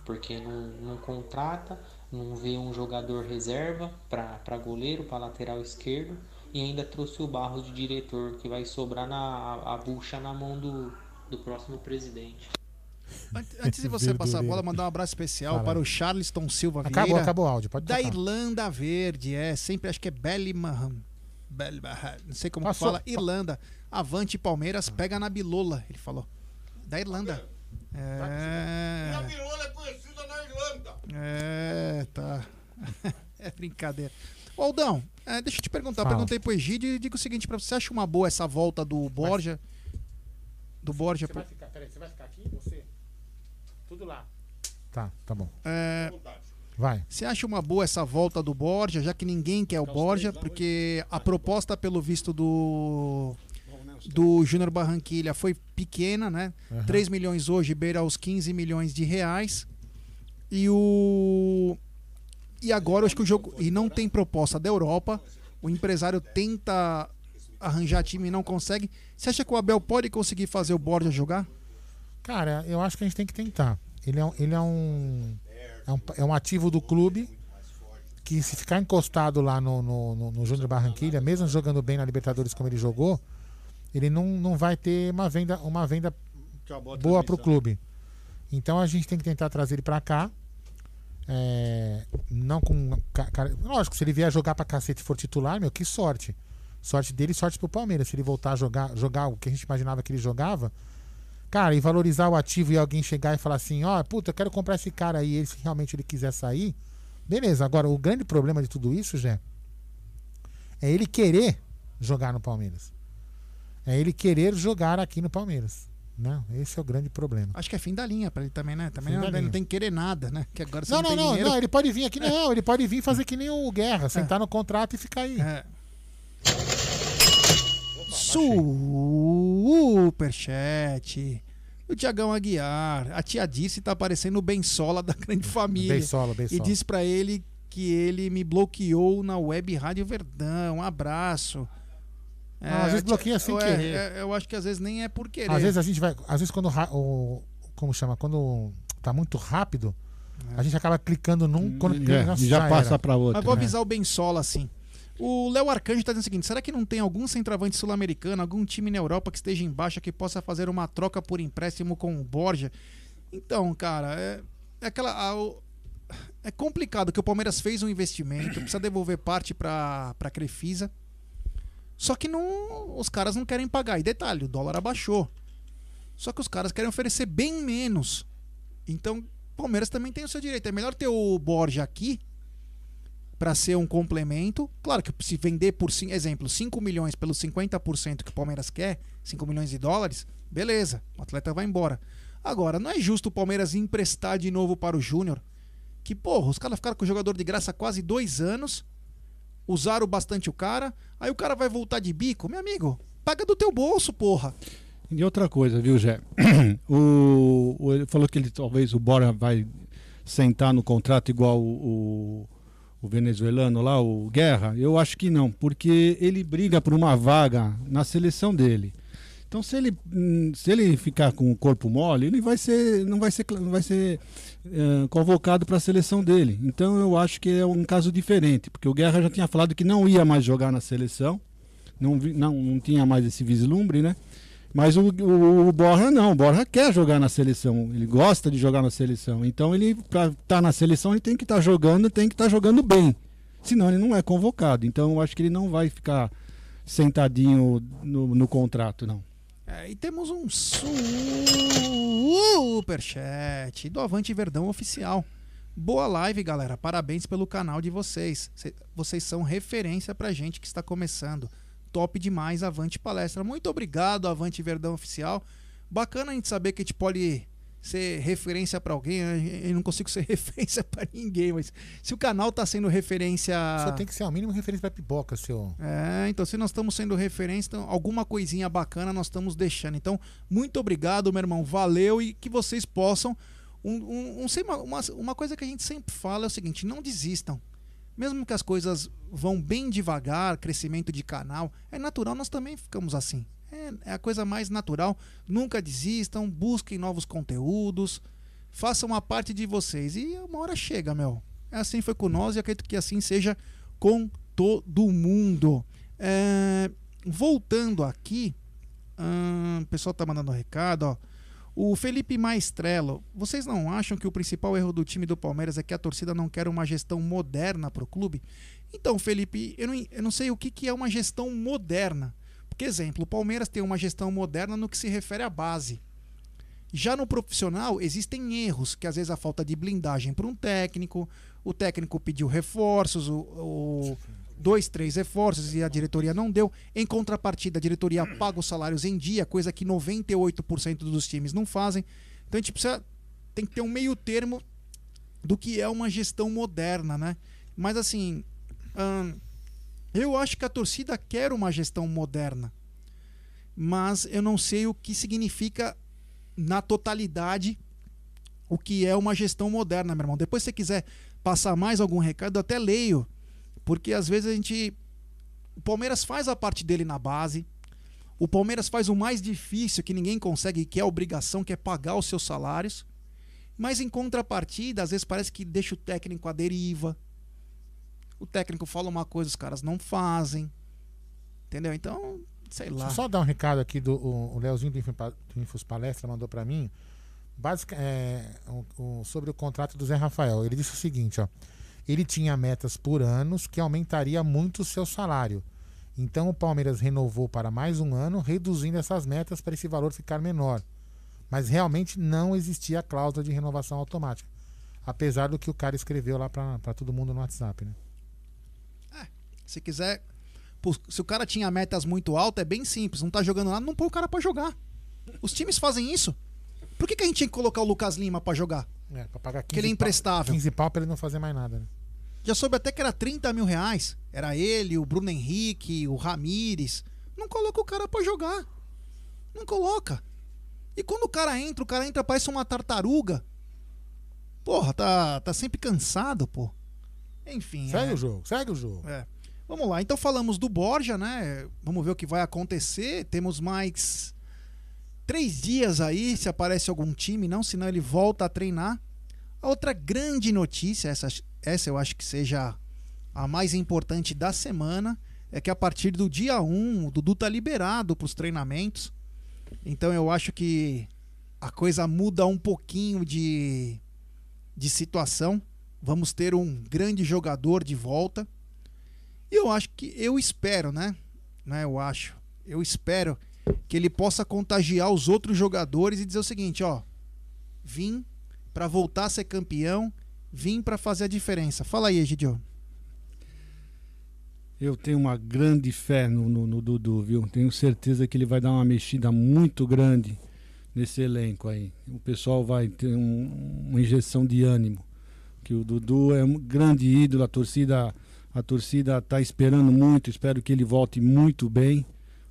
Porque não, não contrata, não vê um jogador reserva para goleiro, para lateral esquerdo, e ainda trouxe o Barros de diretor, que vai sobrar na, a, a bucha na mão do, do próximo presidente. Antes de você passar a bola, mandar um abraço especial Fala. para o Charleston Silva Acabou, Vieira. acabou o áudio, pode Da tocar. Irlanda Verde, é. Sempre acho que é Bellingham. Não sei como que Passou. fala. Irlanda. Avante Palmeiras, pega na bilola, ele falou. Da Irlanda. É. A bilola é É, tá. é brincadeira. Ô, Aldão, é, deixa eu te perguntar. Fala. Perguntei pro Egídio e digo o seguinte pra você. Você acha uma boa essa volta do Borja? Do Borja Você pro... vai ficar, peraí, você vai ficar aqui? Você? Tudo lá. Tá, tá bom. É, Vai. Você acha uma boa essa volta do Borja, já que ninguém quer o Borja, porque a proposta, pelo visto do do Júnior Barranquilha foi pequena, né? Aham. 3 milhões hoje beira aos 15 milhões de reais. E o e agora eu acho que o jogo e não tem proposta da Europa. O empresário tenta arranjar time e não consegue. Você acha que o Abel pode conseguir fazer o Borja jogar? Cara, eu acho que a gente tem que tentar. Ele é, um- ele é um, é um. é um ativo do clube que se ficar encostado lá no, no, no, no Júnior Barranquilha, mesmo jogando bem na Libertadores como ele jogou, ele não, não vai ter uma venda, uma venda boa pro clube. Então a gente tem que tentar trazer ele pra cá. É, não com. ca- cara- lógico, se ele vier jogar pra cacete e for titular, meu, que sorte. Sorte dele sorte pro Palmeiras. Se ele voltar a jogar, jogar o que a gente imaginava que ele jogava, Cara, e valorizar o ativo e alguém chegar e falar assim, ó, puta, eu quero comprar esse cara aí, se realmente ele quiser sair, beleza. Agora, o grande problema de tudo isso, Jé, é ele querer jogar no Palmeiras. É ele querer jogar aqui no Palmeiras. Não, esse é o grande problema. Acho que é fim da linha pra ele também, né? Também não, não tem que querer nada, né? Que agora Não, não, não, não, não, ele pode vir aqui, não, ele pode vir fazer que nem o Guerra, sentar no contrato e ficar aí. É. Superchat. O Tiagão Aguiar. A tia Disse tá parecendo o Bensola da grande família. Bensola, Bensola. E disse pra ele que ele me bloqueou na web Rádio Verdão. Um abraço. É, Ah, às vezes a bloqueia sem eu, querer. é, eu acho que às vezes nem é por querer. Às vezes a gente vai. Às vezes quando o. Como chama? Quando tá muito rápido, a gente acaba clicando num. Quando, É, e já passa era. pra outra. Mas vou É. avisar o Bensola assim. O Léo Arcanjo tá dizendo o seguinte: será que não tem algum centroavante sul-americano, algum time na Europa que esteja em baixa que possa fazer uma troca por empréstimo com o Borja? Então, cara, é, é aquela. a- o- é complicado que o Palmeiras fez um investimento, precisa devolver parte pra, pra Crefisa. Só que não, os caras não querem pagar. E detalhe, o dólar abaixou. Só que os caras querem oferecer bem menos. Então, Palmeiras também tem o seu direito. É melhor ter o Borja aqui para ser um complemento. Claro que se vender por, exemplo, 5 milhões pelos 50% que o Palmeiras quer, 5 milhões de dólares, beleza, o atleta vai embora. Agora, não é justo o Palmeiras emprestar de novo para o Júnior, que, porra, os caras ficaram com o jogador de graça quase dois anos, usaram bastante o cara, aí o cara vai voltar de bico, meu amigo, paga do teu bolso, porra. E outra coisa, viu, Jé? O, o- ele falou que ele talvez o Bora vai sentar no contrato igual o, o, o venezuelano lá, o Guerra. Eu acho que não, porque ele briga por uma vaga na seleção dele. Então, se ele, hum, se ele ficar com o corpo mole, ele vai ser, não vai ser, não vai ser eh, convocado para a seleção dele. Então, eu acho que é um caso diferente, porque o Guerra já tinha falado que não ia mais jogar na seleção, não, vi- não, não tinha mais esse vislumbre, né? Mas o, o, o Borja não, o Borja quer jogar na seleção, ele gosta de jogar na seleção. Então ele, para estar na seleção, ele tem que estar jogando, tem que estar jogando bem. Senão ele não é convocado. Então eu acho que ele não vai ficar sentadinho no, no contrato, não. É, e temos um superchat do Avante Verdão Oficial. Boa live, galera. Parabéns pelo canal de vocês. Cê- Vocês são referência pra gente que está começando. Top demais, Avante Palestra. Muito obrigado, Avante Verdão Oficial. Bacana a gente saber que a gente pode ser referência para alguém, eu não consigo ser referência para ninguém, mas se o canal tá sendo referência. Só tem que ser ao mínimo referência para pipoca, seu. É, então se nós estamos sendo referência, então, alguma coisinha bacana nós estamos deixando. Então, muito obrigado, meu irmão, valeu e que vocês possam. Um, um, um, uma, uma coisa que a gente sempre fala é o seguinte: não desistam. Mesmo que as coisas vão bem devagar, crescimento de canal, é natural, nós também ficamos assim. É, é a coisa mais natural. Nunca desistam, busquem novos conteúdos, façam a parte de vocês. E uma hora chega, meu. Assim foi com nós e acredito que assim seja com todo mundo. É, voltando aqui, hum, o pessoal tá mandando um recado, ó. O Felipe Maestrello, vocês não acham que o principal erro do time do Palmeiras é que a torcida não quer uma gestão moderna para o clube? Então, Felipe, eu não, eu não sei o que, que é uma gestão moderna. Porque, exemplo, o Palmeiras tem uma gestão moderna no que se refere à base. Já no profissional, existem erros, que às vezes a falta de blindagem para um técnico, o técnico pediu reforços, o, o, dois, três reforços e a diretoria não deu. Em contrapartida, a diretoria paga os salários em dia, coisa que 98% dos times não fazem. Então a gente precisa. Tem que ter um meio termo do que é uma gestão moderna, né? Mas assim. Hum, eu acho que a torcida quer uma gestão moderna, mas eu não sei o que significa na totalidade o que é uma gestão moderna, meu irmão. Depois, se você quiser passar mais algum recado, eu até leio, porque às vezes a gente. O Palmeiras faz a parte dele na base. O Palmeiras faz o mais difícil que ninguém consegue, que é a obrigação, que é pagar os seus salários. Mas em contrapartida, às vezes parece que deixa o técnico à deriva o técnico fala uma coisa, os caras não fazem. Entendeu? Então, sei lá. Só dar um recado aqui do o, Leozinho do Infos Palestra mandou para mim. É, sobre o contrato do Zé Rafael. Ele disse o seguinte, ó. Ele tinha metas por anos que aumentaria muito o seu salário. Então o Palmeiras renovou para mais um ano, reduzindo essas metas para esse valor ficar menor. Mas realmente não existia a cláusula de renovação automática. Apesar do que o cara escreveu lá para todo mundo no WhatsApp, né? Se quiser. Se o cara tinha metas muito altas, é bem simples. Não tá jogando nada, não põe o cara para jogar. Os times fazem isso. Por que, que a gente tinha que colocar o Lucas Lima para jogar? É, pra pagar 15 que ele é imprestável. 15 pau pra ele não fazer mais nada, né? Já soube até que era 30 mil reais. Era ele, o Bruno Henrique, o Ramires. Não coloca o cara para jogar. Não coloca. E quando o cara entra, o cara entra, parece uma tartaruga. Porra, tá, tá sempre cansado, pô. Enfim. Segue é... o jogo, segue o jogo. É. Vamos lá, então falamos do Borja, né? Vamos ver o que vai acontecer. Temos mais três dias aí, se aparece algum time, não, senão ele volta a treinar. A outra grande notícia, essa, essa eu acho que seja a mais importante da semana, é que a partir do dia 1, o Dudu tá liberado para os treinamentos. Então eu acho que a coisa muda um pouquinho de, de situação. Vamos ter um grande jogador de volta. E eu acho que, eu espero, né? né? Eu acho. Eu espero que ele possa contagiar os outros jogadores e dizer o seguinte, ó. Vim para voltar a ser campeão, vim para fazer a diferença. Fala aí, Egidio. Eu tenho uma grande fé no, no, no, Dudu, viu? Tenho certeza que ele vai dar uma mexida muito grande nesse elenco aí. O pessoal vai ter um, uma injeção de ânimo. Que o Dudu é um grande ídolo, a torcida a torcida está esperando muito, espero que ele volte muito bem,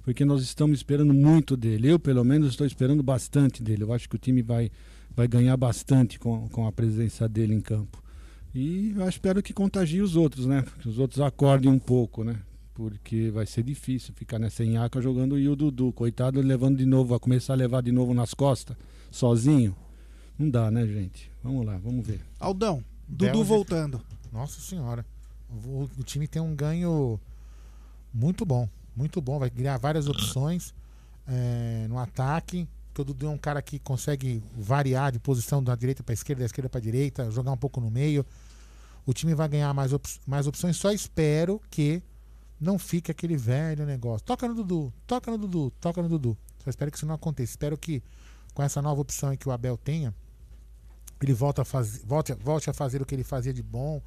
porque nós estamos esperando muito dele. Eu, pelo menos, estou esperando bastante dele. Eu acho que o time vai, vai ganhar bastante com, com a presença dele em campo. E eu espero que contagie os outros, né? Que os outros acordem um pouco, né? Porque vai ser difícil ficar nessa enhaca jogando e o Dudu, coitado, levando de novo, vai começar a levar de novo nas costas, sozinho. Não dá, né, gente? Vamos lá, vamos ver. Aldão, Dudu voltando. Nossa senhora o, o time tem um ganho muito bom. Muito bom. Vai criar várias opções é, no ataque. Que o Dudu é um cara que consegue variar de posição da direita para esquerda, da esquerda para direita, jogar um pouco no meio. O time vai ganhar mais, op mais opções. Só espero que não fique aquele velho negócio. Toca no Dudu, toca no Dudu, toca no Dudu. Só espero que isso não aconteça. Espero que com essa nova opção que o Abel tenha, ele volta a volte, volte a fazer o que ele fazia de bom,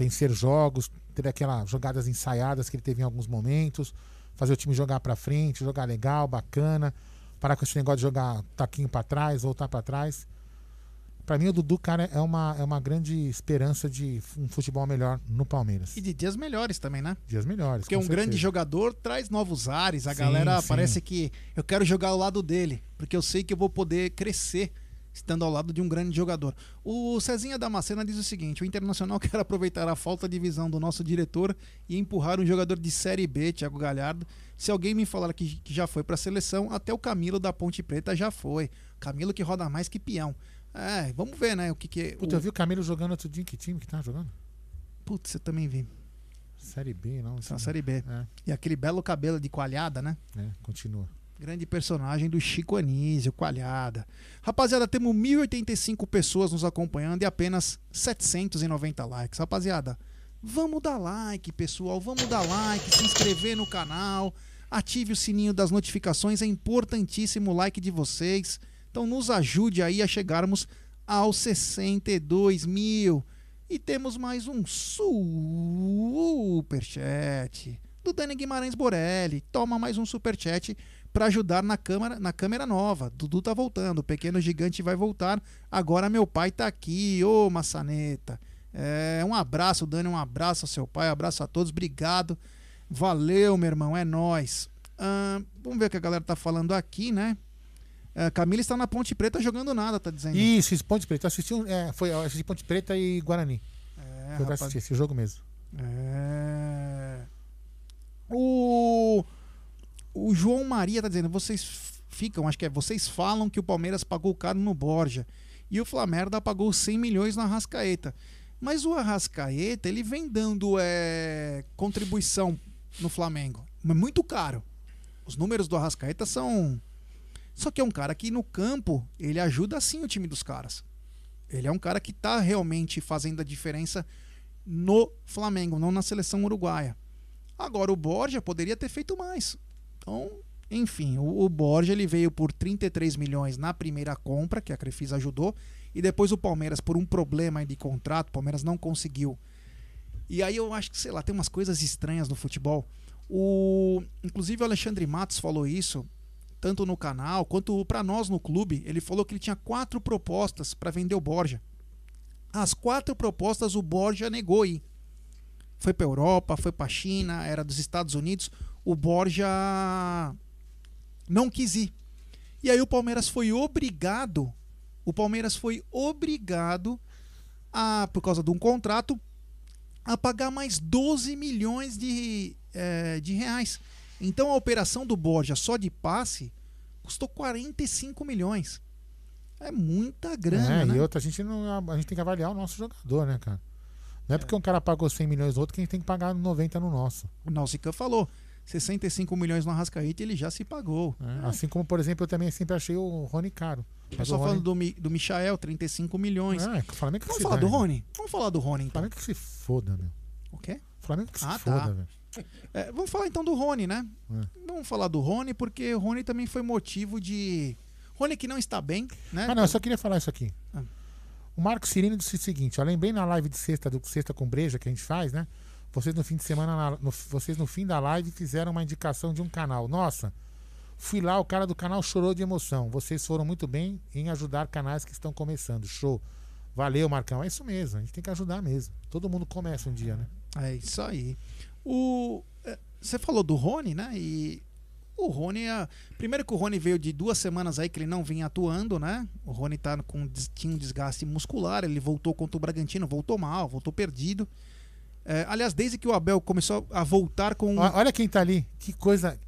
vencer jogos, ter aquelas jogadas ensaiadas que ele teve em alguns momentos, fazer o time jogar para frente, jogar legal, bacana, parar com esse negócio de jogar taquinho para trás, voltar para trás. Pra mim, o Dudu, cara, é uma, é uma grande esperança de um futebol melhor no Palmeiras. E de dias melhores também, né? Dias melhores. Porque um certeza. grande jogador traz novos ares. A Sim, galera sim. parece que eu quero jogar ao lado dele, porque eu sei que eu vou poder crescer estando ao lado de um grande jogador. O Cezinha Damascena diz o seguinte: o Internacional quer aproveitar a falta de visão do nosso diretor e empurrar um jogador de Série B, Thiago Galhardo. Se alguém me falar que, que já foi pra seleção, até o Camilo da Ponte Preta já foi. Camilo que roda mais que peão. É, vamos ver, né? O que que. Puta, o... eu vi o Camilo jogando outro dia. em Que time que tá jogando? Putz, eu também vi. Série B, não. Só Série B. E aquele belo cabelo de coalhada, né? É, continua. Grande personagem do Chico Anísio, Coalhada. Rapaziada, temos 1.085 pessoas nos acompanhando e apenas 790 likes. Rapaziada, vamos dar like, pessoal. Vamos dar like, se inscrever no canal. Ative o sininho das notificações. É importantíssimo o like de vocês. Então nos ajude aí a chegarmos aos 62 mil. E temos mais um superchat do Dani Guimarães Borelli. Toma mais um superchat para ajudar na câmera, na câmera nova. Dudu tá voltando, o pequeno gigante vai voltar. Agora meu pai tá aqui, ô maçaneta. É, um abraço, Dani, um abraço ao seu pai, um abraço a todos, obrigado. Valeu, meu irmão, é nós. Ah, vamos ver o que a galera tá falando aqui, né? É, Camila está na Ponte Preta jogando nada, tá dizendo. Isso, isso, Ponte Preta. Assisti, é, foi, assisti Ponte Preta e Guarani. É, foi rapaz. assistir esse jogo mesmo. É. O. O João Maria tá dizendo, vocês ficam, acho que é, vocês falam que o Palmeiras pagou caro no Borja e o Flamengo pagou 100 milhões na Arrascaeta. Mas o Arrascaeta, ele vem dando é, contribuição no Flamengo, mas muito caro. Os números do Arrascaeta são só que é um cara que no campo, ele ajuda sim o time dos caras. Ele é um cara que tá realmente fazendo a diferença no Flamengo, não na seleção uruguaia. Agora o Borja poderia ter feito mais. Então, enfim, o, o Borja ele veio por 33 milhões na primeira compra, que a Crefisa ajudou, e depois o Palmeiras por um problema de contrato, o Palmeiras não conseguiu. E aí eu acho que, sei lá, tem umas coisas estranhas no futebol. O, inclusive o Alexandre Matos falou isso, tanto no canal quanto para nós no clube. Ele falou que ele tinha quatro propostas para vender o Borja. As quatro propostas o Borja negou aí. Foi para Europa, foi para China, era dos Estados Unidos. O Borja não quis ir. E aí o Palmeiras foi obrigado, o Palmeiras foi obrigado a, por causa de um contrato, a pagar mais 12 milhões de, eh, de reais. Então a operação do Borja só de passe custou 45 milhões. É muita grana, é, né? e outra, a gente, não, a gente tem que avaliar o nosso jogador, né, cara? Não é porque um cara pagou 100 milhões no outro que a gente tem que pagar 90 no nosso. O Nausicaa falou, 65 milhões no Arrascaeta ele já se pagou. né? Assim como, por exemplo, eu também sempre achei o Rony caro. O pessoal Rony- falando do, Mi- do Michael, 35 milhões. É, o Flamengo que Vamos se falar do dane. Rony? Vamos falar do Rony, então. Flamengo que se foda, meu. O quê? Flamengo que se Ah, foda, tá. velho. É, vamos falar então do Rony, né? É. Vamos falar do Rony, porque o Rony também foi motivo de. Rony que não está bem, né? Ah, não, eu só queria falar isso aqui. Ah. O Marco Cirino disse o seguinte: eu lembrei na live de sexta, do Sexta com Breja que a gente faz, né? Vocês no fim de semana, na- no- vocês no fim da live fizeram uma indicação de um canal. Nossa, fui lá, o cara do canal chorou de emoção. Vocês foram muito bem em ajudar canais que estão começando. Show. Valeu, Marcão. É isso mesmo, a gente tem que ajudar mesmo. Todo mundo começa um dia, né? É isso aí. O, é, você falou do Rony, né? E o Rony, é- primeiro que o Rony veio de duas semanas aí que ele não vinha atuando, né? O Rony tá com tinha um desgaste muscular, ele voltou contra o Bragantino, voltou mal, voltou perdido. É, aliás, desde que o Abel começou a voltar com. Olha quem tá ali. Que coisa.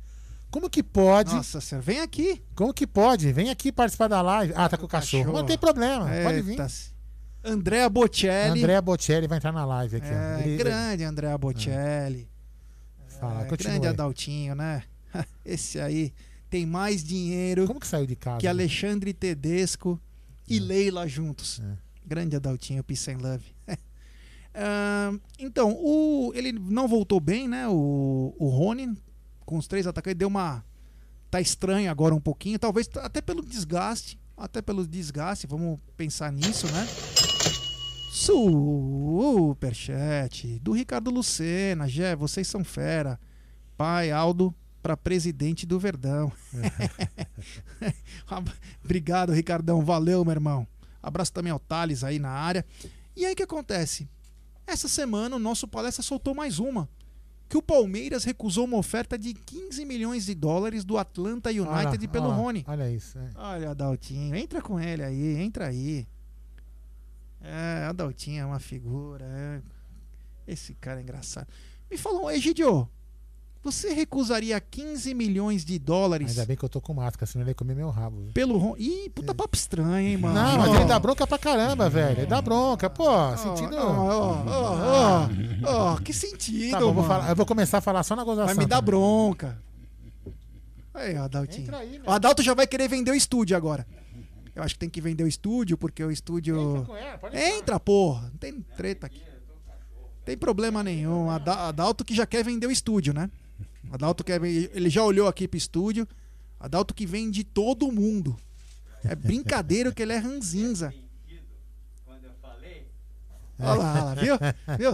Como que pode? Nossa senhora, vem aqui. Como que pode? Vem aqui participar da live. Ah, tá com o cachorro. cachorro. Não tem problema, pode vir. Andrea Bocelli. André Bocelli vai entrar na live aqui. É, Ele- grande Andrea Bocelli. Fala, É, grande. Adaltinho, né? Esse aí tem mais dinheiro Como que saiu de casa? que? Alexandre Tedesco e Leila juntos. É. Grande Adaltinho, Peace and Love. Então, o, ele não voltou bem, né? O, o Rony, com os três atacantes, deu uma. Tá estranho agora um pouquinho, talvez até pelo desgaste. Até pelo desgaste, vamos pensar nisso, né? Superchat do Ricardo Lucena. Gé, vocês são fera. Pai Aldo para presidente do Verdão. Obrigado, Ricardão. Valeu, meu irmão. Abraço também ao Thales aí na área. E aí o que acontece? Essa semana o nosso palestra soltou mais uma. Que o Palmeiras recusou uma oferta de 15 milhões de dólares do Atlanta United Olha, pelo olha, Rony. Olha isso. é. Olha, Adaltinho, entra com ele aí, entra aí. É, Adaltinho é uma figura. é. Esse cara é engraçado. Me falou, Egidio, você recusaria 15 milhões de dólares Ainda bem que eu tô com máscara, senão ele ia comer meu rabo. pelo Ron? Ih, puta papo estranho, hein, mano? Não, mas ele dá bronca pra caramba, velho. Ele dá bronca, pô. Sentido. Ó, ó, ó, que sentido, Tá bom, vou mano. falar- eu vou começar a falar só na gozação. Vai me dar bronca. Aí, ó, Adaltinho. Entra aí, meu. o Adalto já vai querer vender o estúdio agora. Eu acho que tem que vender o estúdio, porque o estúdio. Entra com ela, pode Entra, porra. Não tem treta aqui. Tem problema nenhum. Ada- Adalto que já quer vender o estúdio, né? Adalto quer Ele já olhou aqui pro estúdio. Adalto que vende todo mundo. É brincadeira que ele é ranzinza. Olha lá, olha lá, viu? viu?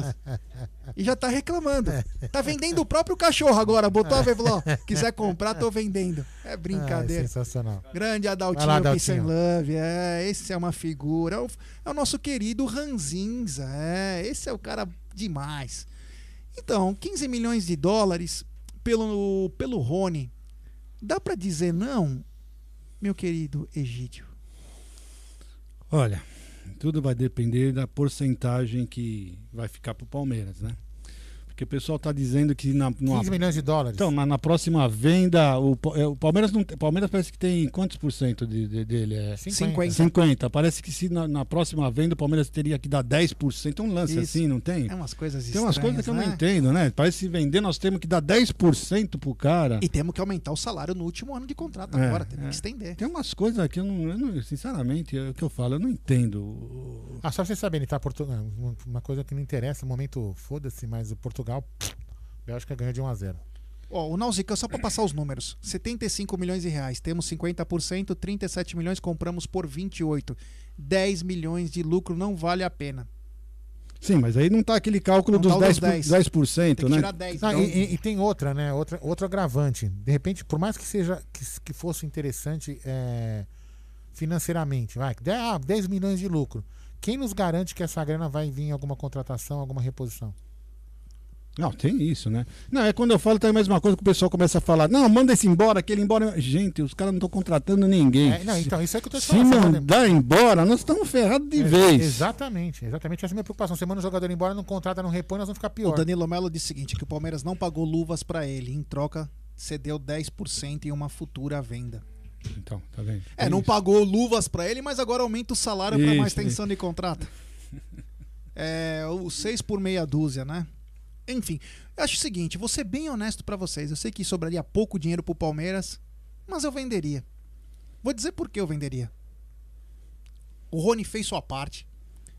E já tá reclamando. Tá vendendo o próprio cachorro agora. Botou a ver e falou: ó, quiser comprar, tô vendendo. É brincadeira. Ah, sensacional. Grande Adaltinho lá, Peace and Adaltinho. Love. É, esse é uma figura. É o, é o nosso querido Ranzinza. É, esse é o cara demais. Então, 15 milhões de dólares pelo, pelo Rony. Dá pra dizer não, meu querido Egídio? Olha, tudo vai depender da porcentagem que vai ficar pro Palmeiras, né? Porque o pessoal tá dizendo que na numa- 15 milhões de dólares. Então, mas na próxima venda, o, é, o Palmeiras não, Palmeiras parece que tem quantos por cento de, de- dele? É 50. 50. Parece que se na, na próxima venda o Palmeiras teria que dar 10%. Tem um lance Isso. assim, não tem? É umas coisas Tem umas estranhas, coisas que eu né? não entendo, né? Parece que se vender nós temos que dar 10% pro cara. E temos que aumentar o salário no último ano de contrato É, agora. Temos é. que estender. Tem umas coisas que eu não, eu não- sinceramente, é o que eu falo, eu não entendo. Ah, só pra vocês saberem, tá? Portugal, uma coisa que não interessa, no momento, foda-se, mas o Portugal, Bélgica ganhou de 1 a 0 Ó, o Nausicaa, só para passar os números: 75 milhões de reais, temos 50%, 37 milhões, compramos por 28. 10 milhões de lucro não vale a pena. Sim, mas aí não tá aquele cálculo Não dos tá o 10%, dos 10. 10%, Tem que né? tirar 10. Ah, então- e, e- tem outra, né? Outra, outro agravante. De repente, por mais que seja que, que fosse interessante é, financeiramente, vai, de- ah, 10 milhões de lucro. Quem nos garante que essa grana vai vir em alguma contratação, alguma reposição? Não, tem isso, né? Não, é quando eu falo também a mesma coisa que o pessoal começa a falar. Não, manda esse embora, aquele embora. Gente, os caras não estão contratando ninguém. É, não, então, isso é que eu tô te Se falando. Manda- mandar embora, nós estamos ferrados de É, vez. Exatamente, exatamente. Essa é a minha preocupação. Você manda o jogador embora, não contrata, não repõe, nós vamos ficar O pior. Danilo Melo disse o seguinte: que o Palmeiras não pagou luvas para ele, em troca cedeu 10% em uma futura venda. Então, tá vendo? É, não pagou luvas para ele, mas agora aumenta o salário para Isso, mais tensão de contrato. É, o 6 por meia dúzia, né? Enfim, eu acho o seguinte, vou ser bem honesto para vocês. Eu sei que sobraria pouco dinheiro pro Palmeiras, mas eu venderia. Vou dizer por que eu venderia. O Rony fez sua parte,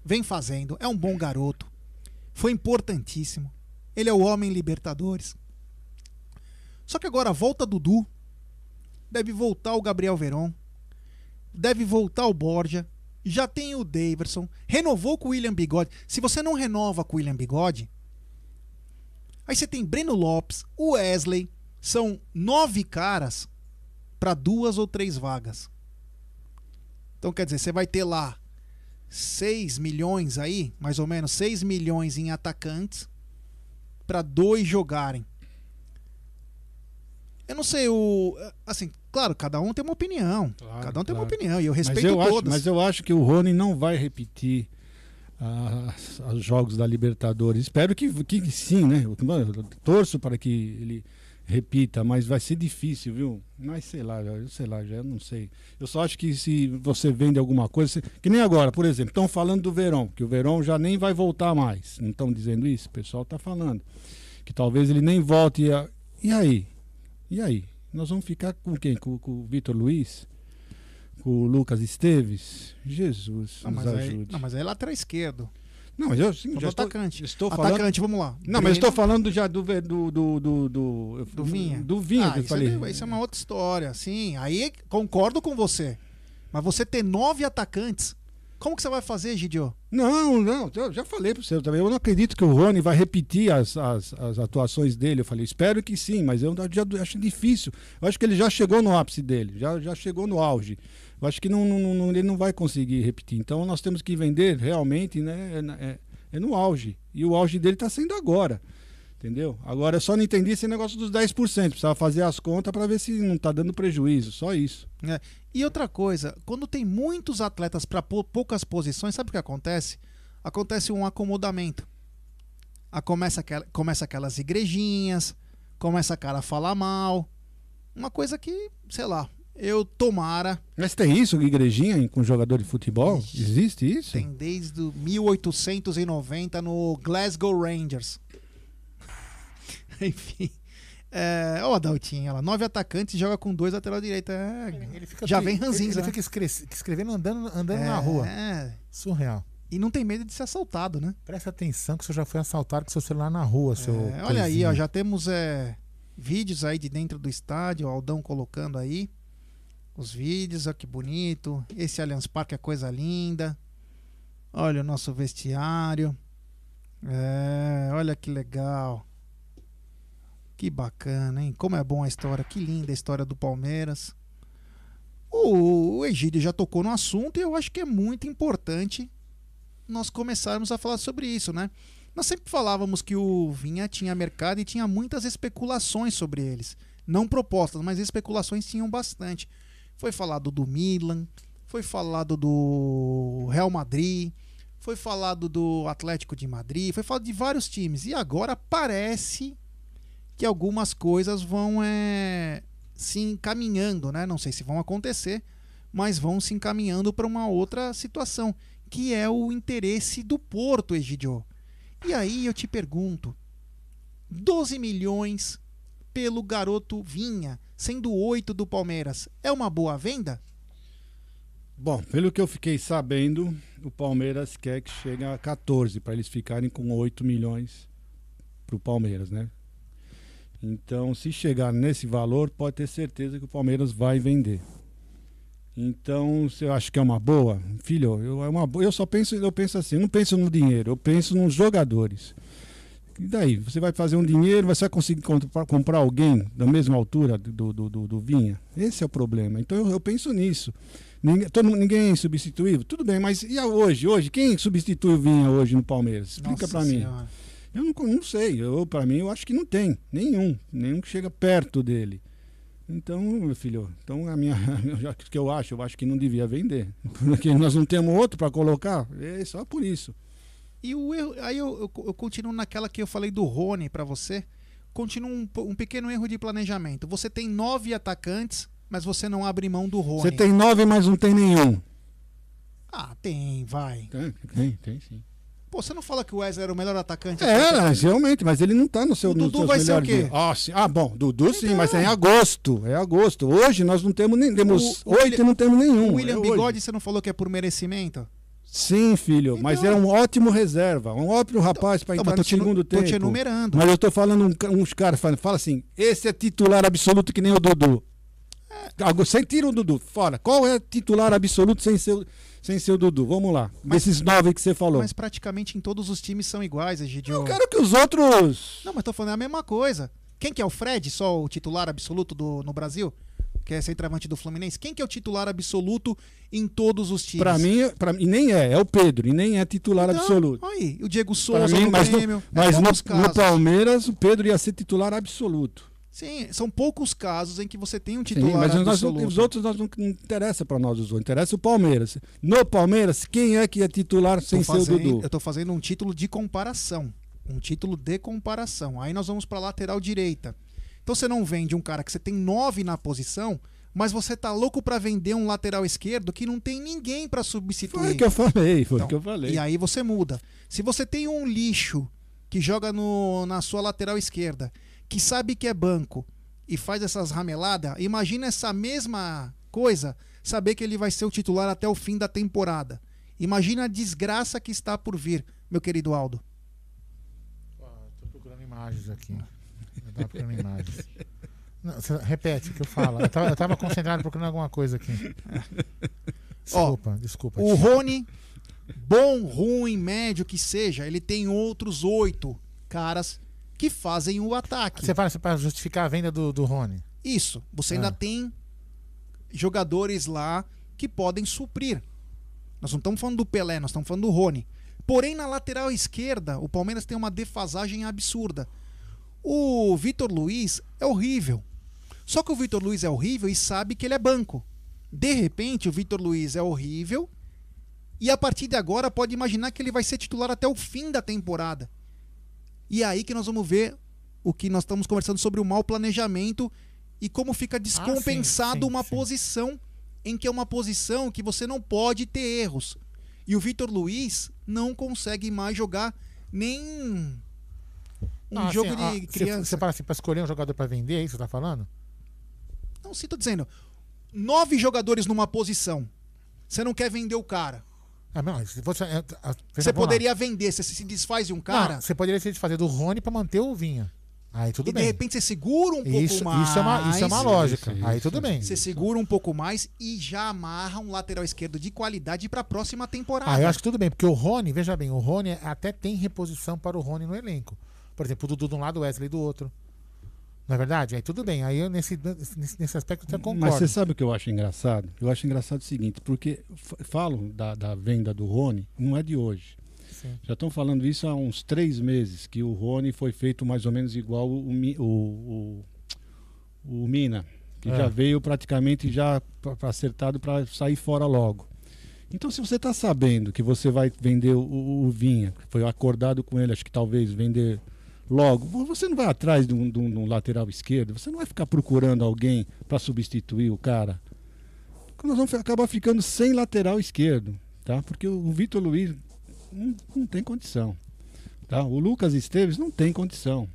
vem fazendo, é um bom garoto, foi importantíssimo. Ele é o homem Libertadores. Só que agora volta Dudu, deve voltar o Gabriel Veron, deve voltar o Borja, já tem o Daverson, renovou com o William Bigode. Se você não renova com o William Bigode, aí você tem Breno Lopes, o Wesley, são nove caras para duas ou três vagas. Então quer dizer, você vai ter lá 6 milhões aí, mais ou menos 6 milhões em atacantes para dois jogarem. Eu não sei o assim, claro, cada um tem uma opinião. cada um tem uma claro. opinião e eu Mas respeito eu acho- todas. mas eu acho que o Rony não vai repetir ah, os jogos da Libertadores. Espero que, que sim, né? Eu, torço para que ele repita, mas vai ser difícil, viu? Mas sei lá, eu sei lá, já não sei. Eu só acho que se você vende alguma coisa, que nem agora, por exemplo, estão falando do Verão, que o Verão já nem vai voltar mais. Não estão dizendo isso? O pessoal está falando. Que talvez ele nem volte. A... E aí? E aí? Nós vamos ficar com quem? Com, com o Vitor Luiz? Com o Lucas Esteves? Jesus, Não, nos mas aí, ajude. não, mas aí é lateral esquerdo. Não, mas eu sim, já estou, atacante. estou Atacante, falando. vamos lá. Não, mas estou falando já do do do do, do, Do Vinha? Do Vinha Ah, que eu isso, falei. É, isso é uma outra história. Sim, aí concordo com você. Mas você ter nove atacantes, como que você vai fazer, Gidio? Não, não, eu já falei para você também. Eu não acredito que o Rony vai repetir as, as, as atuações dele. Eu falei, espero que sim, mas eu já acho difícil. Eu acho que ele já chegou no ápice dele, já, já chegou no auge. Eu acho que não, não, ele não vai conseguir repetir. Então nós temos que vender realmente né, é, é, é no auge. E o auge dele está sendo agora. Entendeu? Agora eu só não entendi esse negócio dos 10%. Precisava fazer as contas para ver se não está dando prejuízo. Só isso. É. E outra coisa, quando tem muitos atletas para poucas posições, sabe o que acontece? Acontece um acomodamento. A começa, começa aquelas igrejinhas, começa a cara a falar mal. Uma coisa que, sei lá, eu tomara. Mas tem isso, igrejinha com jogador de futebol? Existe isso? Tem desde 1890 no Glasgow Rangers. Enfim. É, ó, Adaltinho, ela nove atacantes joga com dois lateral direita. É, já vem ranzinho, Ele, ele né? fica escre- escrevendo andando, andando na É, rua. é. Surreal. E não tem medo de ser assaltado, né? Presta atenção que você já foi assaltado com seu celular na rua, seu. É, olha aí, ó, já temos é, vídeos aí de dentro do estádio, o Aldão colocando aí os vídeos, ó que bonito. Esse Allianz Parque é coisa linda. Olha o nosso vestiário. É, olha que legal. Que bacana, hein? Como é bom a história, que linda a história do Palmeiras. O, o Egídio já tocou no assunto e eu acho que é muito importante nós começarmos a falar sobre isso, né? Nós sempre falávamos que o Vinha tinha mercado e tinha muitas especulações sobre eles. Não propostas, mas especulações tinham bastante. Foi falado do Milan, foi falado do Real Madrid, foi falado do Atlético de Madrid, foi falado de vários times. E agora parece que algumas coisas vão é, se encaminhando, né? Não sei se vão acontecer, mas vão se encaminhando para uma outra situação, que é o interesse do Porto, Egidio. E aí eu te pergunto: 12 milhões pelo garoto Vinha, sendo 8 do Palmeiras, é uma boa venda? Bom, pelo que eu fiquei sabendo, o Palmeiras quer que chegue a 14 para eles ficarem com 8 milhões para o Palmeiras, né? Então, se chegar nesse valor, pode ter certeza que o Palmeiras vai vender. Então, você acha que é uma boa? Filho, eu, é uma, bo- eu só penso, eu penso assim, eu não penso no dinheiro, eu penso nos jogadores. E daí? Você vai fazer um dinheiro, você vai conseguir comprar, alguém da mesma altura do, do, do, do Vinha? Esse é o problema. Então eu, eu penso nisso. Ninguém, todo, ninguém é insubstituível? Tudo bem, mas e hoje? Hoje, quem substitui o Vinha hoje no Palmeiras? Explica pra mim. Eu não, não sei. Eu, para mim, eu acho que não tem. Nenhum. Nenhum que chega perto dele. Então, meu filho, então a minha, o que eu acho, eu acho que não devia vender. Porque nós não temos outro para colocar. É só por isso. E o erro, aí eu, eu, eu continuo naquela que eu falei do Rony pra você. Continuo um, um pequeno erro de planejamento. Você tem nove atacantes, mas você não abre mão do Rony. Você tem nove, mas não tem nenhum. Ah, tem, vai. Tem, tem, tem sim. Pô, você não fala que o Wesley era o melhor atacante? É, mas realmente, mas ele não tá no seu O Dudu vai ser o quê? Ah, sim. Ah, bom, Dudu sim, mas é em agosto. É agosto. Hoje nós não temos nem. Temos oito e não temos nenhum. O William É hoje. Bigode, você não falou que é por merecimento? Sim, filho, mas é um ótimo reserva, um ótimo rapaz para entrar mas no te segundo tempo. te enumerando. Mas eu tô falando um uns caras fala, fala assim, esse é titular absoluto que nem o Dudu. Algo- Sem tira o Dudu, fora. Qual é titular absoluto sem ser, o- sem ser o Dudu? Vamos lá. Desses nove que você falou. Mas praticamente em todos os times são iguais, Egidio. Eu quero que os outros. Não, mas tô falando a mesma coisa. Quem que é o Fred, só o titular absoluto do, no Brasil? Que é centroavante do Fluminense. Quem que é o titular absoluto em todos os times? Pra mim, pra mim, nem é, é o Pedro, e nem é titular Então, absoluto. Aí, o Diego Souza mim, no mas no, Grêmio. É mas no, poucos no casos. Palmeiras, o Pedro ia ser titular absoluto. Sim, são poucos casos em que você tem um Sim, titular mas nós não- absoluto. os outros nós não, não interessa para nós os outros, interessa o Palmeiras. No Palmeiras, quem é que é titular sem Tô ser o fazendo- Dudu? Eu tô fazendo um título de comparação. Um título de comparação. Aí nós vamos pra lateral direita. Então você não vende um cara que você tem nove na posição, mas você tá louco pra vender um lateral esquerdo que não tem ninguém pra substituir. Foi o que eu falei, foi o Então, que eu falei. E aí você muda. Se você tem um lixo que joga no, na sua lateral esquerda, que sabe que é banco e faz essas rameladas, imagina essa mesma coisa, saber que ele vai ser o titular até o fim da temporada. Imagina a desgraça que está por vir, meu querido Aldo. Tô procurando imagens aqui. Procurando imagens. Não, repete o que eu falo. Eu tava, eu tava concentrado procurando alguma coisa aqui. Desculpa, desculpa. O. Rony, bom, ruim, médio que seja, ele tem outros oito caras que fazem o ataque. Você fala para justificar a venda do, do Rony. Isso. Você ainda Ah. tem jogadores lá que podem suprir. Nós não estamos falando do Pelé, nós estamos falando do Rony. Porém, na lateral esquerda, o Palmeiras tem uma defasagem absurda. O Vitor Luiz é horrível. Só que o Vitor Luiz é horrível e sabe que ele é banco. De repente, o Vitor Luiz é horrível e a partir de agora pode imaginar que ele vai ser titular até o fim da temporada. E é aí que nós vamos ver o que nós estamos conversando sobre o mau planejamento e como fica descompensado ah, sim, sim, uma sim. posição em que é uma posição que você não pode ter erros. E o Vitor Luiz não consegue mais jogar nem um ah, jogo assim, de criança. Você fala assim, para escolher um jogador para vender, é isso que você tá falando? Não, sim, tô dizendo. Nove jogadores numa posição. Você não quer vender o cara. Ah, não, se você, é, você poderia lá. vender, você se desfaz de um cara. Não, você poderia se desfazer do Rony para manter o Vinha. Aí tudo e bem. de repente você segura um pouco isso, mais. Isso é uma, isso é uma lógica. Isso, aí tudo bem. Você segura um pouco mais e já amarra um lateral esquerdo de qualidade para a próxima temporada. Ah, eu acho que tudo bem, porque o Rony, veja bem, o Rony até tem reposição para o Rony no elenco. Por exemplo, o Dudu de um lado, o Wesley do outro. Não é verdade? Aí tudo bem. Aí eu, nesse, nesse, nesse aspecto eu concordo. Mas você sabe o que eu acho engraçado? Eu acho engraçado o seguinte, porque falam da, da venda do Rony, não é de hoje. Sim. Já estão falando isso há uns três meses, que o Rony foi feito mais ou menos igual o, o, o, o Mina, que é. já veio praticamente já acertado para sair fora logo. Então, se você está sabendo que você vai vender o, o Vinha, foi acordado com ele, acho que talvez vender logo. Você não vai atrás de um, de um, de um lateral esquerdo, você não vai ficar procurando alguém para substituir o cara. Nós vamos acabar ficando sem lateral esquerdo, tá? Porque o Vitor Luiz não, não, tem condição. Tá? O Lucas Esteves não tem condição.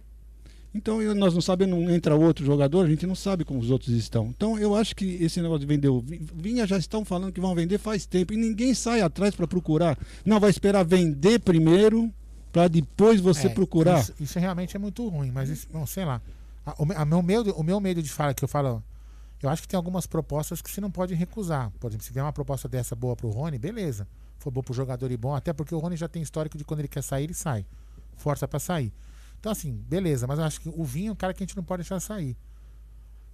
Então nós não sabemos, não entra outro jogador, a gente não sabe como os outros estão. Então eu acho que esse negócio de vender o Vinha já estão falando que vão vender faz tempo e ninguém sai atrás para procurar. Não, vai esperar vender primeiro para depois você é, procurar. Isso, isso, realmente é muito ruim, mas isso, bom, sei lá. A, o, a meu medo, o meu medo de falar que eu falo, eu acho que tem algumas propostas que você não pode recusar. Por exemplo, se vier uma proposta dessa boa pro Rony, beleza. For boa pro jogador e bom, até porque o Rony já tem histórico de quando ele quer sair, ele sai. Força para sair. Então, assim, beleza, mas eu acho que o vinho é um cara que a gente não pode deixar sair.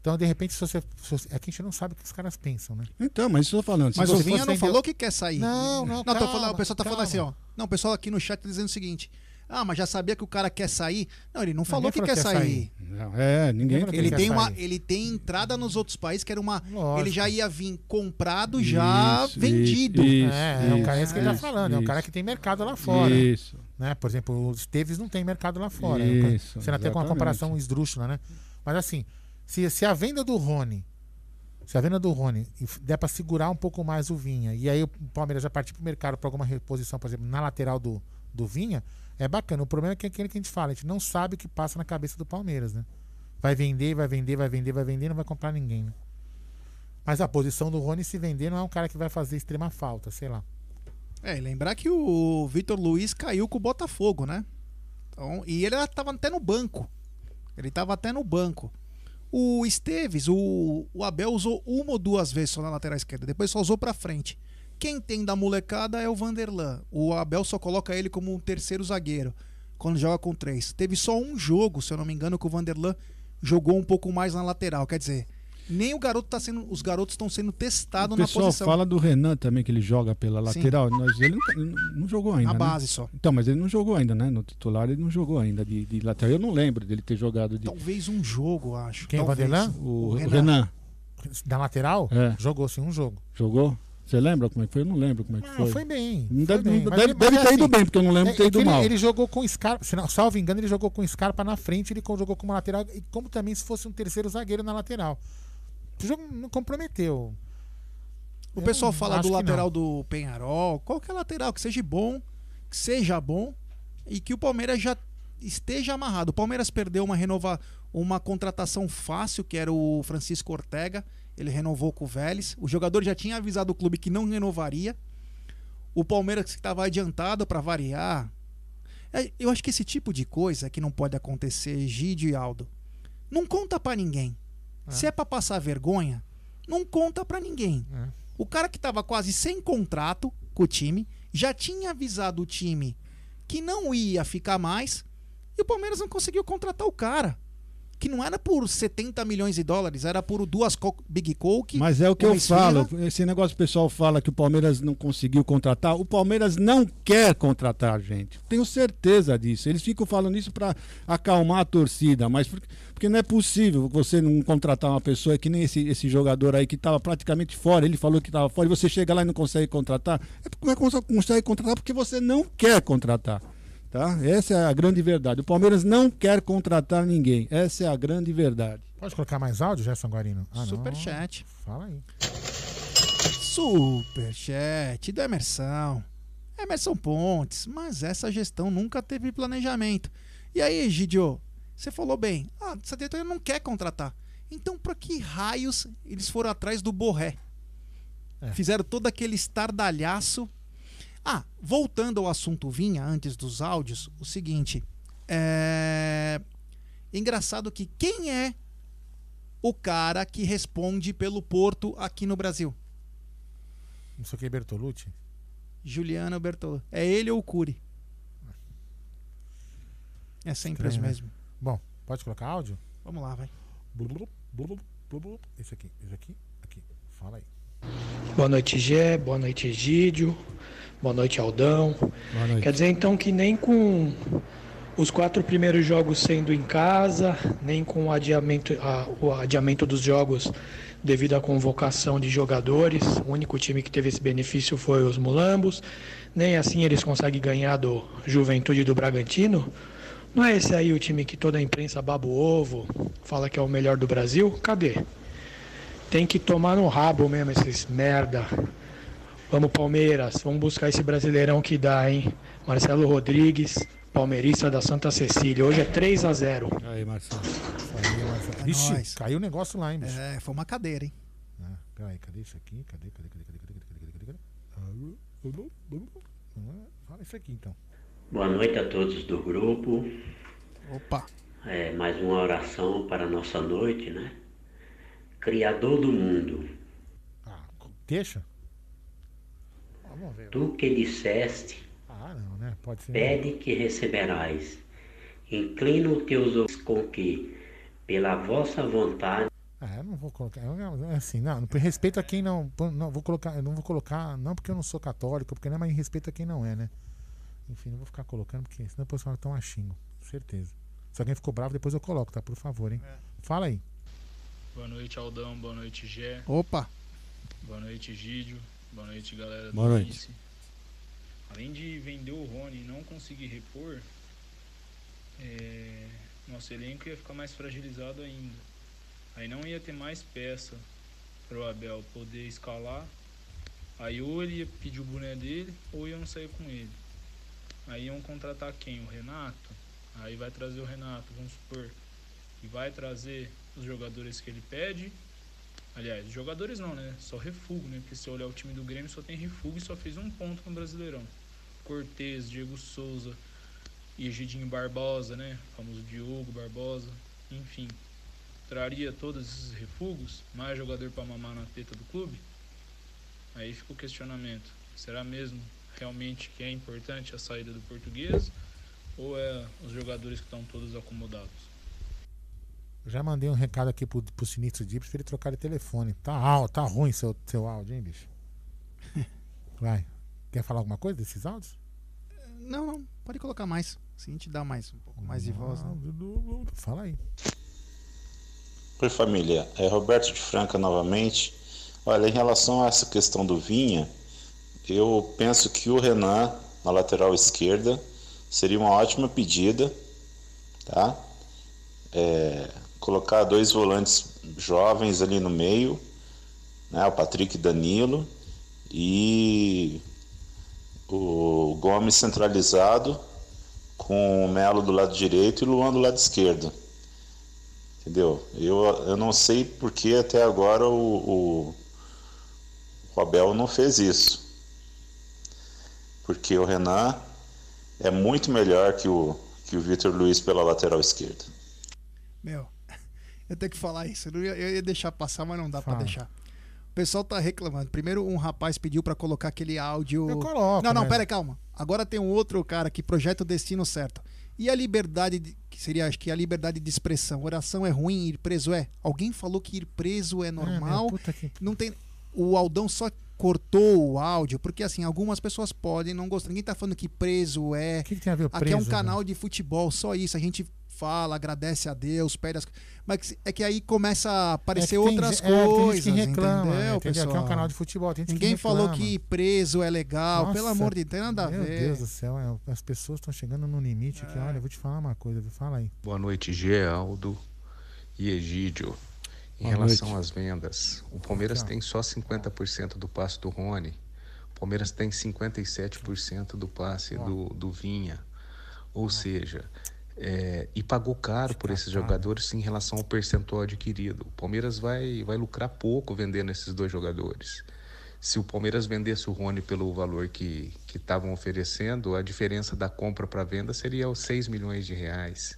Então, de repente, se você, se você, É que a gente não sabe o que os caras pensam, né? Então, mas isso eu tô falando. Mas o Vinha não falou que quer sair. Não, não, não calma, falando, O pessoal tá calma. falando assim, ó. Não, o pessoal aqui no chat tá dizendo o seguinte. Ah, mas já sabia que o cara quer sair. Não, ele não falou que quer, quer sair. sair. Não, é, ninguém. Ele, ele tem uma, ele tem entrada nos outros países que era uma. Lógico. Ele já ia vir comprado, já isso, vendido. Isso, é, isso, é o cara esse que ele tá falando. É um cara que tem mercado lá fora. Isso. Né? Por exemplo, os Esteves não tem mercado lá fora. Isso, Você até com uma comparação esdrúxula, né? Mas assim, se, se a venda do Rony, se a venda do Rony der para segurar um pouco mais o Vinha, e aí o Palmeiras já partir para o mercado para alguma reposição, por exemplo, na lateral do, do Vinha, é bacana. O problema é que é aquele que a gente fala, a gente não sabe o que passa na cabeça do Palmeiras, né? Vai vender, vai vender, vai vender, vai vender, não vai comprar ninguém, né? Mas a posição do Rony se vender não é um cara que vai fazer extrema falta, sei lá. É, e lembrar que o Vitor Luiz caiu com o Botafogo, né? Então, e ele estava até no banco. Ele estava até no banco. O Esteves, o, o Abel usou uma ou duas vezes só na lateral esquerda, depois só usou para frente. Quem tem da molecada é o Vanderlan. O Abel só coloca ele como um terceiro zagueiro quando joga com três. Teve só um jogo, se eu não me engano, que o Vanderlan jogou um pouco mais na lateral. Quer dizer, nem o garoto tá sendo. Os garotos estão sendo testados na posição. O pessoal fala do Renan também, que ele joga pela lateral. Mas ele não, não, jogou ainda. Na né? base só. Então, mas ele não jogou ainda, né? No titular ele não jogou ainda de, de lateral. Eu não lembro dele ter jogado de. Talvez um jogo, acho. Quem? Talvez. O? O, o Renan. Renan. Da lateral? É. Jogou sim um jogo. Jogou? Você lembra como é que foi? Eu não lembro como é que não, foi. Foi bem. Não foi deve, bem. Deve, deve ter assim, ido bem, porque eu não lembro é, ter ido ele, mal. Ele jogou com Scarpa, se não, salvo engano, ele jogou com Scarpa na frente, ele jogou como lateral, e como também se fosse um terceiro zagueiro na lateral. O jogo não comprometeu. O eu pessoal fala do lateral do Penharol, qualquer lateral que seja bom, que seja bom e que o Palmeiras já esteja amarrado. O Palmeiras perdeu uma renova, uma contratação fácil, que era o Francisco Ortega. Ele renovou com o Vélez. O jogador já tinha avisado o clube que não renovaria. O Palmeiras estava adiantado para variar. É, eu acho que esse tipo de coisa que não pode acontecer, Gide e Aldo, não conta para ninguém. É. Se é para passar vergonha, não conta para ninguém. É. O cara que estava quase sem contrato com o time já tinha avisado o time que não ia ficar mais e o Palmeiras não conseguiu contratar o cara. Que não era por 70 milhões de dólares, era por duas Co Big Coke. Mas é o que eu esfirra. falo. Esse negócio o pessoal fala que o Palmeiras não conseguiu contratar. O Palmeiras não quer contratar, gente. Tenho certeza disso. Eles ficam falando isso para acalmar a torcida, mas porque, porque não é possível você não contratar uma pessoa que nem esse, esse jogador aí que estava praticamente fora. Ele falou que estava fora e você chega lá e não consegue contratar. É porque não é que você consegue contratar porque você não quer contratar. Tá? Essa é a grande verdade. O Palmeiras não quer contratar ninguém. Essa é a grande verdade. Pode colocar mais áudio, Gerson Guarino? Ah. Superchat. Fala aí. Superchat do Emerson. Emerson Pontes, mas essa gestão nunca teve planejamento. E aí, Gidio, você falou bem. Ah, essa diretoria não quer contratar. Então, para que raios eles foram atrás do Borré? É. Fizeram todo aquele estardalhaço. Ah, voltando ao assunto Vinha, antes dos áudios, o seguinte. É. Engraçado que quem é o cara que responde pelo Porto aqui no Brasil? Não sei o que, Bertolucci? Juliano Bertolo. É ele ou o Cury? É sempre os Estranho, né? mesmos. Bom, pode colocar áudio? Vamos lá, vai. Esse aqui, esse aqui, aqui. Fala aí. Boa noite, Gé. Boa noite, Egídio. Boa noite, Aldão. Quer dizer, então, que nem com os quatro primeiros jogos sendo em casa, nem com o adiamento, a- o adiamento dos jogos devido à convocação de jogadores, o único time que teve esse benefício foi os Mulambos, nem assim eles conseguem ganhar do Juventude do Bragantino. Não é esse aí o time que toda a imprensa baba o ovo, fala que é o melhor do Brasil? Cadê? Tem que tomar no rabo mesmo esses merda. Vamos Palmeiras, vamos buscar esse brasileirão que dá, hein? Marcelo Rodrigues, palmeirista da Santa Cecília. Hoje é 3 a 0 Aí, Marcelo. Aí, Marcelo. Vixe, nóis. caiu o negócio lá, hein, bicho? É, foi uma cadeira, hein? Ah, peraí, cadê isso aqui? Cadê, cadê, cadê, cadê, cadê, cadê, cadê, cadê, cadê? Ah, Fala isso aqui, então. Boa noite a todos do grupo. Opa. É, mais uma oração para a nossa noite, né? Criador do mundo, Deixa? Vamos ver. tu que disseste, Ah, não, né? Pode ser. pede que receberás. Inclina os teus ouvidos com que, pela vossa vontade, Ah, eu não vou colocar. é Assim, não, por respeito a quem não. Não, vou colocar. Não vou colocar. Não porque eu não sou católico, porque não é, mas em respeito a quem não é, né? Enfim, não vou ficar colocando, porque senão depois fala que estão xingo. Certeza. Se alguém ficou bravo, depois eu coloco, tá? Por favor, hein? Fala aí. Boa noite, Aldão. Boa noite, Gé. Opa. Boa noite, Gídio. Boa noite, galera Boa noite. Além de vender o Rony e não conseguir repor, é, nosso elenco ia ficar mais fragilizado ainda. Aí não ia ter mais peça para o Abel poder escalar. Aí ou ele ia pedir o boné dele ou iam sair com ele. Aí iam contratar quem? O Renato? Aí vai trazer o Renato, vamos supor. E vai trazer os jogadores que ele pede. Aliás, jogadores não, né? Só refugo, né? Porque se olhar o time do Grêmio só tem refugo e só fez um ponto no Brasileirão. Cortez, Diego Souza Egidinho Barbosa, né? O famoso Diogo Barbosa. Enfim, traria todos esses refugos, mais jogador para mamar na teta do clube? Aí fica o questionamento. Será mesmo realmente que é importante a saída do português? Ou é os jogadores que estão todos acomodados? Eu já mandei um recado aqui pro, pro Sinistro Dips pra ele trocar de telefone. Tá, al- tá ruim seu, seu áudio, hein, bicho? Vai. Quer falar alguma coisa desses áudios? Não, não. Pode colocar mais. Assim a gente dá mais um pouco mais de voz. Né? Fala aí. Oi família, é Roberto de Franca novamente. Olha, em relação a essa questão do Vinha, eu penso que o Renan na lateral esquerda seria uma ótima pedida, tá? É, colocar dois volantes jovens ali no meio, né? O Patrick Danilo e o Gomes centralizado com o Melo do lado direito e o Luan do lado esquerdo. Entendeu? Eu, eu não sei porque até agora o, o, o Abel não fez isso. Porque o Renan é muito melhor que o, que o Vitor Luiz pela lateral esquerda. Meu, eu tenho que falar isso. Eu, ia, eu ia deixar passar, mas não dá pra Fala. deixar. O pessoal tá reclamando. Primeiro, um rapaz pediu pra colocar aquele áudio. Eu coloco, Não, não, mas- pera aí, calma. Agora tem um outro cara que projeta o destino certo. E a liberdade, de, que seria acho que a liberdade de expressão. Oração é ruim, ir preso é. Alguém falou que ir preso é normal. meu, puta que- Não tem. O Aldão só cortou o áudio, porque assim, algumas pessoas podem não gostar. Ninguém tá falando que preso é. que tem a ver Aqui é preso, um canal de futebol, só isso. A gente fala, agradece a Deus, pede as Mas é que aí começa a aparecer É que tem outras ge- é, tem gente coisas. que reclama, entendeu, né? Entendeu? pessoal? Que é um canal de futebol, tem gente que Ninguém falou que preso é legal, Nossa, pelo amor de Deus, tem nada a Meu ver. Deus do céu, é, as pessoas estão chegando no limite que, olha, eu vou te falar uma coisa, viu? fala aí. Boa noite, Geraldo e Egídio. Em Boa relação noite. às vendas, o Palmeiras Aqui, tem só 50% do passe do Rony. O Palmeiras tem 57% do passe do, do Vinha. Ou seja, é, e pagou caro por esses jogadores em relação ao percentual adquirido. O Palmeiras vai, vai lucrar pouco vendendo esses dois jogadores. Se o Palmeiras vendesse o Rony pelo valor que que estavam oferecendo, a diferença da compra para venda seria os 6 milhões de reais.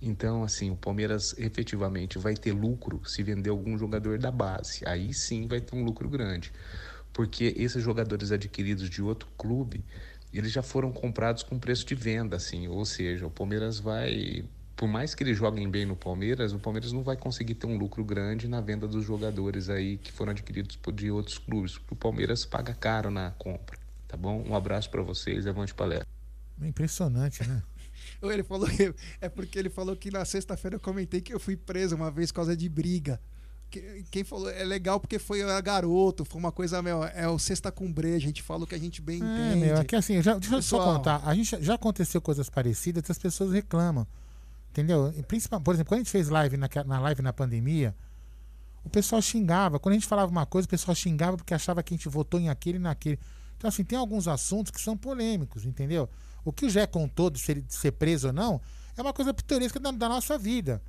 Então, assim, o Palmeiras efetivamente vai ter lucro se vender algum jogador da base. Aí sim vai ter um lucro grande. Porque esses jogadores adquiridos de outro clube, eles já foram comprados com preço de venda, assim. Ou seja, o Palmeiras vai. Por mais que eles joguem bem no Palmeiras, o Palmeiras não vai conseguir ter um lucro grande na venda dos jogadores aí que foram adquiridos por- de outros clubes. Porque o Palmeiras paga caro na compra. Tá bom? Um abraço para vocês. Avante palestra. É impressionante, né? Ele falou que, é porque ele falou que na sexta-feira eu comentei que eu fui preso uma vez por causa de briga. Que- Quem falou é legal porque foi a garoto, foi uma coisa, meu, é o sexta com breja, a gente fala o que a gente bem É, entende. meu, é que assim, já, deixa eu só contar. A gente já aconteceu coisas parecidas e as pessoas reclamam. Entendeu? E principal- por exemplo, quando a gente fez live na, na live na pandemia, o pessoal xingava. Quando a gente falava uma coisa, o pessoal xingava porque achava que a gente votou em aquele e naquele. Então, assim, tem alguns assuntos que são polêmicos, entendeu? O que o Jé contou de ser, de ser preso ou não é uma coisa pitoresca da, da nossa vida.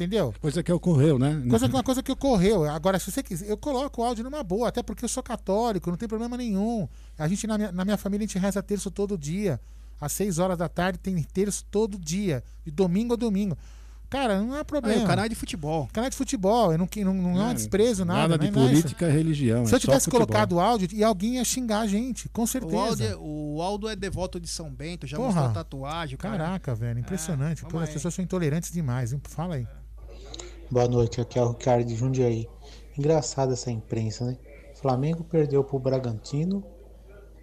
Entendeu? Coisa que ocorreu, né? Coisa que uma coisa que ocorreu. Agora, se você quiser, eu coloco o áudio numa boa, até porque eu sou católico, não tem problema nenhum. A gente, na minha, na minha família, a gente reza terço todo dia. Às 6 horas da tarde tem terço todo dia. De domingo a domingo. Cara, não há problema. Aí, o canal é de futebol. Canal de futebol. Eu não, não, não é um É, desprezo, nada. nada de não é política e religião, Se é eu tivesse futebol. colocado o áudio, e alguém ia xingar a gente, com O certeza. Aldo, é, o Aldo é devoto de São Bento, já Porra. mostrou tatuagem. o cara- Caraca, velho, impressionante. Pô, as pessoas são intolerantes demais. hein? Fala aí. Boa noite, aqui é o Ricardo de Jundiaí. Engraçada essa imprensa, né? Flamengo perdeu pro Bragantino,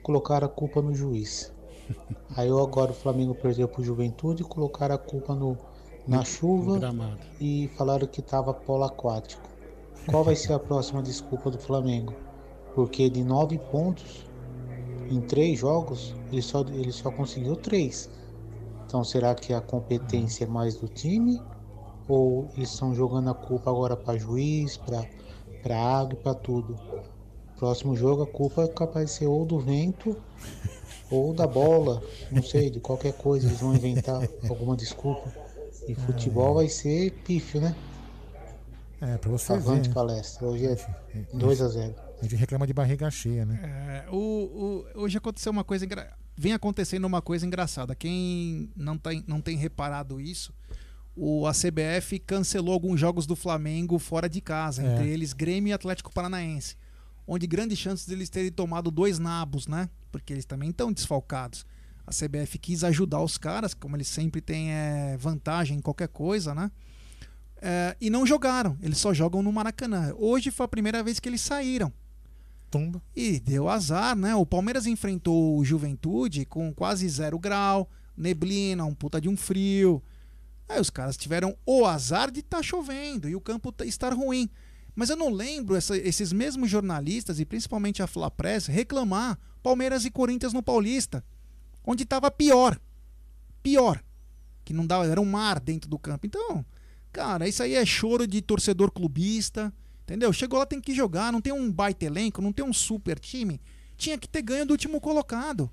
colocaram a culpa no juiz. Aí agora o Flamengo perdeu pro Juventude, colocaram a culpa no, na chuva gramado. e falaram que tava polo aquático. Qual vai ser a próxima desculpa do Flamengo? Porque de nove pontos em três jogos, ele só, ele só conseguiu três. Então será que a competência é mais do time? Ou eles estão jogando a culpa agora para juiz, para água e para tudo? Próximo jogo a culpa é capaz de ser ou do vento ou da bola, não sei, de qualquer coisa. Eles vão inventar alguma desculpa. E futebol vai ser pífio, né? É, pra você ver. Avante né? palestra. Hoje é 2 a 0 A gente reclama de barriga cheia, né? É, o, o- hoje aconteceu uma coisa. engra- Vem acontecendo uma coisa engraçada. Quem não tem, não tem reparado isso, o, a CBF cancelou alguns jogos do Flamengo fora de casa, É. entre eles Grêmio e Atlético Paranaense. Onde grandes chances deles terem tomado dois nabos, né? Porque eles também estão desfalcados. A CBF quis ajudar os caras, como eles sempre têm é, vantagem em qualquer coisa, né? É, e não jogaram, eles só jogam no Maracanã. Hoje foi a primeira vez que eles saíram. Tumba. E deu azar, né? O Palmeiras enfrentou o Juventude com quase zero grau, neblina, um puta de um frio. Aí os caras tiveram o azar de estar chovendo e o campo tá- estar ruim. Mas eu não lembro essa- esses mesmos jornalistas e principalmente a Fla Press reclamar Palmeiras e Corinthians no Paulista, onde estava pior. Pior. Que não dava, era um mar dentro do campo. Então, cara, isso aí é choro de torcedor clubista. Entendeu? Chegou lá, tem que jogar, não tem um baita elenco, não tem um super time. Tinha que ter ganho do último colocado.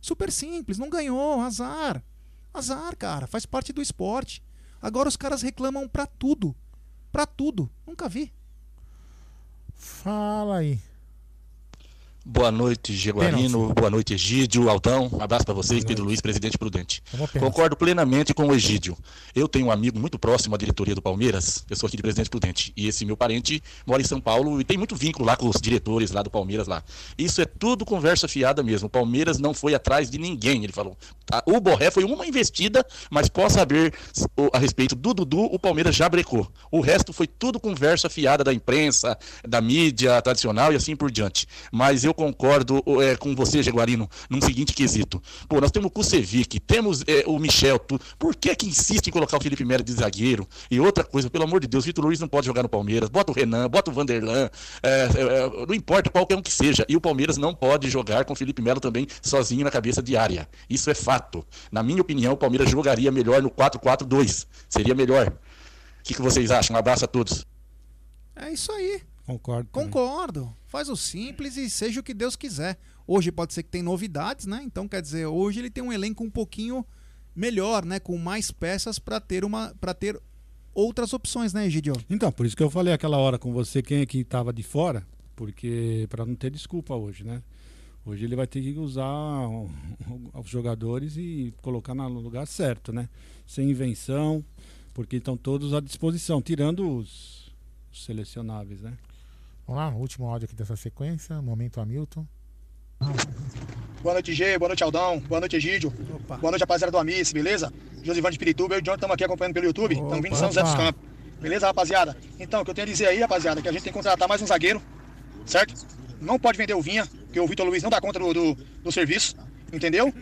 Super simples, não ganhou, azar. Azar, cara, faz parte do esporte. Agora os caras reclamam pra tudo. Pra tudo. Nunca vi. Fala aí. Boa noite, Jaguarino. Boa noite, Egídio, Aldão. Um abraço para vocês, Pedro Luiz, presidente prudente. Concordo plenamente com o Egídio. Eu tenho um amigo muito próximo à diretoria do Palmeiras, eu sou aqui de presidente prudente, e esse meu parente mora em São Paulo e tem muito vínculo lá com os diretores lá do Palmeiras lá. Isso é tudo conversa fiada mesmo. O Palmeiras não foi atrás de ninguém, ele falou. O Borré foi uma investida, mas posso saber a respeito do Dudu, o Palmeiras já brecou. O resto foi tudo conversa fiada da imprensa, da mídia tradicional e assim por diante. Mas eu concordo é, com você, Jaguarino, num seguinte quesito. Pô, nós temos o Kusevic, temos é, o Michel, tu, por que que insiste em colocar o Felipe Melo de zagueiro? E outra coisa, pelo amor de Deus, Vitor Luiz não pode jogar no Palmeiras, bota o Renan, bota o Vanderlan, é, é, não importa qualquer um que seja. E o Palmeiras não pode jogar com o Felipe Melo também sozinho na cabeça de área. Isso é fato. Na minha opinião, o Palmeiras jogaria melhor no 4-4-2. Seria melhor. O que, que vocês acham? Um abraço a todos. É isso aí. Concordo. Concordo. Faz o simples e seja o que Deus quiser. Hoje pode ser que tem novidades, né? Então quer dizer, hoje ele tem um elenco um pouquinho melhor, né? Com mais peças para ter uma para ter outras opções, né, Egidio? Então, por isso que eu falei aquela hora com você quem é que estava de fora, porque para não ter desculpa hoje, né? Hoje ele vai ter que usar os jogadores e colocar no lugar certo, né? Sem invenção, porque estão todos à disposição, tirando os selecionáveis, né? Vamos lá, último áudio aqui dessa sequência. Momento Hamilton. Boa noite, G. Boa noite, Aldão. Boa noite, Egídio. Opa. Boa noite, rapaziada do Amice, beleza? Josivan de Pirituba, eu e o John estamos aqui acompanhando pelo YouTube. Estamos vindo de São José dos Campos. Beleza, rapaziada? Então, o que eu tenho a dizer aí, rapaziada, é que a gente tem que contratar mais um zagueiro, certo? Não pode vender o Vinha, porque o Vitor Luiz não dá conta do, do, do serviço, entendeu?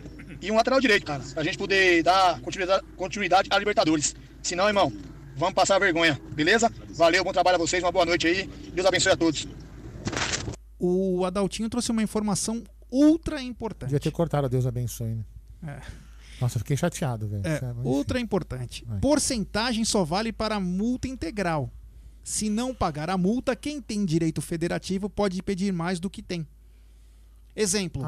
E um lateral direito, cara, pra gente poder dar continuidade, continuidade à Libertadores. Senão, irmão, vamos passar a vergonha, beleza? Valeu, bom trabalho a vocês, uma boa noite aí. Deus abençoe a todos. O Adaltinho trouxe uma informação ultra importante. Devia ter cortado, Deus abençoe, né? É. Nossa, eu fiquei chateado, velho. É, ultra importante. Vai. Porcentagem só vale para multa integral. Se não pagar a multa, quem tem direito federativo pode pedir mais do que tem. Exemplo: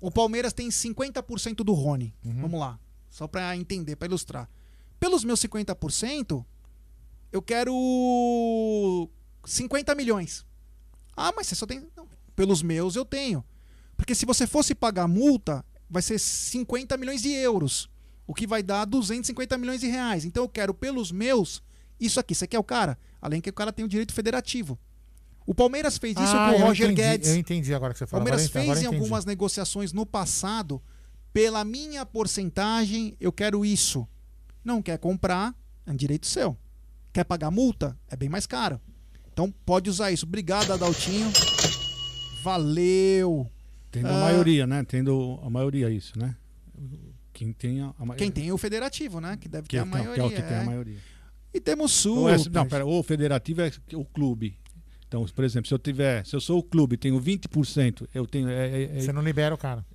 o Palmeiras tem 50% do Rony. Vamos lá, só para entender, para ilustrar. Pelos meus 50%, eu quero 50 milhões. Ah, mas você só tem. Não, pelos meus eu tenho. Porque se você fosse pagar multa, vai ser 50 milhões de euros. O que vai dar 250 milhões de reais. Então eu quero pelos meus isso aqui. Você quer o cara? Além que o cara tem o direito federativo. O Palmeiras fez isso Ah, com o Roger entendi, Guedes. eu entendi agora que você O falou. Palmeiras Agora fez em algumas negociações no passado. Pela minha porcentagem, eu quero isso. Não quer comprar, é um direito seu. Quer pagar multa? É bem mais caro. Então pode usar isso. Obrigado, Adaltinho. Valeu. Tendo Ah, a maioria, né? Tendo a maioria isso, né? Quem tem a, a maioria. Quem tem o federativo, né? Que deve Que ter é, a é- que maioria. é o que tem a é. maioria. E temos Ou é- super. não, pera, o federativo é o clube. Então, por exemplo, se eu tiver, se eu sou o clube, tenho 20%, eu tenho. é- é- é- Você não libera o cara.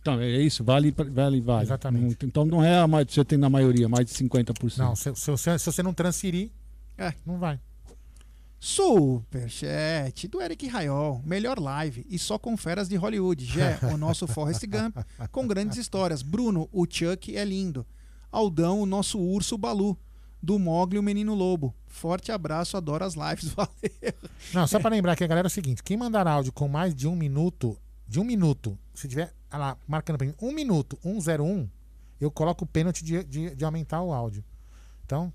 Então, é isso, vale, vale, vale. Exatamente. Não- Então não é a mais, você tem na maioria, mais de 50%. Não, se, se você, se você não transferir, É. não vai. Superchat do Eric Raiol. Melhor live e só com feras de Hollywood. Jé, o nosso Forrest Gump, com grandes histórias. Bruno, o Chuck é lindo. Aldão, o nosso urso Balu. Do Mogli, o menino lobo. Forte abraço, adoro as lives. Valeu. Não, só pra lembrar aqui, a galera, é o seguinte: quem mandar áudio com mais de um minuto, de um minuto, se tiver lá, marcando pra mim, um minuto, 101, eu coloco o pênalti de, de, de aumentar o áudio. Então,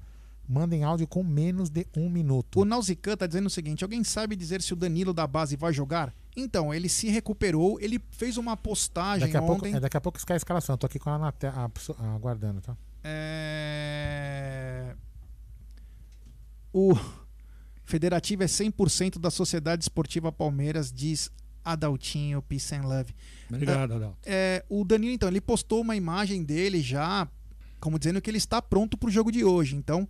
mandem áudio com menos de um minuto. O Nausican tá dizendo o seguinte: alguém sabe dizer se o Danilo da base vai jogar? Então, ele se recuperou, ele fez uma postagem Daqui a, pouco, ontem. é, daqui a pouco cai a escalação. Eu tô aqui com ela na te- a pessoa- aguardando, tá? É... O Federativo é 100% da Sociedade Esportiva Palmeiras, diz Adaltinho Peace and Love. Obrigado, É, Adalto. é, o Danilo, então, ele postou uma imagem dele já, como dizendo que ele está pronto para o jogo de hoje. Então,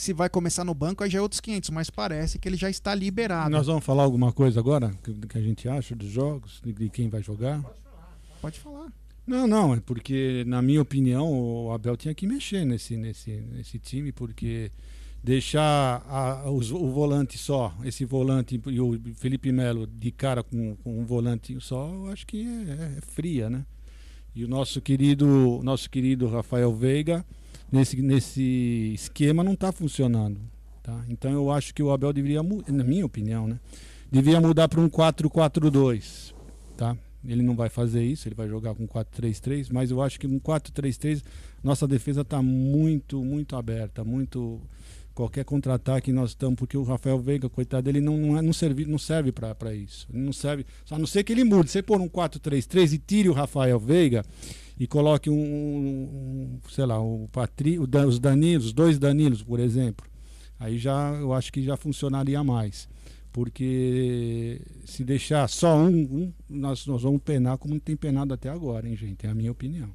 se vai começar no banco, aí já é outros 500, mas parece que ele já está liberado. Nós vamos falar alguma coisa agora que, que a gente acha dos jogos, de, de quem vai jogar? Pode falar. Não, não, é porque, na minha opinião, o Abel tinha que mexer nesse, nesse, nesse time, porque deixar a- os- o volante só, esse volante e o Felipe Melo de cara com, com um volante só, eu acho que é, é fria, né? E o nosso querido, nosso querido Rafael Veiga, nesse, nesse esquema, não está funcionando. Tá? Então eu acho que o Abel deveria, na minha opinião, né? Devia mudar para um 4-4-2. tá? Ele não vai fazer isso, ele vai jogar com 4-3-3, mas eu acho que com 4-3-3 nossa defesa está muito, muito aberta, muito qualquer contra-ataque nós estamos, porque o Rafael Veiga, coitado, ele não, não, é, não serve, não serve para isso. Ele não serve, a não ser que ele mude. Você pôr um 4-3-3 e tire o Rafael Veiga e coloque um, um sei lá, o Patri, os Danilos, os dois Danilos, por exemplo. Aí já eu acho que já funcionaria mais. Porque se deixar só um, um nós, nós vamos penar como tem penado até agora, hein, gente? É a minha opinião.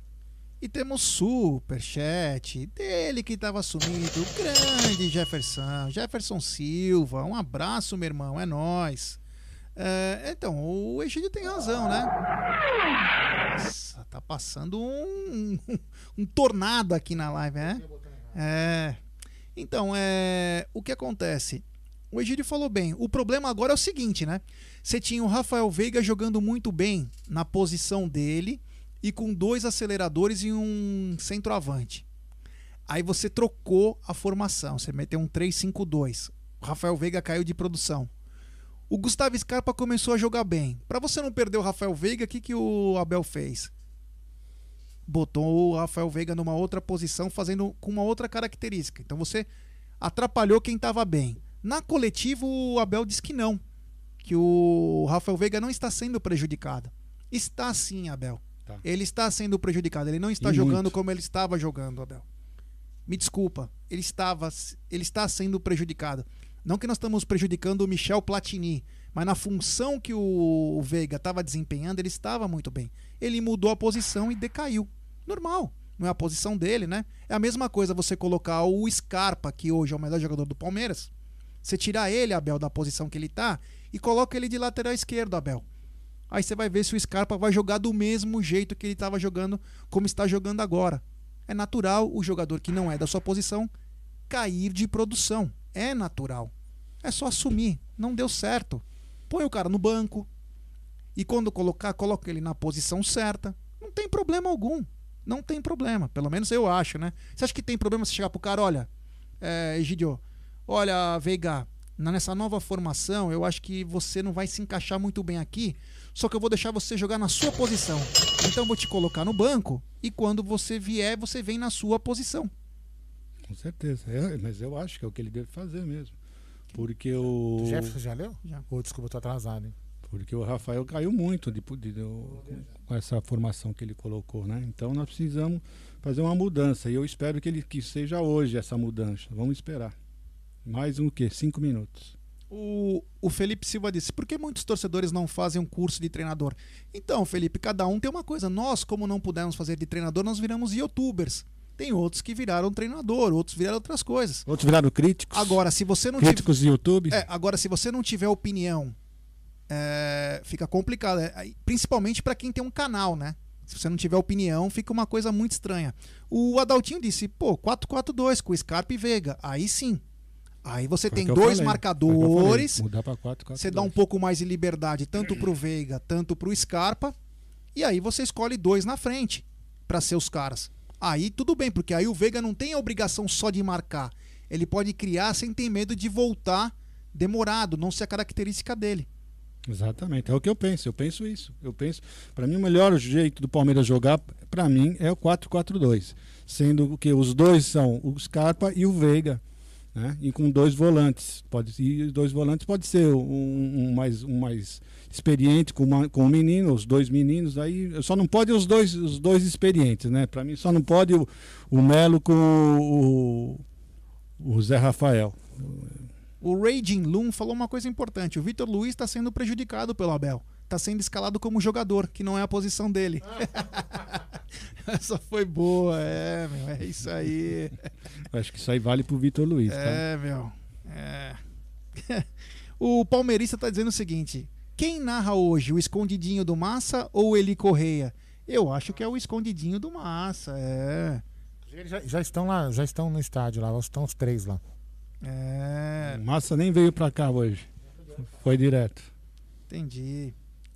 E temos superchat dele que estava sumido, o grande Jefferson, Jefferson Silva. Um abraço, meu irmão, é nós. É, então, o Egídio tem razão, né? Nossa, tá passando um, um, um tornado aqui na live, né? É. Então, é, o que acontece? O Egídio falou bem. O problema agora é o seguinte, né? Você tinha o Rafael Veiga jogando muito bem na posição dele e com dois aceleradores e um centroavante. Aí você trocou a formação, você meteu um 3-5-2. O Rafael Veiga caiu de produção. O Gustavo Scarpa começou a jogar bem. Para você não perder o Rafael Veiga, o que, que o Abel fez? Botou o Rafael Veiga numa outra posição, fazendo com uma outra característica. Então você atrapalhou quem estava bem. Na coletiva, o Abel disse que não. Que o Rafael Veiga não está sendo prejudicado. Está sim, Abel. Tá. Ele está sendo prejudicado. Ele não está e jogando muito. como ele estava jogando, Abel. Me desculpa. Ele estava, ele está sendo prejudicado. Não que nós estamos prejudicando o Michel Platini, mas na função que o Veiga estava desempenhando, ele estava muito bem. Ele mudou a posição e decaiu. Normal. Não é a posição dele, né? É a mesma coisa você colocar o Scarpa, que hoje é o melhor jogador do Palmeiras. Você tirar ele, Abel, da posição que ele está e coloca ele de lateral esquerdo, Abel. Aí você vai ver se o Scarpa vai jogar do mesmo jeito que ele estava jogando, como está jogando agora. É natural o jogador que não é da sua posição cair de produção. É natural. É só assumir. Não deu certo. Põe o cara no banco. E quando colocar, coloca ele na posição certa. Não tem problema algum. Não tem problema. Pelo menos eu acho, né? Você acha que tem problema se chegar pro cara, olha, é, Egidio, olha, Veiga, nessa nova formação, eu acho que você não vai se encaixar muito bem aqui, só que eu vou deixar você jogar na sua posição. Então eu vou te colocar no banco e quando você vier, você vem na sua posição. Com certeza. É, mas eu acho que é o que ele deve fazer mesmo. Porque o. o Jefferson já leu? Já. Ou, desculpa, eu tô atrasado, hein? Porque o Rafael caiu muito de, de, de, com essa formação que ele colocou, né? Então nós precisamos fazer uma mudança. E eu espero que ele que seja hoje essa mudança. Vamos esperar. Mais um que? Cinco minutos. O, o Felipe Silva disse: por que muitos torcedores não fazem um curso de treinador? Então, Felipe, cada um tem uma coisa. Nós, como não pudemos fazer de treinador, nós viramos youtubers. Tem outros que viraram treinador, outros viraram outras coisas. Outros viraram críticos. Agora, se você não críticos de YouTube. É, agora, se você não tiver opinião, é, fica complicado. É, principalmente para quem tem um canal, né? Se você não tiver opinião, fica uma coisa muito estranha. O Adaltinho disse: pô, 4-4-2 com Scarpa e Veiga. Aí sim. Aí você Foi tem dois falei. marcadores. Mudar para 4, 4 Você dá um pouco mais de liberdade tanto para o Veiga, tanto para o Scarpa. E aí você escolhe dois na frente para ser os caras. Aí tudo bem, porque aí o Veiga não tem a obrigação só de marcar. Ele pode criar sem ter medo de voltar demorado, não ser a característica dele. Exatamente, é o que eu penso. Eu penso isso. Eu penso, para mim o melhor jeito do Palmeiras jogar, para mim é o 4-4-2, sendo que os dois são o Scarpa e o Veiga né? E com dois volantes. Pode, e dois volantes pode ser um, um mais, um mais experiente com, uma, com um menino, os dois meninos, aí só não pode os dois, os dois experientes, né? Para mim só não pode o, o Melo com o, o Zé Rafael. O Raging Loom falou uma coisa importante. O Vitor Luiz está sendo prejudicado pelo Abel. Está sendo escalado como jogador, que não é a posição dele. Essa foi boa, é, meu, é isso aí. Acho que isso aí vale pro Vitor Luiz, tá? É, meu. É. o palmeirista tá dizendo o seguinte: quem narra hoje, o escondidinho do Massa ou o Eli Correia? Eu acho que é o escondidinho do Massa, é. Eles já, já, estão lá, já estão no estádio lá, estão os três lá. É. O Massa nem veio pra cá hoje. Foi direto. Entendi.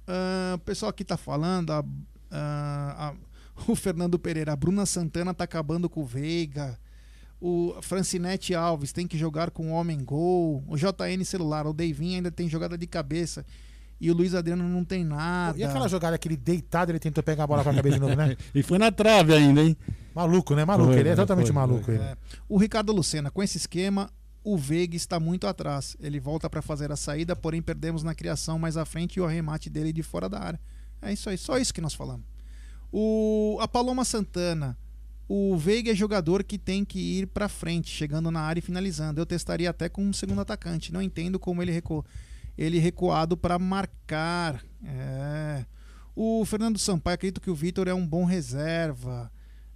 Uh, o pessoal aqui tá falando, a, a, a o Fernando Pereira, a Bruna Santana tá acabando com o Veiga. O Francinete Alves tem que jogar com o homem gol. O JN celular, o Deivinho ainda tem jogada de cabeça. E o Luiz Adriano não tem nada. E aquela jogada que ele deitado, ele tentou pegar a bola com a cabeça de novo, né? e foi na trave ainda, hein? Maluco, né? Maluco. Foi, ele é totalmente foi, maluco. foi. Ele. É. O Ricardo Lucena, com esse esquema, o Veiga está muito atrás. Ele volta para fazer a saída, porém perdemos na criação mais à frente e o arremate dele de fora da área. É isso aí, só isso que nós falamos. O, a Paloma Santana. O Veiga é jogador que tem que ir para frente, chegando na área e finalizando. Eu testaria até com um segundo atacante. Não entendo como ele recuou. Ele recuado para marcar. É. O Fernando Sampaio, acredito que o Vitor é um bom reserva.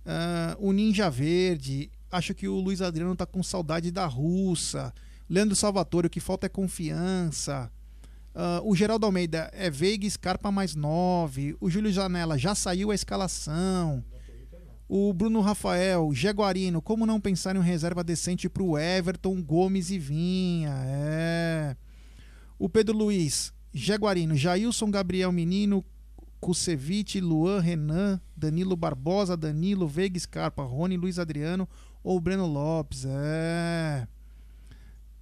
Ah, o Ninja Verde, acho que o Luiz Adriano tá com saudade da russa. Leandro Salvatore, o que falta é confiança. Ah, o Geraldo Almeida é Veiga Scarpa mais 9. O Júlio Janela já saiu a escalação. O Bruno Rafael, Jaguarino, como não pensar em um reserva decente pro Everton, Gomes e Vinha? É. O Pedro Luiz, Jaguarino, Jailson, Gabriel Menino, Kusevich, Luan, Renan, Danilo Barbosa, Danilo, Veiga, Scarpa, Rony, Luiz Adriano ou Breno Lopes. É.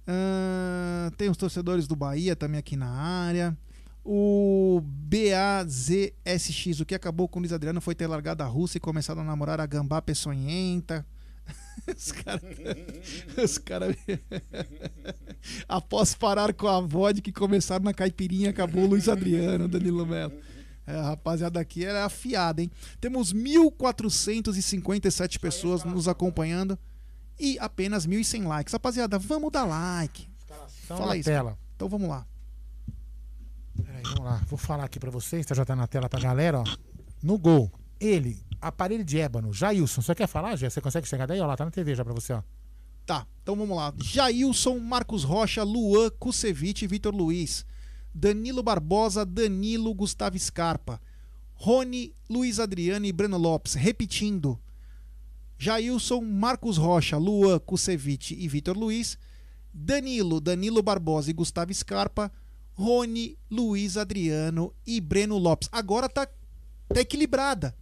Ah, tem os torcedores do Bahia também aqui na área. O BAZSX, o que acabou com o Luiz Adriano foi ter largado a Rússia e começado a namorar a gambá peçonhenta. Os caras. Os caras. Após parar com a vodka e começaram na caipirinha, acabou o Luiz Adriano, Danilo Melo. É, a rapaziada aqui era afiada, hein? Temos 1.457 pessoas nos acompanhando e apenas 1.100 likes. Rapaziada, vamos dar like. Fala isso. tela. Então vamos lá. Peraí, vamos lá. Vou falar aqui pra vocês, tá, já tá na tela pra galera, ó. No gol, ele, aparelho de ébano, Jailson. Você quer falar, Jé? Você consegue chegar daí? Ó lá, tá na TV já pra você, ó. Tá, então vamos lá. Jailson, Marcos Rocha, Luan, Kusevich e Vitor Luiz. Danilo Barbosa, Danilo, Gustavo Scarpa. Rony, Luiz Adriano e Breno Lopes. Repetindo. Jailson, Marcos Rocha, Luan, Kusevich e Vitor Luiz. Danilo, Danilo Barbosa e Gustavo Scarpa. Rony, Luiz Adriano e Breno Lopes. Agora tá, tá equilibrada.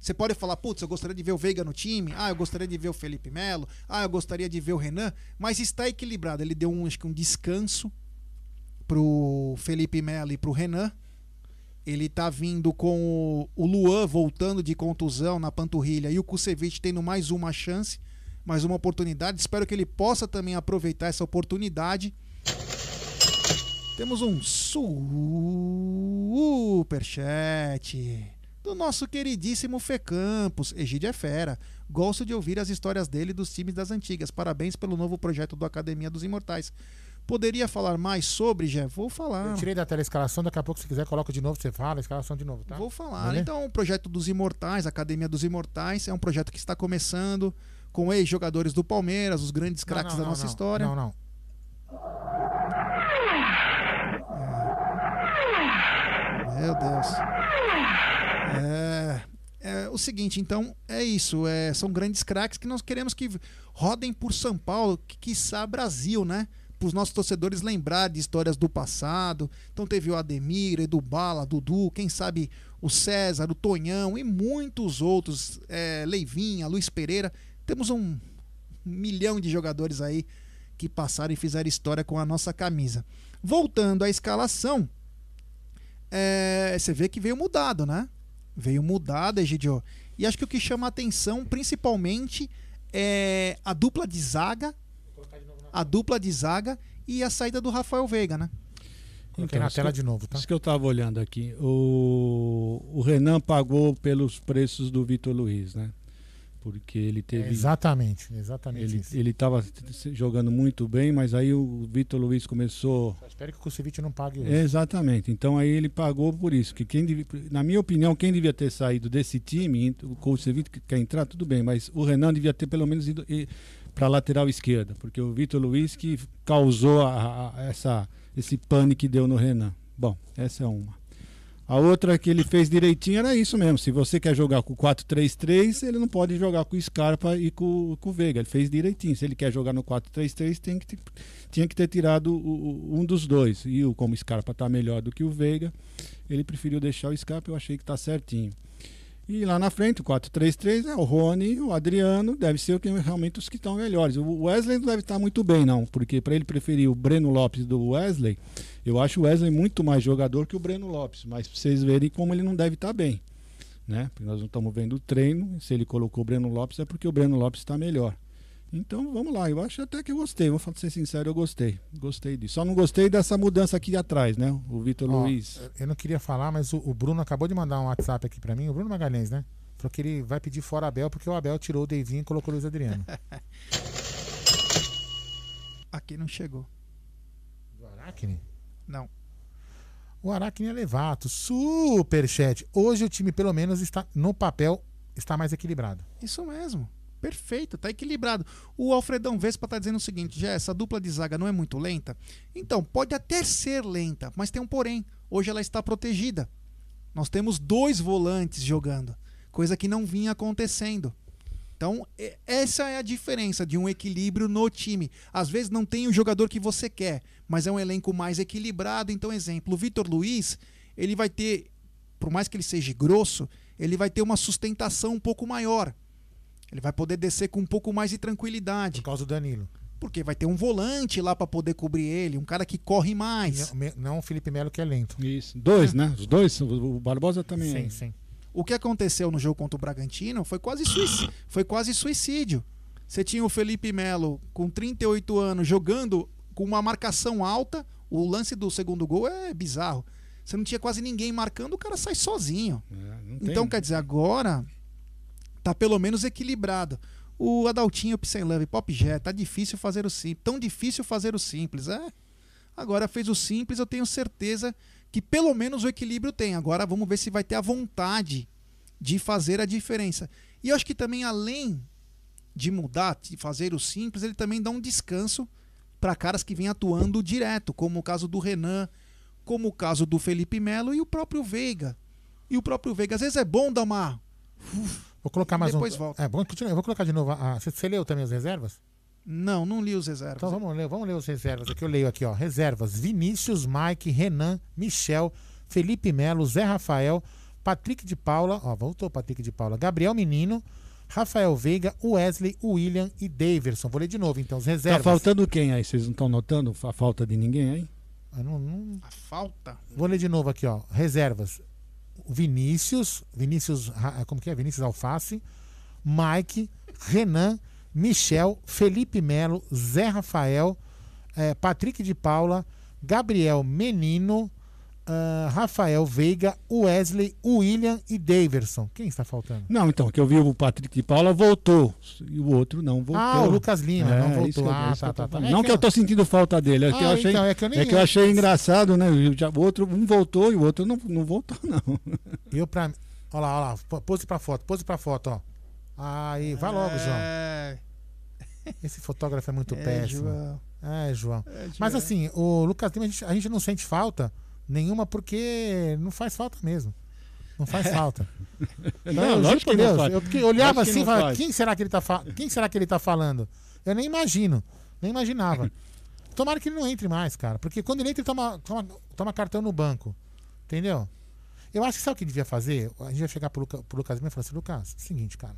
Você pode falar, putz, eu gostaria de ver o Veiga no time, ah, eu gostaria de ver o Felipe Melo, ah, eu gostaria de ver o Renan, mas está equilibrado. Ele deu um, acho que um descanso pro Felipe Melo e pro Renan. Ele tá vindo com o, Luan voltando de contusão na panturrilha e o Kusevich tendo mais uma chance, mais uma oportunidade. Espero que ele possa também aproveitar essa oportunidade. Temos um superchat do nosso queridíssimo Fê Campos. Egídio é fera. Gosto de ouvir as histórias dele dos times das antigas. Parabéns pelo novo projeto do Academia dos Imortais. Poderia falar mais sobre, Jé? Vou falar. Eu tirei da tela a escalação, daqui a pouco, se quiser, coloca de novo, você fala, a escalação de novo, tá? Vou falar. Beleza? Então, o projeto dos Imortais, Academia dos Imortais, é um projeto que está começando com ex-jogadores do Palmeiras, os grandes craques não, da não, nossa não. história. Não, não. Meu Deus. É, é o seguinte, então é isso. É, são grandes craques que nós queremos que rodem por São Paulo, que quiçá Brasil, né? Para os nossos torcedores lembrar de histórias do passado. Então teve o Ademir, Edu Bala, Dudu, quem sabe o César, o Tonhão e muitos outros, é, Leivinha, Luiz Pereira. Temos um milhão de jogadores aí que passaram e fizeram história com a nossa camisa. Voltando à escalação, é, você vê que veio mudado, né? Veio mudado, Egidio. E acho que o que chama atenção, principalmente, é a dupla de zaga. A dupla de zaga e a saída do Rafael Veiga, né? Coloquei na isso tela de novo, tá? Isso que eu estava olhando aqui. O, o Renan pagou pelos preços do Vitor Luiz, né? Porque ele teve. Exatamente, exatamente Ele isso. ele estava jogando muito bem, mas aí o Vitor Luiz começou. Só espero que o Kusevich não pague hoje. Exatamente. Então aí ele pagou por isso. Que quem devia- na minha opinião, quem devia ter saído desse time, o Kousevich que quer entrar, tudo bem, mas o Renan devia ter pelo menos ido para a lateral esquerda, porque o Vitor Luiz que causou a- a- essa, esse pane que deu no Renan. Bom, essa é uma. A outra que ele fez direitinho era isso mesmo. Se você quer jogar com 4-3-3, ele não pode jogar com o Scarpa e com, com o Veiga. Ele fez direitinho. Se ele quer jogar no 4-3-3, tem que ter- tinha que ter tirado o- um dos dois. E o, como o Scarpa está melhor do que o Veiga, ele preferiu deixar o Scarpa. Eu achei que está certinho. E lá na frente, o 4-3-3 é o Rony, o Adriano, deve ser realmente os que estão melhores. O Wesley não deve estar muito bem, não, porque para ele preferir o Breno Lopes do Wesley, eu acho o Wesley muito mais jogador que o Breno Lopes, mas pra vocês verem como ele não deve estar bem. Né? Porque nós não estamos vendo o treino, se ele colocou o Breno Lopes é porque o Breno Lopes está melhor. Então vamos lá, eu acho até que eu gostei, vou ser sincero, eu gostei. Gostei disso. Só não gostei dessa mudança aqui atrás, né? O Vitor Luiz. Eu não queria falar, mas o, o, Bruno acabou de mandar um WhatsApp aqui para mim, o Bruno Magalhães, né? Falou que ele vai pedir fora Abel porque o Abel tirou o Deivinho e colocou o Luiz Adriano. aqui não chegou. Do Aracne? Não. O Aracne é levato. Superchat. Hoje o time, pelo menos, está no papel, está mais equilibrado. Isso mesmo. Perfeito, tá equilibrado. O Alfredão Vespa tá dizendo o seguinte: já essa dupla de zaga não é muito lenta? Então, pode até ser lenta, mas tem um porém. Hoje ela está protegida. Nós temos dois volantes jogando, coisa que não vinha acontecendo. Então, essa é a diferença de um equilíbrio no time. Às vezes não tem o jogador que você quer, mas é um elenco mais equilibrado. Então, exemplo, o Vitor Luiz, ele vai ter, por mais que ele seja grosso, ele vai ter uma sustentação um pouco maior. Ele vai poder descer com um pouco mais de tranquilidade. Por causa do Danilo. Porque vai ter um volante lá para poder cobrir ele, um cara que corre mais. Não, não o Felipe Melo que é lento. Isso. Dois, é. né? Os dois, o Barbosa também. Sim, é. sim. O que aconteceu no jogo contra o Bragantino foi quase suicídio. Foi quase suicídio. Você tinha o Felipe Melo com 38 anos jogando com uma marcação alta. O lance do segundo gol é bizarro. Você não tinha quase ninguém marcando, o cara sai sozinho. É, então, quer dizer, agora tá pelo menos equilibrado. O Adaltinho, Psy Love, Pop Jet, tá difícil fazer o simples. Tão difícil fazer o simples, é? Agora fez o simples, eu tenho certeza que pelo menos o equilíbrio tem. Agora vamos ver se vai ter a vontade de fazer a diferença. E eu acho que também, além de mudar, de fazer o simples, ele também dá um descanso para caras que vêm atuando direto, como o caso do Renan, como o caso do Felipe Melo e o próprio Veiga. E o próprio Veiga, às vezes é bom dar uma. Uf, Vou colocar mais depois um. volta. É bom continuar. Eu vou colocar de novo. A, você, você leu também as reservas? Não, não li os reservas. Então vamos ler, vamos ler os reservas. Aqui eu leio aqui, ó. Reservas: Vinícius, Mike, Renan, Michel, Felipe Melo, Zé Rafael, Patrick de Paula, ó, voltou Patrick de Paula, Gabriel Menino, Rafael Veiga, Wesley, William e Daverson. Vou ler de novo, então, os reservas. Tá faltando quem aí? Vocês não estão notando a falta de ninguém aí? Não, não... A falta? Vou ler de novo aqui, ó. Reservas. Vinícius, Vinícius, como que é? Vinícius Alface, Mike, Renan, Michel, Felipe Melo, Zé Rafael, é, Patrick de Paula, Gabriel Menino, uh, Rafael Veiga, Wesley, William e Daverson. Quem está faltando? Não, então, que eu vi o Patrick de Paula voltou e o outro não voltou. Ah, o Lucas Lima é, não voltou. Ah, tá, tá, tá. Não que eu tô sentindo falta dele, é que eu ah, achei, então, é que eu, é que eu achei engraçado, né? O outro um voltou e o outro não, não voltou, não. Eu pra Olha lá, olha lá, pose pra foto, pose pra foto, ó. Aí, vai logo, João. É... Esse fotógrafo é muito é, péssimo. É, João. É, João. Mas assim, o Lucas Lima, a gente, a gente não sente falta nenhuma porque não faz falta mesmo. Não faz falta. não, não que Deus, não faz. Eu olhava assim e falava, quem será que ele tá quem será que ele tá falando? Eu nem imagino, nem imaginava. Tomara que ele não entre mais, cara, porque quando ele entra ele toma, toma, toma cartão no banco. Entendeu? Eu acho que sabe o que devia fazer? A gente ia chegar pro, Luca, pro Lucas Lima e falar assim, Lucas, seguinte, cara.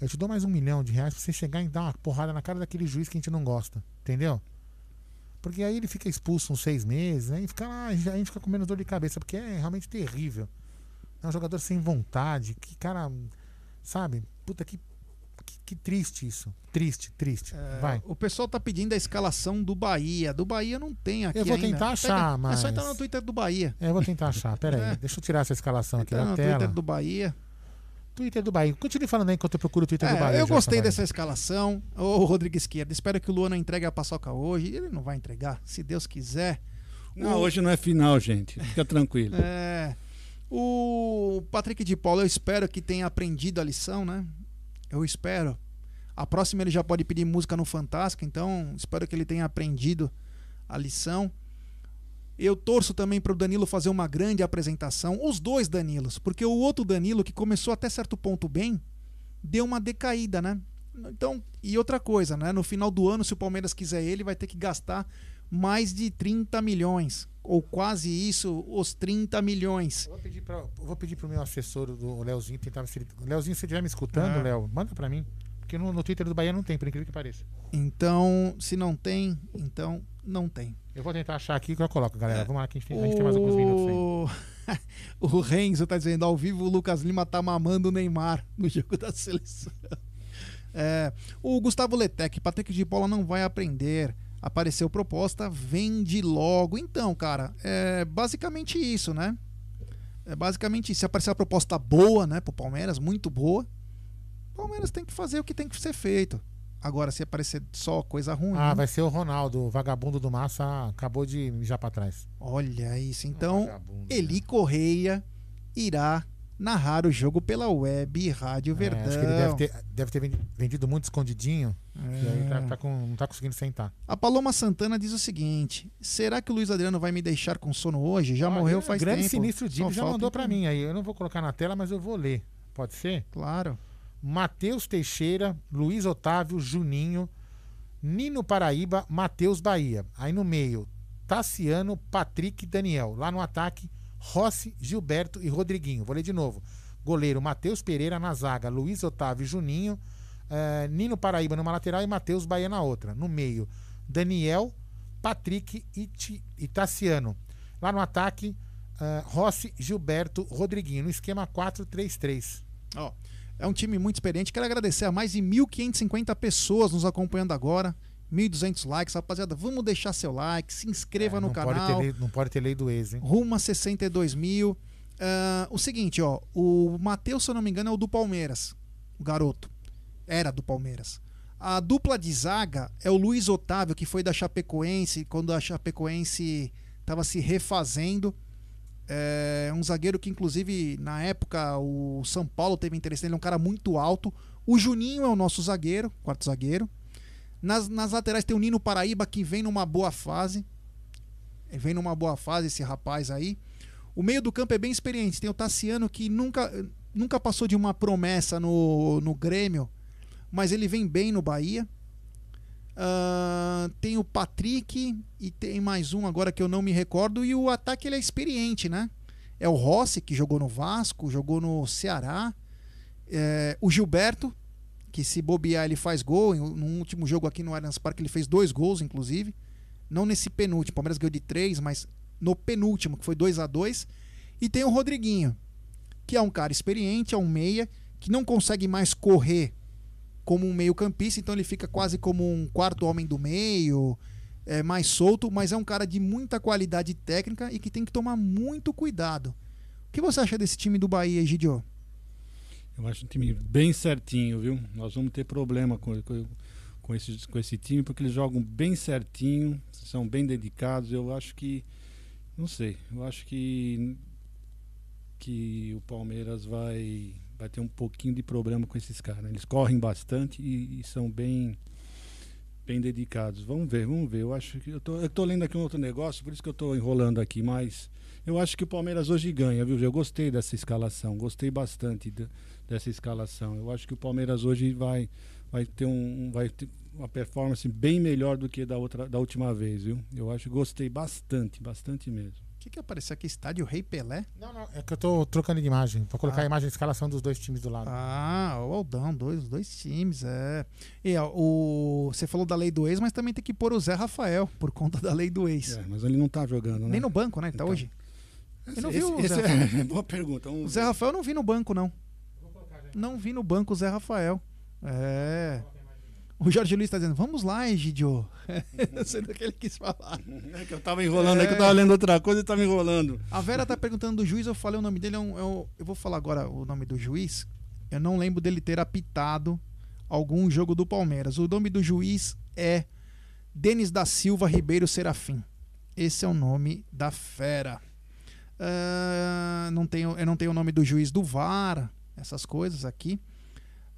Eu te dou mais um milhão de reais pra você chegar e dar uma porrada na cara daquele juiz que a gente não gosta. Entendeu? Porque aí ele fica expulso uns seis meses, né? E fica lá, a gente fica com menos dor de cabeça, porque é realmente terrível. É um jogador sem vontade, que cara, sabe? Puta que, que, que triste isso. Triste, triste. É, Vai. O pessoal tá pedindo a escalação do Bahia. Do Bahia não tem aqui. Eu vou ainda. tentar achar, Pega, mas. É só entrar no Twitter do Bahia. É, eu vou tentar achar. Pera é. aí, deixa eu tirar essa escalação aqui da no tela. Twitter do Bahia. Twitter do Bahia. Continue falando aí enquanto eu procuro o Twitter é, do Bahia. Eu gostei dessa escalação. Ô, Rodrigo Esquerda, espero que o Luana entregue a paçoca hoje. Ele não vai entregar, se Deus quiser. Não, o... hoje não é final, gente. Fica tranquilo. É. O Patrick de Paula, eu espero que tenha aprendido a lição, né? Eu espero. A próxima ele já pode pedir música no Fantástico, então espero que ele tenha aprendido a lição. Eu torço também para o Danilo fazer uma grande apresentação. Os dois Danilos, porque o outro Danilo, que começou até certo ponto bem, deu uma decaída, né? Então, e outra coisa, né? No final do ano, se o Palmeiras quiser ele, vai ter que gastar mais de 30 milhões ou quase isso, os 30 milhões. Eu vou pedir, pedir pro meu assessor, do Leozinho, tentar se ele. Leozinho, se você estiver me escutando, Ah. Léo, manda pra mim. Porque no, no Twitter do Bahia não tem, por incrível que pareça. Então, se não tem, então não tem. Eu vou tentar achar aqui que eu coloco, galera. Vamos lá, que a gente, tem, a gente tem mais alguns minutos aí. O... o Renzo tá dizendo, ao vivo o Lucas Lima tá mamando o Neymar no jogo da seleção. É, o Gustavo Letec, Patrick de Paula não vai aprender. Apareceu proposta, vende logo. Então, cara, é basicamente isso, né? É basicamente isso. Se aparecer uma proposta boa, né, pro Palmeiras, muito boa, o Palmeiras tem que fazer o que tem que ser feito. Agora, se aparecer só coisa ruim. Ah, vai ser o Ronaldo, o vagabundo do Massa, acabou de mijar pra trás. Olha isso. Então, Eli Correia irá narrar o jogo pela web Rádio Verdão. É, acho que ele deve ter, deve ter vendi- vendido muito escondidinho. E aí tá, É. tá com- não tá conseguindo sentar. A Paloma Santana diz o seguinte: será que o Luiz Adriano vai me deixar com sono hoje? Já morreu faz Grande tempo. Sinistro Só Dib já mandou pra entender. mim aí. Eu não vou colocar na tela, mas eu vou ler. Pode ser? Claro. Matheus Teixeira, Luiz Otávio, Juninho, Nino Paraíba, Matheus Bahia. Aí no meio, Tassiano, Patrick Daniel. Lá no ataque, Rossi, Gilberto e Rodriguinho. Vou ler de novo. Goleiro Matheus Pereira na zaga, Luiz Otávio Juninho, eh, Nino Paraíba numa lateral e Matheus Bahia na outra. No meio, Daniel, Patrick e, Ti- e Tassiano. Lá no ataque, eh, Rossi, Gilberto, Rodriguinho. No esquema 4-3-3. Ó, é um time muito experiente. Quero agradecer a mais de 1.550 pessoas nos acompanhando agora. 1.200 likes, rapaziada. Vamos deixar seu like, se inscreva no É, pode canal. ter lei, não pode ter lei do ex, hein? Rumo a 62 mil. Ah, o seguinte, ó. O Matheus, se eu não me engano, é o do Palmeiras. O garoto. Era do Palmeiras. A dupla de zaga é o Luiz Otávio, que foi da Chapecoense, quando a Chapecoense estava se refazendo. É um zagueiro que, inclusive, na época, o São Paulo teve interesse nele, é um cara muito alto. O Juninho é o nosso zagueiro, quarto zagueiro. Nas, nas laterais tem o Nino Paraíba, que vem numa boa fase. Ele vem numa boa fase, esse rapaz aí. O meio do campo é bem experiente. Tem o Tassiano, que nunca, nunca passou de uma promessa no, no Grêmio, mas ele vem bem no Bahia. Ah, tem o Patrick e tem mais um agora que eu não me recordo. E o ataque ele é experiente, né? É o Rossi, que jogou no Vasco, jogou no Ceará. É, o Gilberto, que se bobear ele faz gol. No último jogo aqui no Allianz Parque ele fez dois gols, inclusive. Não nesse penúltimo, o Palmeiras ganhou de três, mas no penúltimo, que foi 2 a 2 E tem o Rodriguinho, que é um cara experiente, é um meia, que não consegue mais correr como um meio-campista, então ele fica quase como um quarto homem do meio, é mais solto, mas é um cara de muita qualidade técnica e que tem que tomar muito cuidado. O que você acha desse time do Bahia, Egidio? Eu acho um time bem certinho, viu? Nós vamos ter problema com, com, com, esse, com esse time, porque eles jogam bem certinho, são bem dedicados. Eu acho que. Não sei, eu acho que. Que o Palmeiras vai, vai ter um pouquinho de problema com esses caras. Eles correm bastante e, e são bem bem dedicados. Vamos ver, vamos ver. Eu acho que eu tô, eu tô lendo aqui um outro negócio, por isso que eu tô enrolando aqui, mas eu acho que o Palmeiras hoje ganha, viu? Eu gostei dessa escalação, gostei bastante de- dessa escalação. Eu acho que o Palmeiras hoje vai vai ter um vai ter uma performance bem melhor do que da outra da última vez, viu? Eu acho que gostei bastante, bastante mesmo. O que, que apareceu aqui? Estádio Rei Pelé? Não, não. É que eu tô trocando de imagem. Vou colocar Ah. a imagem de escalação dos dois times do lado. Ah, o Aldão, dois, dois times, é. E ó, o, você falou da lei do ex, mas também tem que pôr o Zé Rafael por conta da lei do ex. É, mas ele não tá jogando, né? Nem no banco, né? Ele tá hoje. Eu não vi Esse- o esse Zé é- Rafael. boa pergunta. Vamos O Zé ver. Rafael eu não vi no banco, não. Não vi no banco o Zé Rafael. É. O Jorge Luiz tá dizendo, vamos lá, Egidio. Sendo que ele quis falar. É que eu tava enrolando, é que eu tava lendo outra coisa e tava enrolando. A Vera tá perguntando do juiz, eu falei o nome dele, é um- é eu vou falar agora o nome do juiz. Eu não lembro dele ter apitado algum jogo do Palmeiras. O nome do juiz é Denis da Silva Ribeiro Serafim. Esse é o nome da fera. Ah, não tenho, eu não tenho o nome do juiz do VAR, essas coisas aqui.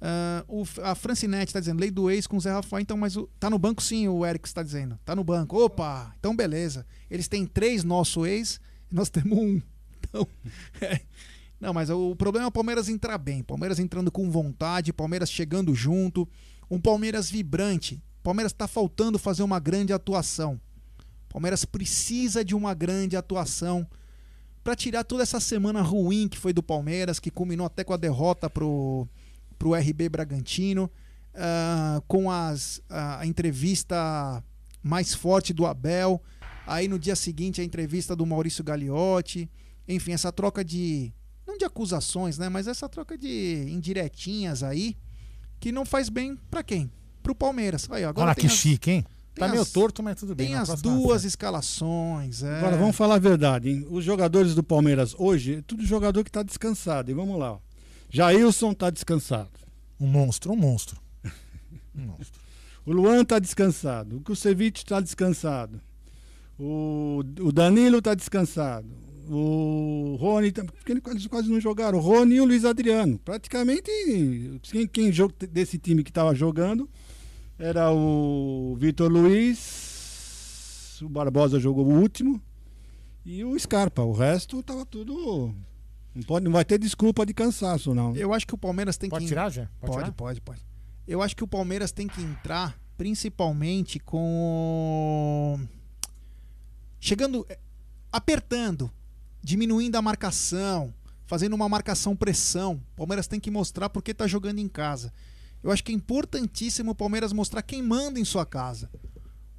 Ah, o, a Francinete está dizendo, lei do ex com o Zé Rafael, então, mas o, tá no banco sim, o Eric está dizendo. Tá no banco. Opa, então beleza. Eles têm três nosso ex nós temos um. Então, é. Não, mas o problema é o Palmeiras entrar bem. Palmeiras entrando com vontade, Palmeiras chegando junto, um Palmeiras vibrante. Palmeiras está faltando fazer uma grande atuação. Palmeiras precisa de uma grande atuação para tirar toda essa semana ruim que foi do Palmeiras, que culminou até com a derrota pro, pro RB Bragantino, uh, com as, a entrevista mais forte do Abel, aí no dia seguinte a entrevista do Maurício Gagliotti, enfim, essa troca de não de acusações, né, mas essa troca de indiretinhas aí que não faz bem para quem? Pro Palmeiras. Aí, agora Olha que as, chique, hein? Tá meio as, torto, mas tudo bem. Tem as duas escalações. É. Agora, vamos falar a verdade. Hein? Os jogadores do Palmeiras hoje, é tudo jogador que está descansado. E vamos lá. Ó. Jailson está descansado. Um monstro, um monstro. Um monstro. o Luan está descansado. O Kusevich está descansado. O, o Danilo está descansado. O Rony, tá, porque eles quase não jogaram. O Rony e o Luiz Adriano. Praticamente, quem, quem desse time que estava jogando era o Vitor Luiz, o Barbosa jogou o último e o Scarpa. O resto tava tudo. Não, pode, não vai ter desculpa de cansaço, não. Eu acho que o Palmeiras tem pode que. Tirar, já? Pode, pode, tirar? pode, pode. Eu acho que o Palmeiras tem que entrar principalmente com. Chegando. Eh, apertando, diminuindo a marcação, fazendo uma marcação pressão. O Palmeiras tem que mostrar porque tá jogando em casa. Eu acho que é importantíssimo o Palmeiras mostrar quem manda em sua casa.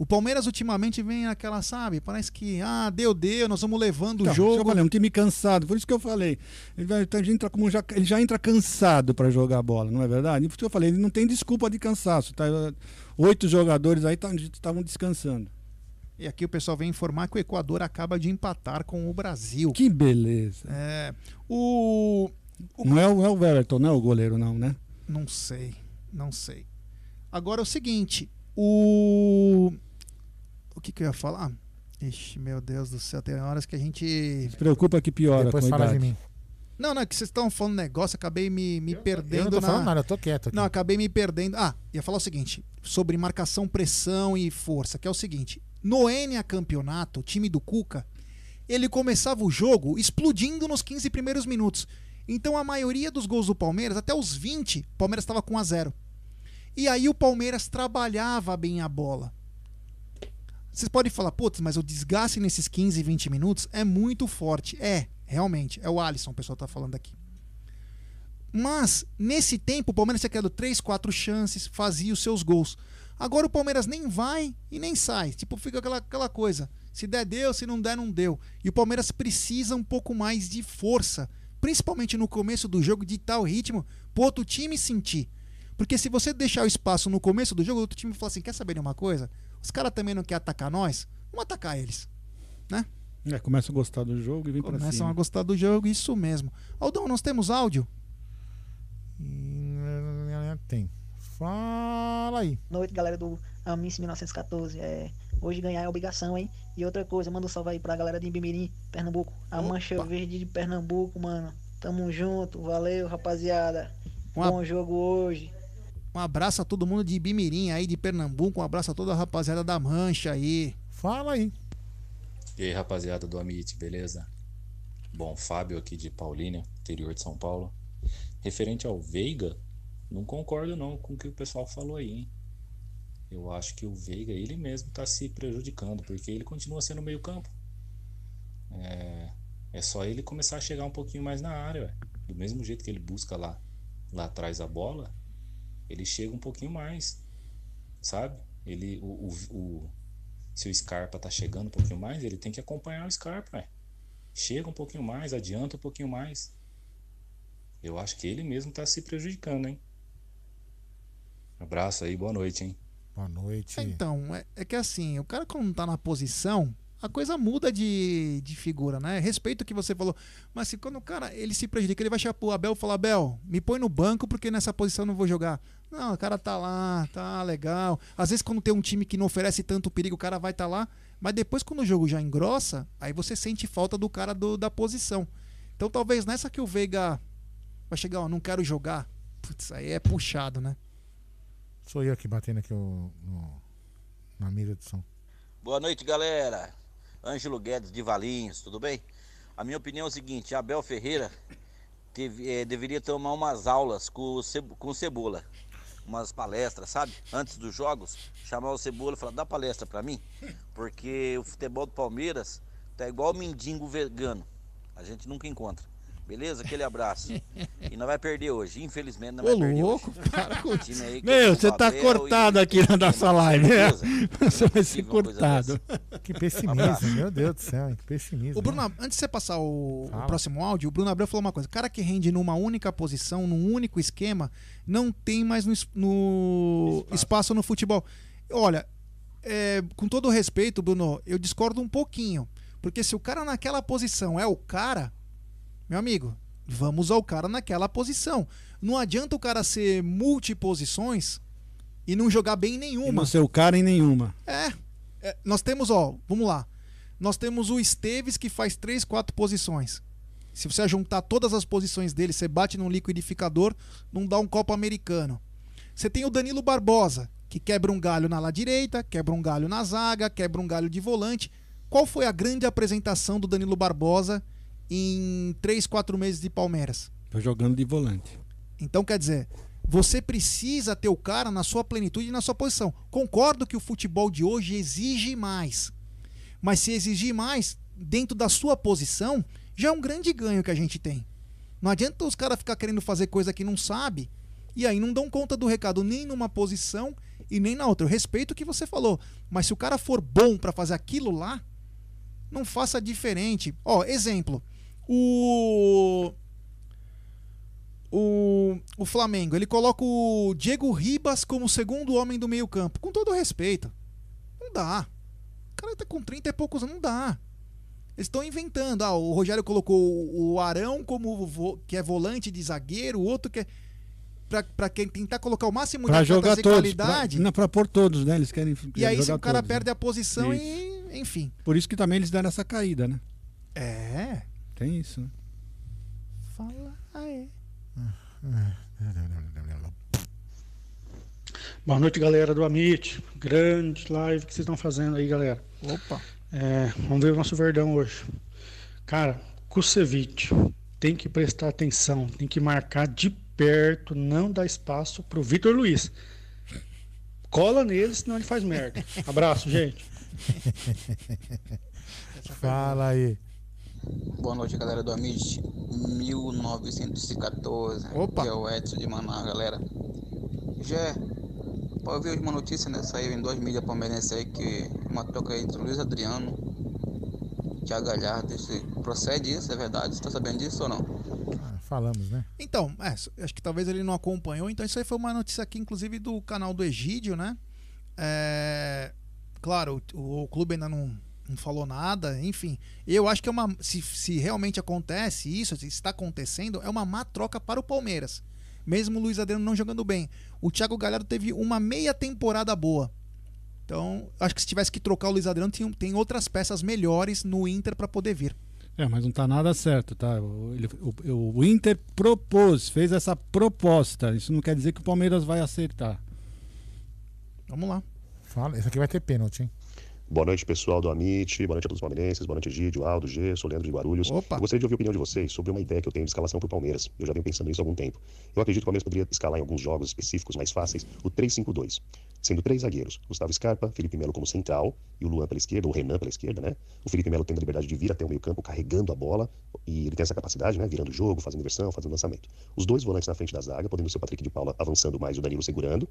O Palmeiras ultimamente vem aquela, sabe? Parece que, ah, deu, deu, nós vamos levando então, o jogo. Falei, um time cansado, por isso que eu falei. Ele, vai, ele, entra como já, ele já entra cansado para jogar a bola, não é verdade? Por isso que eu falei, ele não tem desculpa de cansaço. Tá? Oito jogadores aí estavam descansando. E aqui o pessoal vem informar que o Equador acaba de empatar com o Brasil. Que beleza. É. O. o... Não, é o, é o Everton, não é o goleiro, não, né? Não sei. Não sei. Agora é o seguinte, o. O que, que eu ia falar? Ixi, meu Deus do céu, tem horas que a gente. Se preocupa que piora Depois com fala idade. de mim. Não, não, é que vocês estão falando negócio, acabei me, me eu, perdendo. Eu não tô na... falando nada, eu tô quieto aqui. Não, acabei me perdendo. Ah, ia falar o seguinte: sobre marcação, pressão e força, que é o seguinte: no Enia campeonato, o time do Cuca, ele começava o jogo explodindo nos 15 primeiros minutos. Então a maioria dos gols do Palmeiras, até os 20, o Palmeiras estava com 1 a 0. E aí o Palmeiras trabalhava bem a bola. Vocês podem falar, putz, mas o desgaste nesses 15, 20 minutos é muito forte. É, realmente. É o Alisson, o pessoal tá falando aqui. Mas, nesse tempo, o Palmeiras tinha criado 3, 4 chances, fazia os seus gols. Agora o Palmeiras nem vai e nem sai. Tipo, fica aquela, aquela coisa. Se der, deu. Se não der, não deu. E o Palmeiras precisa um pouco mais de força principalmente no começo do jogo, de tal ritmo, pro outro time sentir. Porque se você deixar o espaço no começo do jogo, o outro time fala assim: quer saber de uma coisa? Os caras também não querem atacar nós, vamos atacar eles. Né? É, começam a gostar do jogo e vem pra cima. Começam a gostar do jogo, isso mesmo. Aldão, nós temos áudio? Tem. Fala aí. Noite, galera do Amice 1914. É, hoje ganhar é obrigação, hein? E outra coisa, manda um salve aí pra galera de Ibimirim, Pernambuco. A Opa. Mancha Verde de Pernambuco, mano. Tamo junto, valeu, rapaziada. Uma... Bom jogo hoje. Um abraço a todo mundo de Ibimirim aí, de Pernambuco. Um abraço a toda a rapaziada da Mancha aí. Fala aí. E aí, rapaziada do Amit, beleza? Bom, Fábio aqui de Paulínia, interior de São Paulo. Referente ao Veiga, não concordo não com o que o pessoal falou aí, hein? Eu acho que o Veiga, ele mesmo está se prejudicando, porque ele continua sendo meio campo. É, é só ele começar a chegar um pouquinho mais na área, ué. do mesmo jeito que ele busca lá, lá atrás a bola, ele chega um pouquinho mais, sabe? Ele, o, o, o, se o Scarpa tá chegando um pouquinho mais, ele tem que acompanhar o Scarpa, ué. Chega um pouquinho mais, adianta um pouquinho mais. Eu acho que ele mesmo tá se prejudicando, hein? Abraço aí, boa noite, hein? Boa noite. Então, é, é que assim, o cara quando tá na posição, a coisa muda de, de figura, né? Respeito o que você falou. Mas se quando o cara ele se prejudica, ele vai chegar pro Abel e falar: Abel, me põe no banco porque nessa posição eu não vou jogar. Não, o cara tá lá, tá legal. Às vezes, quando tem um time que não oferece tanto perigo, o cara vai estar tá lá. Mas depois, quando o jogo já engrossa, aí você sente falta do cara do, da posição. Então, talvez nessa que o Veiga vai chegar, ó, não quero jogar. Putz, aí é puxado, né? Sou eu aqui batendo aqui o, no, na mesa de som. Boa noite, galera. Ângelo Guedes de Valinhos, tudo bem? A minha opinião é o seguinte: Abel Ferreira teve, é, deveria tomar umas aulas com, com Cebola. Umas palestras, sabe? Antes dos jogos, chamar o Cebola e falar, dá palestra para mim, porque o futebol do Palmeiras tá igual o mendigo vegano. A gente nunca encontra. Beleza? Aquele abraço. E não vai perder hoje. Infelizmente não vai Ô, perder louco, hoje. para com time aí Meu, é você tá cortado e- aqui na nossa live. né? Você vai ser cortado. Que pessimismo, meu Deus do céu, que pessimismo. O Bruno, antes de você passar o, o próximo áudio, o Bruno Abreu falou uma coisa: cara que rende numa única posição, num único esquema, não tem mais no, no espaço. no futebol. Olha, é, com todo o respeito, Bruno, eu discordo um pouquinho. Porque se o cara naquela posição é o cara, meu amigo, vamos ao cara naquela posição. Não adianta o cara ser multiposições e não jogar bem em E nenhuma. não ser o cara em nenhuma. É, é, nós temos, ó, vamos lá. Nós temos o Esteves que faz três, quatro posições. Se você juntar todas as posições dele, você bate num liquidificador, não dá um copo americano. Você tem o Danilo Barbosa, que quebra um galho na lá direita, quebra um galho na zaga, quebra um galho de volante. Qual foi a grande apresentação do Danilo Barbosa em três, quatro meses de Palmeiras? Tô jogando de volante. Então, quer dizer, você precisa ter o cara na sua plenitude e na sua posição. Concordo que o futebol de hoje exige mais. Mas se exigir mais, dentro da sua posição, já é um grande ganho que a gente tem. Não adianta os caras ficar querendo fazer coisa que não sabe e aí não dão conta do recado nem numa posição e nem na outra. Eu respeito o que você falou, mas se o cara for bom pra fazer aquilo lá, não faça diferente. Ó, exemplo, o o, o Flamengo, ele coloca o Diego Ribas como segundo homem do meio-campo. Com todo respeito. Não dá. O cara tá com 30 e poucos anos, não dá. Eles estão inventando. Ah, o Rogério colocou o Arão como que é volante de zagueiro, o outro que é. Pra, pra quem tentar colocar o máximo Pra de jogar todos. qualidade. Pra, não, pra pôr todos, né? Eles querem. E aí, se o cara todos, perde né? a posição Isso. e. Enfim. Por isso que também eles deram essa caída, né? É. Tem isso, né? Fala aí. Boa noite, galera do Amit. Grande live que vocês estão fazendo aí, galera. Opa. É, vamos ver o nosso Verdão hoje. Cara, Kusevich tem que prestar atenção, tem que marcar de perto, não dar espaço pro Vitor Luiz. Cola nele, senão ele faz merda. Abraço, gente. Fala aí. Boa noite, galera do Amit 1914. Opa. Que é o Edson de Manaus, galera. Já pode ver uma notícia, né? Saiu em dois mídias palmeirenses aí que uma troca entre o Luiz Adriano e Thiago Galhardo. Isso, procede isso? É verdade? Você tá sabendo disso ou não? Ah, falamos, né? Então, é, acho que talvez ele não acompanhou. Então, isso aí foi uma notícia aqui, inclusive, do canal do Egídio, né? É, claro, o, o clube ainda não, não falou nada, enfim. Eu acho que é uma. Se, se realmente acontece isso, se está acontecendo, é uma má troca para o Palmeiras. Mesmo o Luiz Adriano não jogando bem. O Thiago Galhardo teve uma meia temporada boa. Então, acho que se tivesse que trocar o Luiz Adriano, tem, tem outras peças melhores no Inter para poder vir. É, mas não tá nada certo, tá? O, ele- o- o Inter propôs, fez essa proposta. Isso não quer dizer que o Palmeiras vai aceitar. Vamos lá. Fala. Esse aqui vai ter pênalti, hein? Boa noite, pessoal do Amit. Boa noite a todos os palmeirenses. Boa noite, Gídio, Aldo, G, sou Leandro de Guarulhos. Opa. Eu gostaria de ouvir a opinião de vocês sobre uma ideia que eu tenho de escalação para o Palmeiras. Eu já venho pensando nisso há algum tempo. Eu acredito que o Palmeiras poderia escalar em alguns jogos específicos mais fáceis o 3-5-2, sendo três zagueiros: Gustavo Scarpa, Felipe Melo como central e o Luan pela esquerda, ou Renan pela esquerda, né? O Felipe Melo tendo a liberdade de vir até o meio-campo carregando a bola e ele tem essa capacidade, né? Virando o jogo, fazendo inversão, fazendo lançamento. Os dois volantes na frente da zaga, podendo ser o Patrick de Paula avançando mais e o Danilo segurando.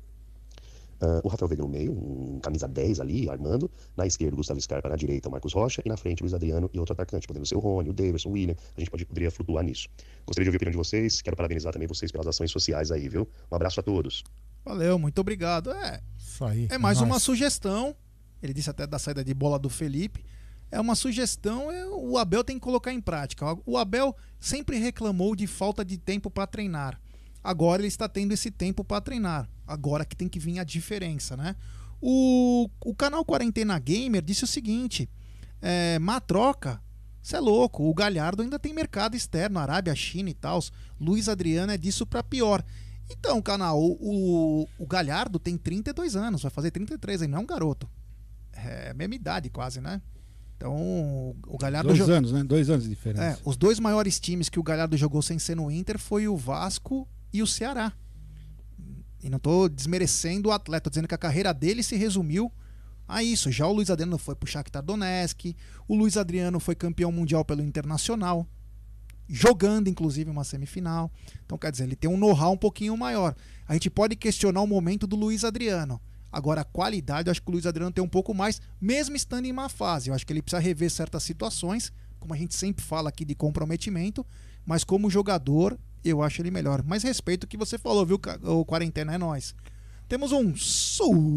Ah, o Rafael Veiga no meio, um camisa 10 ali, armando. Na esquerda, o Gustavo Scarpa. Na direita, o Marcos Rocha. E na frente, o Luiz Adriano e outro atacante, podendo ser o Rony, o Davidson, o William. A gente pode, poderia flutuar nisso. Gostaria de ouvir a opinião de vocês. Quero parabenizar também vocês pelas ações sociais aí, viu? Um abraço a todos. Valeu, muito obrigado. É, Isso aí. É mais uma sugestão. Ele disse até da saída de bola do Felipe. É uma sugestão, é, o Abel tem que colocar em prática. O Abel sempre reclamou de falta de tempo para treinar. Agora ele está tendo esse tempo para treinar. Agora que tem que vir a diferença, né? O, o canal Quarentena Gamer disse o seguinte: é, má troca. Você é louco, o Galhardo ainda tem mercado externo, Arábia, China e tal. Luiz Adriano é disso para pior. Então, canal, o, o, o Galhardo tem 32 anos, vai fazer 33, ele não é um garoto. É a mesma idade quase, né? Então, o Galhardo Dois jo- anos, né? Dois anos de diferença. É, os dois maiores times que o Galhardo jogou sem ser no Inter foi o Vasco e o Ceará. E não estou desmerecendo o atleta, tô dizendo que a carreira dele se resumiu a isso. Já o Luiz Adriano foi pro Shakhtar Donetsk, o Luiz Adriano foi campeão mundial pelo Internacional, jogando inclusive uma semifinal. Então, quer dizer, ele tem um know-how um pouquinho maior. A gente pode questionar o momento do Luiz Adriano. Agora, a qualidade, eu acho que o Luiz Adriano tem um pouco mais, mesmo estando em má fase. Eu acho que ele precisa rever certas situações, como a gente sempre fala aqui de comprometimento, mas como jogador, eu acho ele melhor. Mas respeito o que você falou, viu? O quarentena é nós. Temos um superchat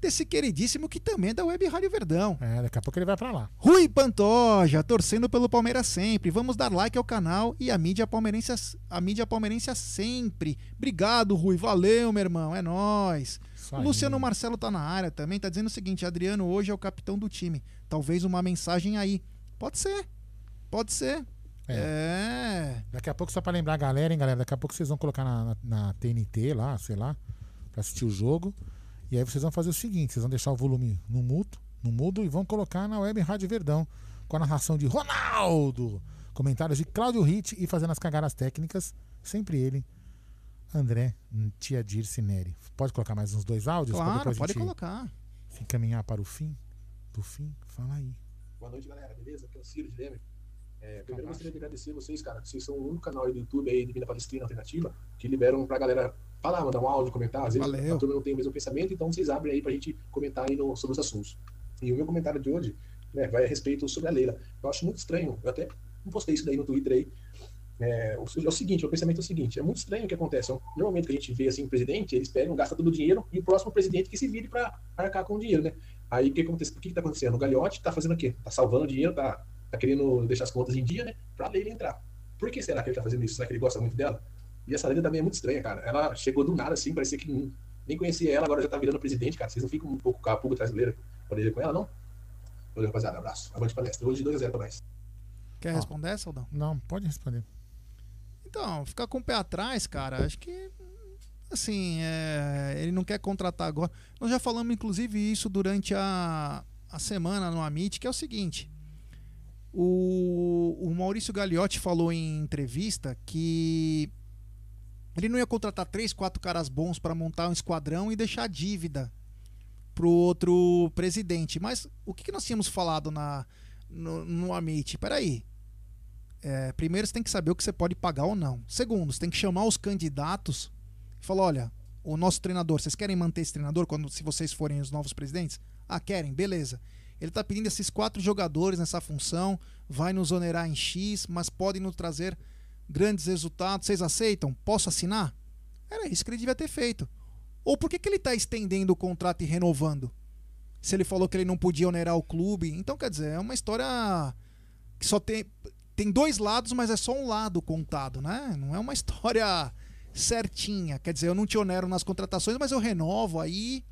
desse queridíssimo que também é da Web Rádio Verdão. É, daqui a pouco ele vai para lá. Rui Pantoja, torcendo pelo Palmeiras sempre. Vamos dar like ao canal e a mídia palmeirense, a mídia palmeirense sempre. Obrigado, Rui. Valeu, meu irmão. É nós. Luciano Marcelo tá na área também, tá dizendo o seguinte: Adriano hoje é o capitão do time. Talvez uma mensagem aí. Pode ser. Pode ser. É. é. Daqui a pouco, só pra lembrar a galera, hein, galera? Daqui a pouco vocês vão colocar na, na, na TNT lá, sei lá, pra assistir o jogo. E aí vocês vão fazer o seguinte: vocês vão deixar o volume no mudo, no mudo e vão colocar na web Rádio Verdão, com a narração de Ronaldo, comentários de Cláudio Ritt e fazendo as cagadas técnicas, sempre ele, André Tia Dirce Neri. Pode colocar mais uns dois áudios? Claro, pode colocar. Se encaminhar para o fim do fim, fala aí. Boa noite, galera. Beleza? Aqui é o Ciro de Leme. É, primeiro, gostaria de agradecer vocês, cara. Vocês são o único canal aí do YouTube aí de Vida Palestrina Alternativa que liberam pra galera falar, mandar um áudio, comentar. Às vezes Valeu. a turma não tem o mesmo pensamento, então vocês abrem aí pra gente comentar aí no, sobre os assuntos. E o meu comentário de hoje né, vai a respeito sobre a Leila. Eu acho muito estranho, eu até postei isso daí no Twitter aí. É, o, é o seguinte, o pensamento é o seguinte, é muito estranho o que acontece. Normalmente que a gente vê assim, o presidente, eles pegam, gastam todo o dinheiro e o próximo presidente que se vire para arcar com o dinheiro, né? Aí o que acontece? O que está acontecendo? O Gagliotti está fazendo o quê? Está salvando dinheiro, está tá querendo deixar as contas em dia, né? Para a Leila entrar. Por que será que ele está fazendo isso? Será que ele gosta muito dela? E essa Leila também é muito estranha, cara. Ela chegou do nada, assim, parecia que nem conhecia ela, agora já tá virando presidente, cara. Vocês não ficam um pouco com a pulga brasileira pra ir com ela, não? Valeu, rapaziada. Abraço. Avante palestra. Hoje 2x0 pra nós. Quer responder, Saldão? Não, pode responder. Então, ficar com o pé atrás, cara, acho que. Assim, é, ele não quer contratar agora. Nós já falamos, inclusive, isso durante a, a semana no Amit, que é o seguinte. O, o Maurício Gagliotti falou em entrevista que ele não ia contratar três, quatro caras bons para montar um esquadrão e deixar dívida pro outro presidente. Mas o que, que nós tínhamos falado na, no, no Amit? Peraí. É, primeiro, você tem que saber o que você pode pagar ou não. Segundo, você tem que chamar os candidatos falar: olha, o nosso treinador, vocês querem manter esse treinador quando se vocês forem os novos presidentes? Ah, querem, beleza. Ele está pedindo esses quatro jogadores nessa função, vai nos onerar em X, mas podem nos trazer grandes resultados, vocês aceitam? Posso assinar? Era isso que ele devia ter feito. Ou por que, que ele está estendendo o contrato e renovando? Se ele falou que ele não podia onerar o clube. Então, quer dizer, é uma história que só tem. Tem dois lados, mas é só um lado contado, né? Não é uma história certinha. Quer dizer, eu não te onero nas contratações, mas eu renovo aí.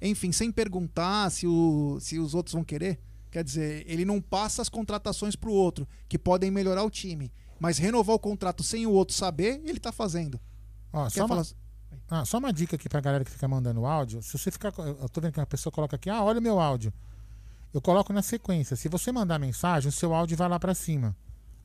Enfim, sem perguntar se, o, se os outros vão querer. Quer dizer, ele não passa as contratações para o outro, que podem melhorar o time. Mas renovar o contrato sem o outro saber, ele tá fazendo. Ó, só, uma, ah, só uma dica aqui pra galera que fica mandando áudio. Se você ficar. Eu tô vendo que uma pessoa coloca aqui, ah, olha o meu áudio. Eu coloco na sequência. Se você mandar mensagem, o seu áudio vai lá para cima.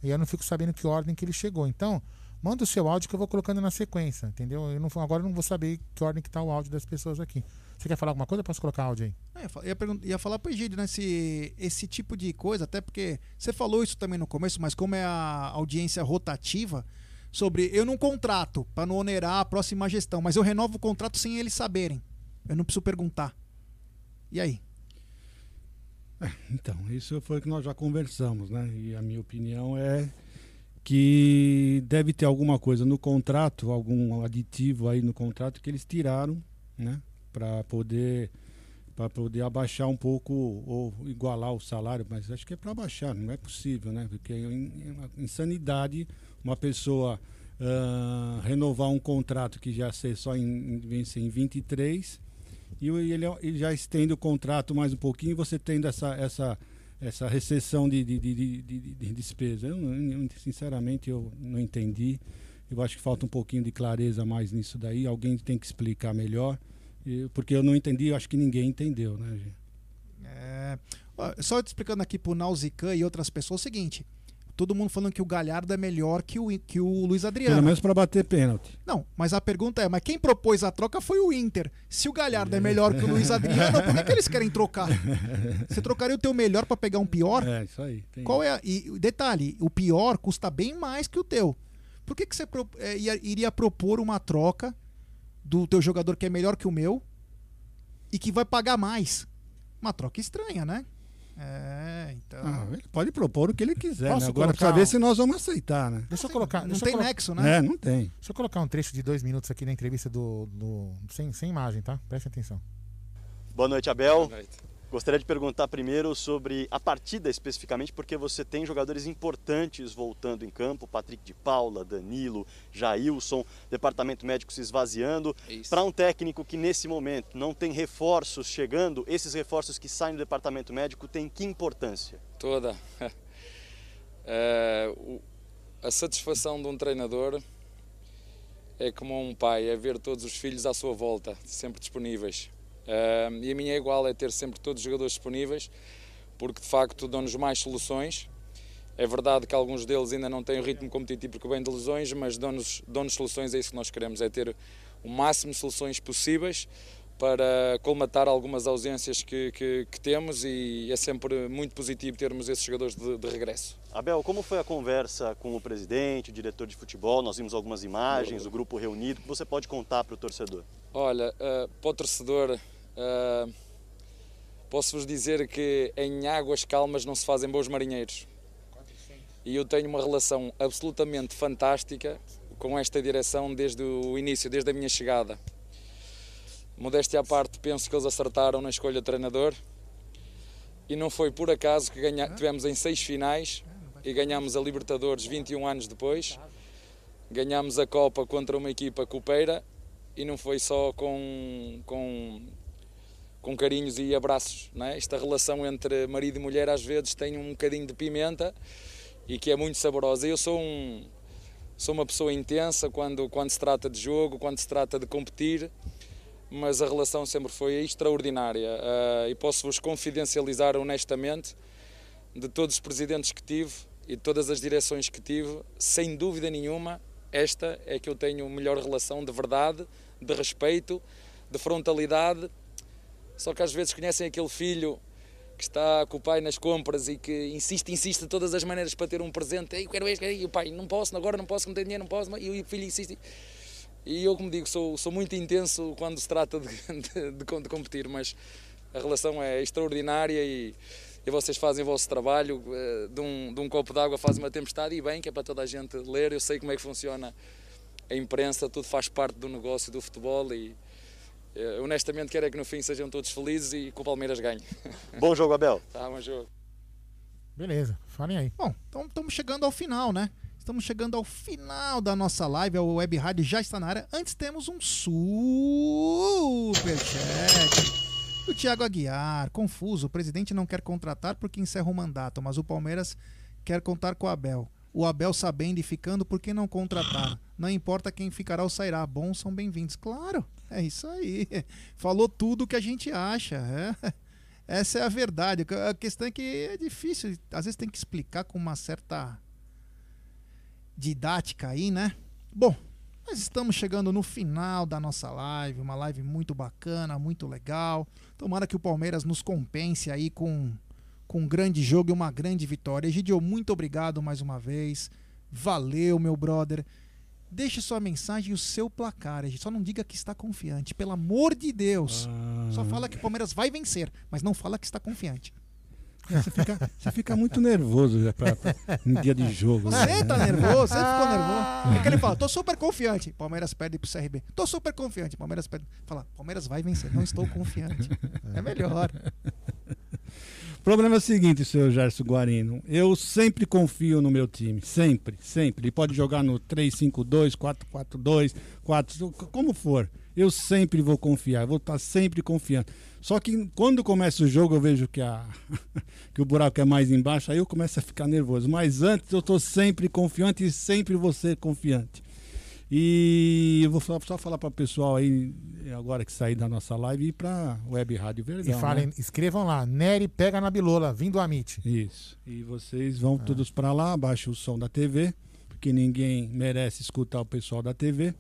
E eu não fico sabendo que ordem que ele chegou. Então, manda o seu áudio que eu vou colocando na sequência, entendeu? Eu não, agora eu não vou saber que ordem que tá o áudio das pessoas aqui. Você quer falar alguma coisa? Eu posso colocar áudio aí? É, ia, ia falar pro Egídio, né? Se, esse tipo de coisa, até porque você falou isso também no começo, mas como é a audiência rotativa, sobre eu não contrato para não onerar a próxima gestão, mas eu renovo o contrato sem eles saberem. Eu não preciso perguntar. E aí? É, então, isso foi o que nós já conversamos, né? E a minha opinião é que deve ter alguma coisa no contrato, algum aditivo aí no contrato que eles tiraram, né? para poder para poder abaixar um pouco ou igualar o salário, mas acho que é para abaixar, não é possível, né? Porque é uma insanidade uma pessoa uh, renovar um contrato que já ser só em, vence em 23 e ele, ele já estende o contrato mais um pouquinho, você tendo essa essa essa recessão de, de, de, de, de despesa. Eu, eu, sinceramente eu não entendi. Eu acho que falta um pouquinho de clareza mais nisso daí. Alguém tem que explicar melhor porque eu não entendi, eu acho que ninguém entendeu, né? É, só te explicando aqui pro Nausican e outras pessoas o seguinte: todo mundo falando que o Galhardo é melhor que o, que o Luiz Adriano. Pelo menos para bater pênalti. Não, mas a pergunta é, mas quem propôs a troca foi o Inter. Se o Galhardo é melhor que o Luiz Adriano, por que, que eles querem trocar? Você trocaria o teu melhor para pegar um pior? É, isso aí. Qual é a, e detalhe, o pior custa bem mais que o teu. Por que, que você pro, é, iria propor uma troca do teu jogador que é melhor que o meu e que vai pagar mais? Uma troca estranha, né? É, então. Ah, ele pode propor o que ele quiser, né? Agora precisa ver se nós vamos aceitar, né? Deixa eu colocar. Não deixa tem colo... nexo, né? É, não tem. Deixa eu colocar um trecho de dois minutos aqui na entrevista do. do... Sem, sem imagem, tá? Preste atenção. Boa noite, Abel. Boa noite. Gostaria de perguntar primeiro sobre a partida especificamente, porque você tem jogadores importantes voltando em campo, Patrick de Paula, Danilo, Jailson, departamento médico se esvaziando. É Para um técnico que nesse momento não tem reforços chegando, esses reforços que saem do departamento médico têm que importância? Toda. É, a satisfação de um treinador é como um pai, é ver todos os filhos à sua volta, sempre disponíveis. Uh, e a minha é igual, é ter sempre todos os jogadores disponíveis, porque de facto dão-nos mais soluções. É verdade que alguns deles ainda não têm o ritmo competitivo porque vêm de lesões, mas dão-nos dão soluções, é isso que nós queremos, é ter o máximo de soluções possíveis para colmatar algumas ausências que, que, que, temos e é sempre muito positivo termos esses jogadores de, de, regresso. Abel, como foi a conversa com o presidente, o diretor de futebol? Nós vimos algumas imagens, o grupo reunido. O que você pode contar para o torcedor? Olha, uh, para o torcedor, Uh, Posso-vos dizer que em águas calmas não se fazem bons marinheiros. E eu tenho uma relação absolutamente fantástica com esta direção desde o início, desde a minha chegada. Modéstia à parte, penso que eles acertaram na escolha de treinador. E não foi por acaso que ganha... tivemos em seis finais e ganhamos a Libertadores 21 anos depois. Ganhamos a Copa contra uma equipa copeira e não foi só com, com com carinhos e abraços. É? Esta relação entre marido e mulher às vezes tem um bocadinho de pimenta e que é muito saborosa. Eu sou um sou uma pessoa intensa quando quando se trata de jogo, quando se trata de competir, mas a relação sempre foi extraordinária uh, e posso vos confidencializar honestamente de todos os presidentes que tive e de todas as direções que tive, sem dúvida nenhuma, esta é que eu tenho melhor relação de verdade, de respeito, de frontalidade só que às vezes conhecem aquele filho que está com o pai nas compras e que insiste, insiste de todas as maneiras para ter um presente. Ei, quero este, e o pai, não posso, agora não posso, não tenho dinheiro, não posso. E o filho insiste. E eu, como digo, sou, sou muito intenso quando se trata de, de, de, de competir, mas a relação é extraordinária e, e vocês fazem o vosso trabalho. Eh, de um, de um copo d'água fazem uma tempestade e bem, que é para toda a gente ler. Eu sei como é que funciona a imprensa, tudo faz parte do negócio do futebol e honestamente quero é que no fim sejam todos felizes e que o Palmeiras ganhe. Bom jogo, Abel. Tá, bom jogo. Beleza, falem aí. Bom, então estamos chegando ao final, né? Estamos chegando ao final da nossa live, a Web Rádio já está na área. Antes temos um superchat do Thiago Aguiar. Confuso, o presidente não quer contratar porque encerra o mandato, mas o Palmeiras quer contar com o Abel. O Abel sabendo e ficando, por que não contratar? Não importa quem ficará ou sairá, bons são bem-vindos. Claro, é isso aí. Falou tudo o que a gente acha. É. Essa é a verdade. A questão é que é difícil, às vezes tem que explicar com uma certa didática aí, né? Bom, nós estamos chegando no final da nossa live, uma live muito bacana, muito legal. Tomara que o Palmeiras nos compense aí com com um grande jogo e uma grande vitória. Egidio, muito obrigado mais uma vez. Valeu, meu brother. Deixe sua mensagem e o seu placar. Só não diga que está confiante, pelo amor de Deus. Ah. Só fala que o Palmeiras vai vencer, mas não fala que está confiante. É, você, fica, você fica muito nervoso já pra, pra, no dia de jogo. Né? Você tá nervoso, você ficou nervoso. É que ele fala, tô super confiante. Palmeiras perde pro CRB. Tô super confiante. Palmeiras perde. Fala, Palmeiras vai vencer, não estou confiante. É melhor. O problema é o seguinte, senhor Gerson Guarino. Eu sempre confio no meu time. Sempre, sempre. Ele pode jogar no 3-5-2, 4-4-2, 4, como for. Eu sempre vou confiar, vou estar sempre confiando. Só que quando começa o jogo, eu vejo que, a, que o buraco é mais embaixo, aí eu começo a ficar nervoso. Mas antes eu estou sempre confiante e sempre vou ser confiante. E eu vou só, só falar para o pessoal aí, agora que sair da nossa live, ir para Web Rádio Verdão. E falem, né? escrevam lá, Nery pega na bilola, vindo do Amit. Isso. E vocês vão ah. todos para lá, abaixa o som da TV, porque ninguém merece escutar o pessoal da TV.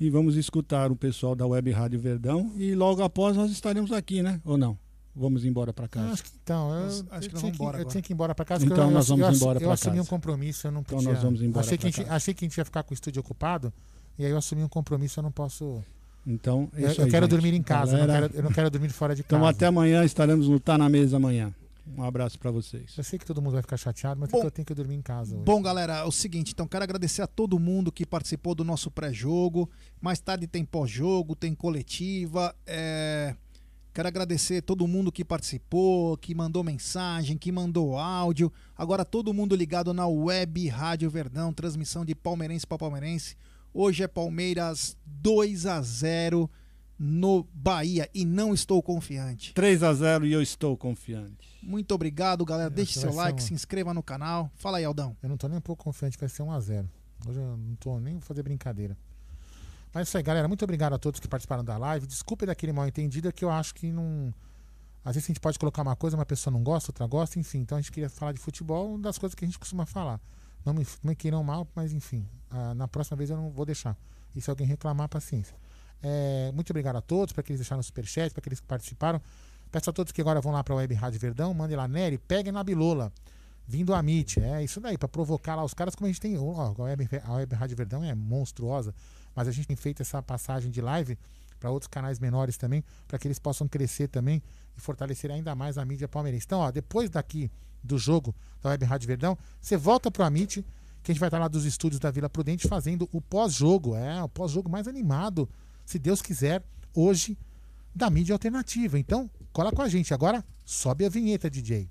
E vamos escutar o pessoal da Web Rádio Verdão. E logo após nós estaremos aqui, né? Ou não? Vamos embora para casa. Acho que, então, eu, acho eu, que tinha, que, eu tinha que ir embora para casa. Então eu, nós vamos eu, embora para casa. Eu assumi um compromisso, eu não podia. Então nós vamos embora achei que, a gente, casa. achei que a gente ia ficar com o estúdio ocupado. E aí eu assumi um compromisso, eu não posso. Então, eu, aí, quero gente. dormir em casa, Galera... eu, não quero, eu, não quero, dormir fora de então, casa. Então até amanhã estaremos no Tá na Mesa amanhã. Um abraço para vocês. Eu sei que todo mundo vai ficar chateado, mas bom, eu tenho que dormir em casa. Hoje. Bom, galera, é o seguinte, então quero agradecer a todo mundo que participou do nosso pré-jogo. Mais tarde tem pós-jogo, tem coletiva. É... Quero agradecer todo mundo que participou, que mandou mensagem, que mandou áudio. Agora todo mundo ligado na web Rádio Verdão, transmissão de palmeirense para palmeirense. Hoje é Palmeiras 2 a 0 no Bahia e não estou confiante. 3 a 0 e eu estou confiante. Muito obrigado, galera. Deixe seu like, um... se inscreva no canal. Fala aí, Aldão. Eu não tô nem um pouco confiante, vai ser 1 a 0. Hoje eu não tô nem fazer brincadeira. Mas é isso aí, galera. Muito obrigado a todos que participaram da live. Desculpe daquele mal entendido é que eu acho que não. Às vezes a gente pode colocar uma coisa, uma pessoa não gosta, outra gosta, enfim. Então a gente queria falar de futebol, das coisas que a gente costuma falar. Não me, me queiram mal, mas enfim. Ah, na próxima vez eu não vou deixar. E se alguém reclamar, paciência. É, muito obrigado a todos, para aqueles que deixaram no superchat, para aqueles que participaram. Peço a todos que agora vão lá para a Web Rádio Verdão, mandem lá, Nery, peguem na bilola. Vindo a Amit. É isso daí, para provocar lá os caras, como a gente tem. Ó, a, Web, a Web Rádio Verdão é monstruosa, mas a gente tem feito essa passagem de live para outros canais menores também, para que eles possam crescer também e fortalecer ainda mais a mídia palmeirense. Então, ó, depois daqui do jogo da Web Rádio Verdão, você volta para o Amit, que a gente vai estar lá dos estúdios da Vila Prudente fazendo o pós-jogo. É, o pós-jogo mais animado, se Deus quiser, hoje, da mídia alternativa. Então, cola com a gente. Agora, sobe a vinheta, DJ.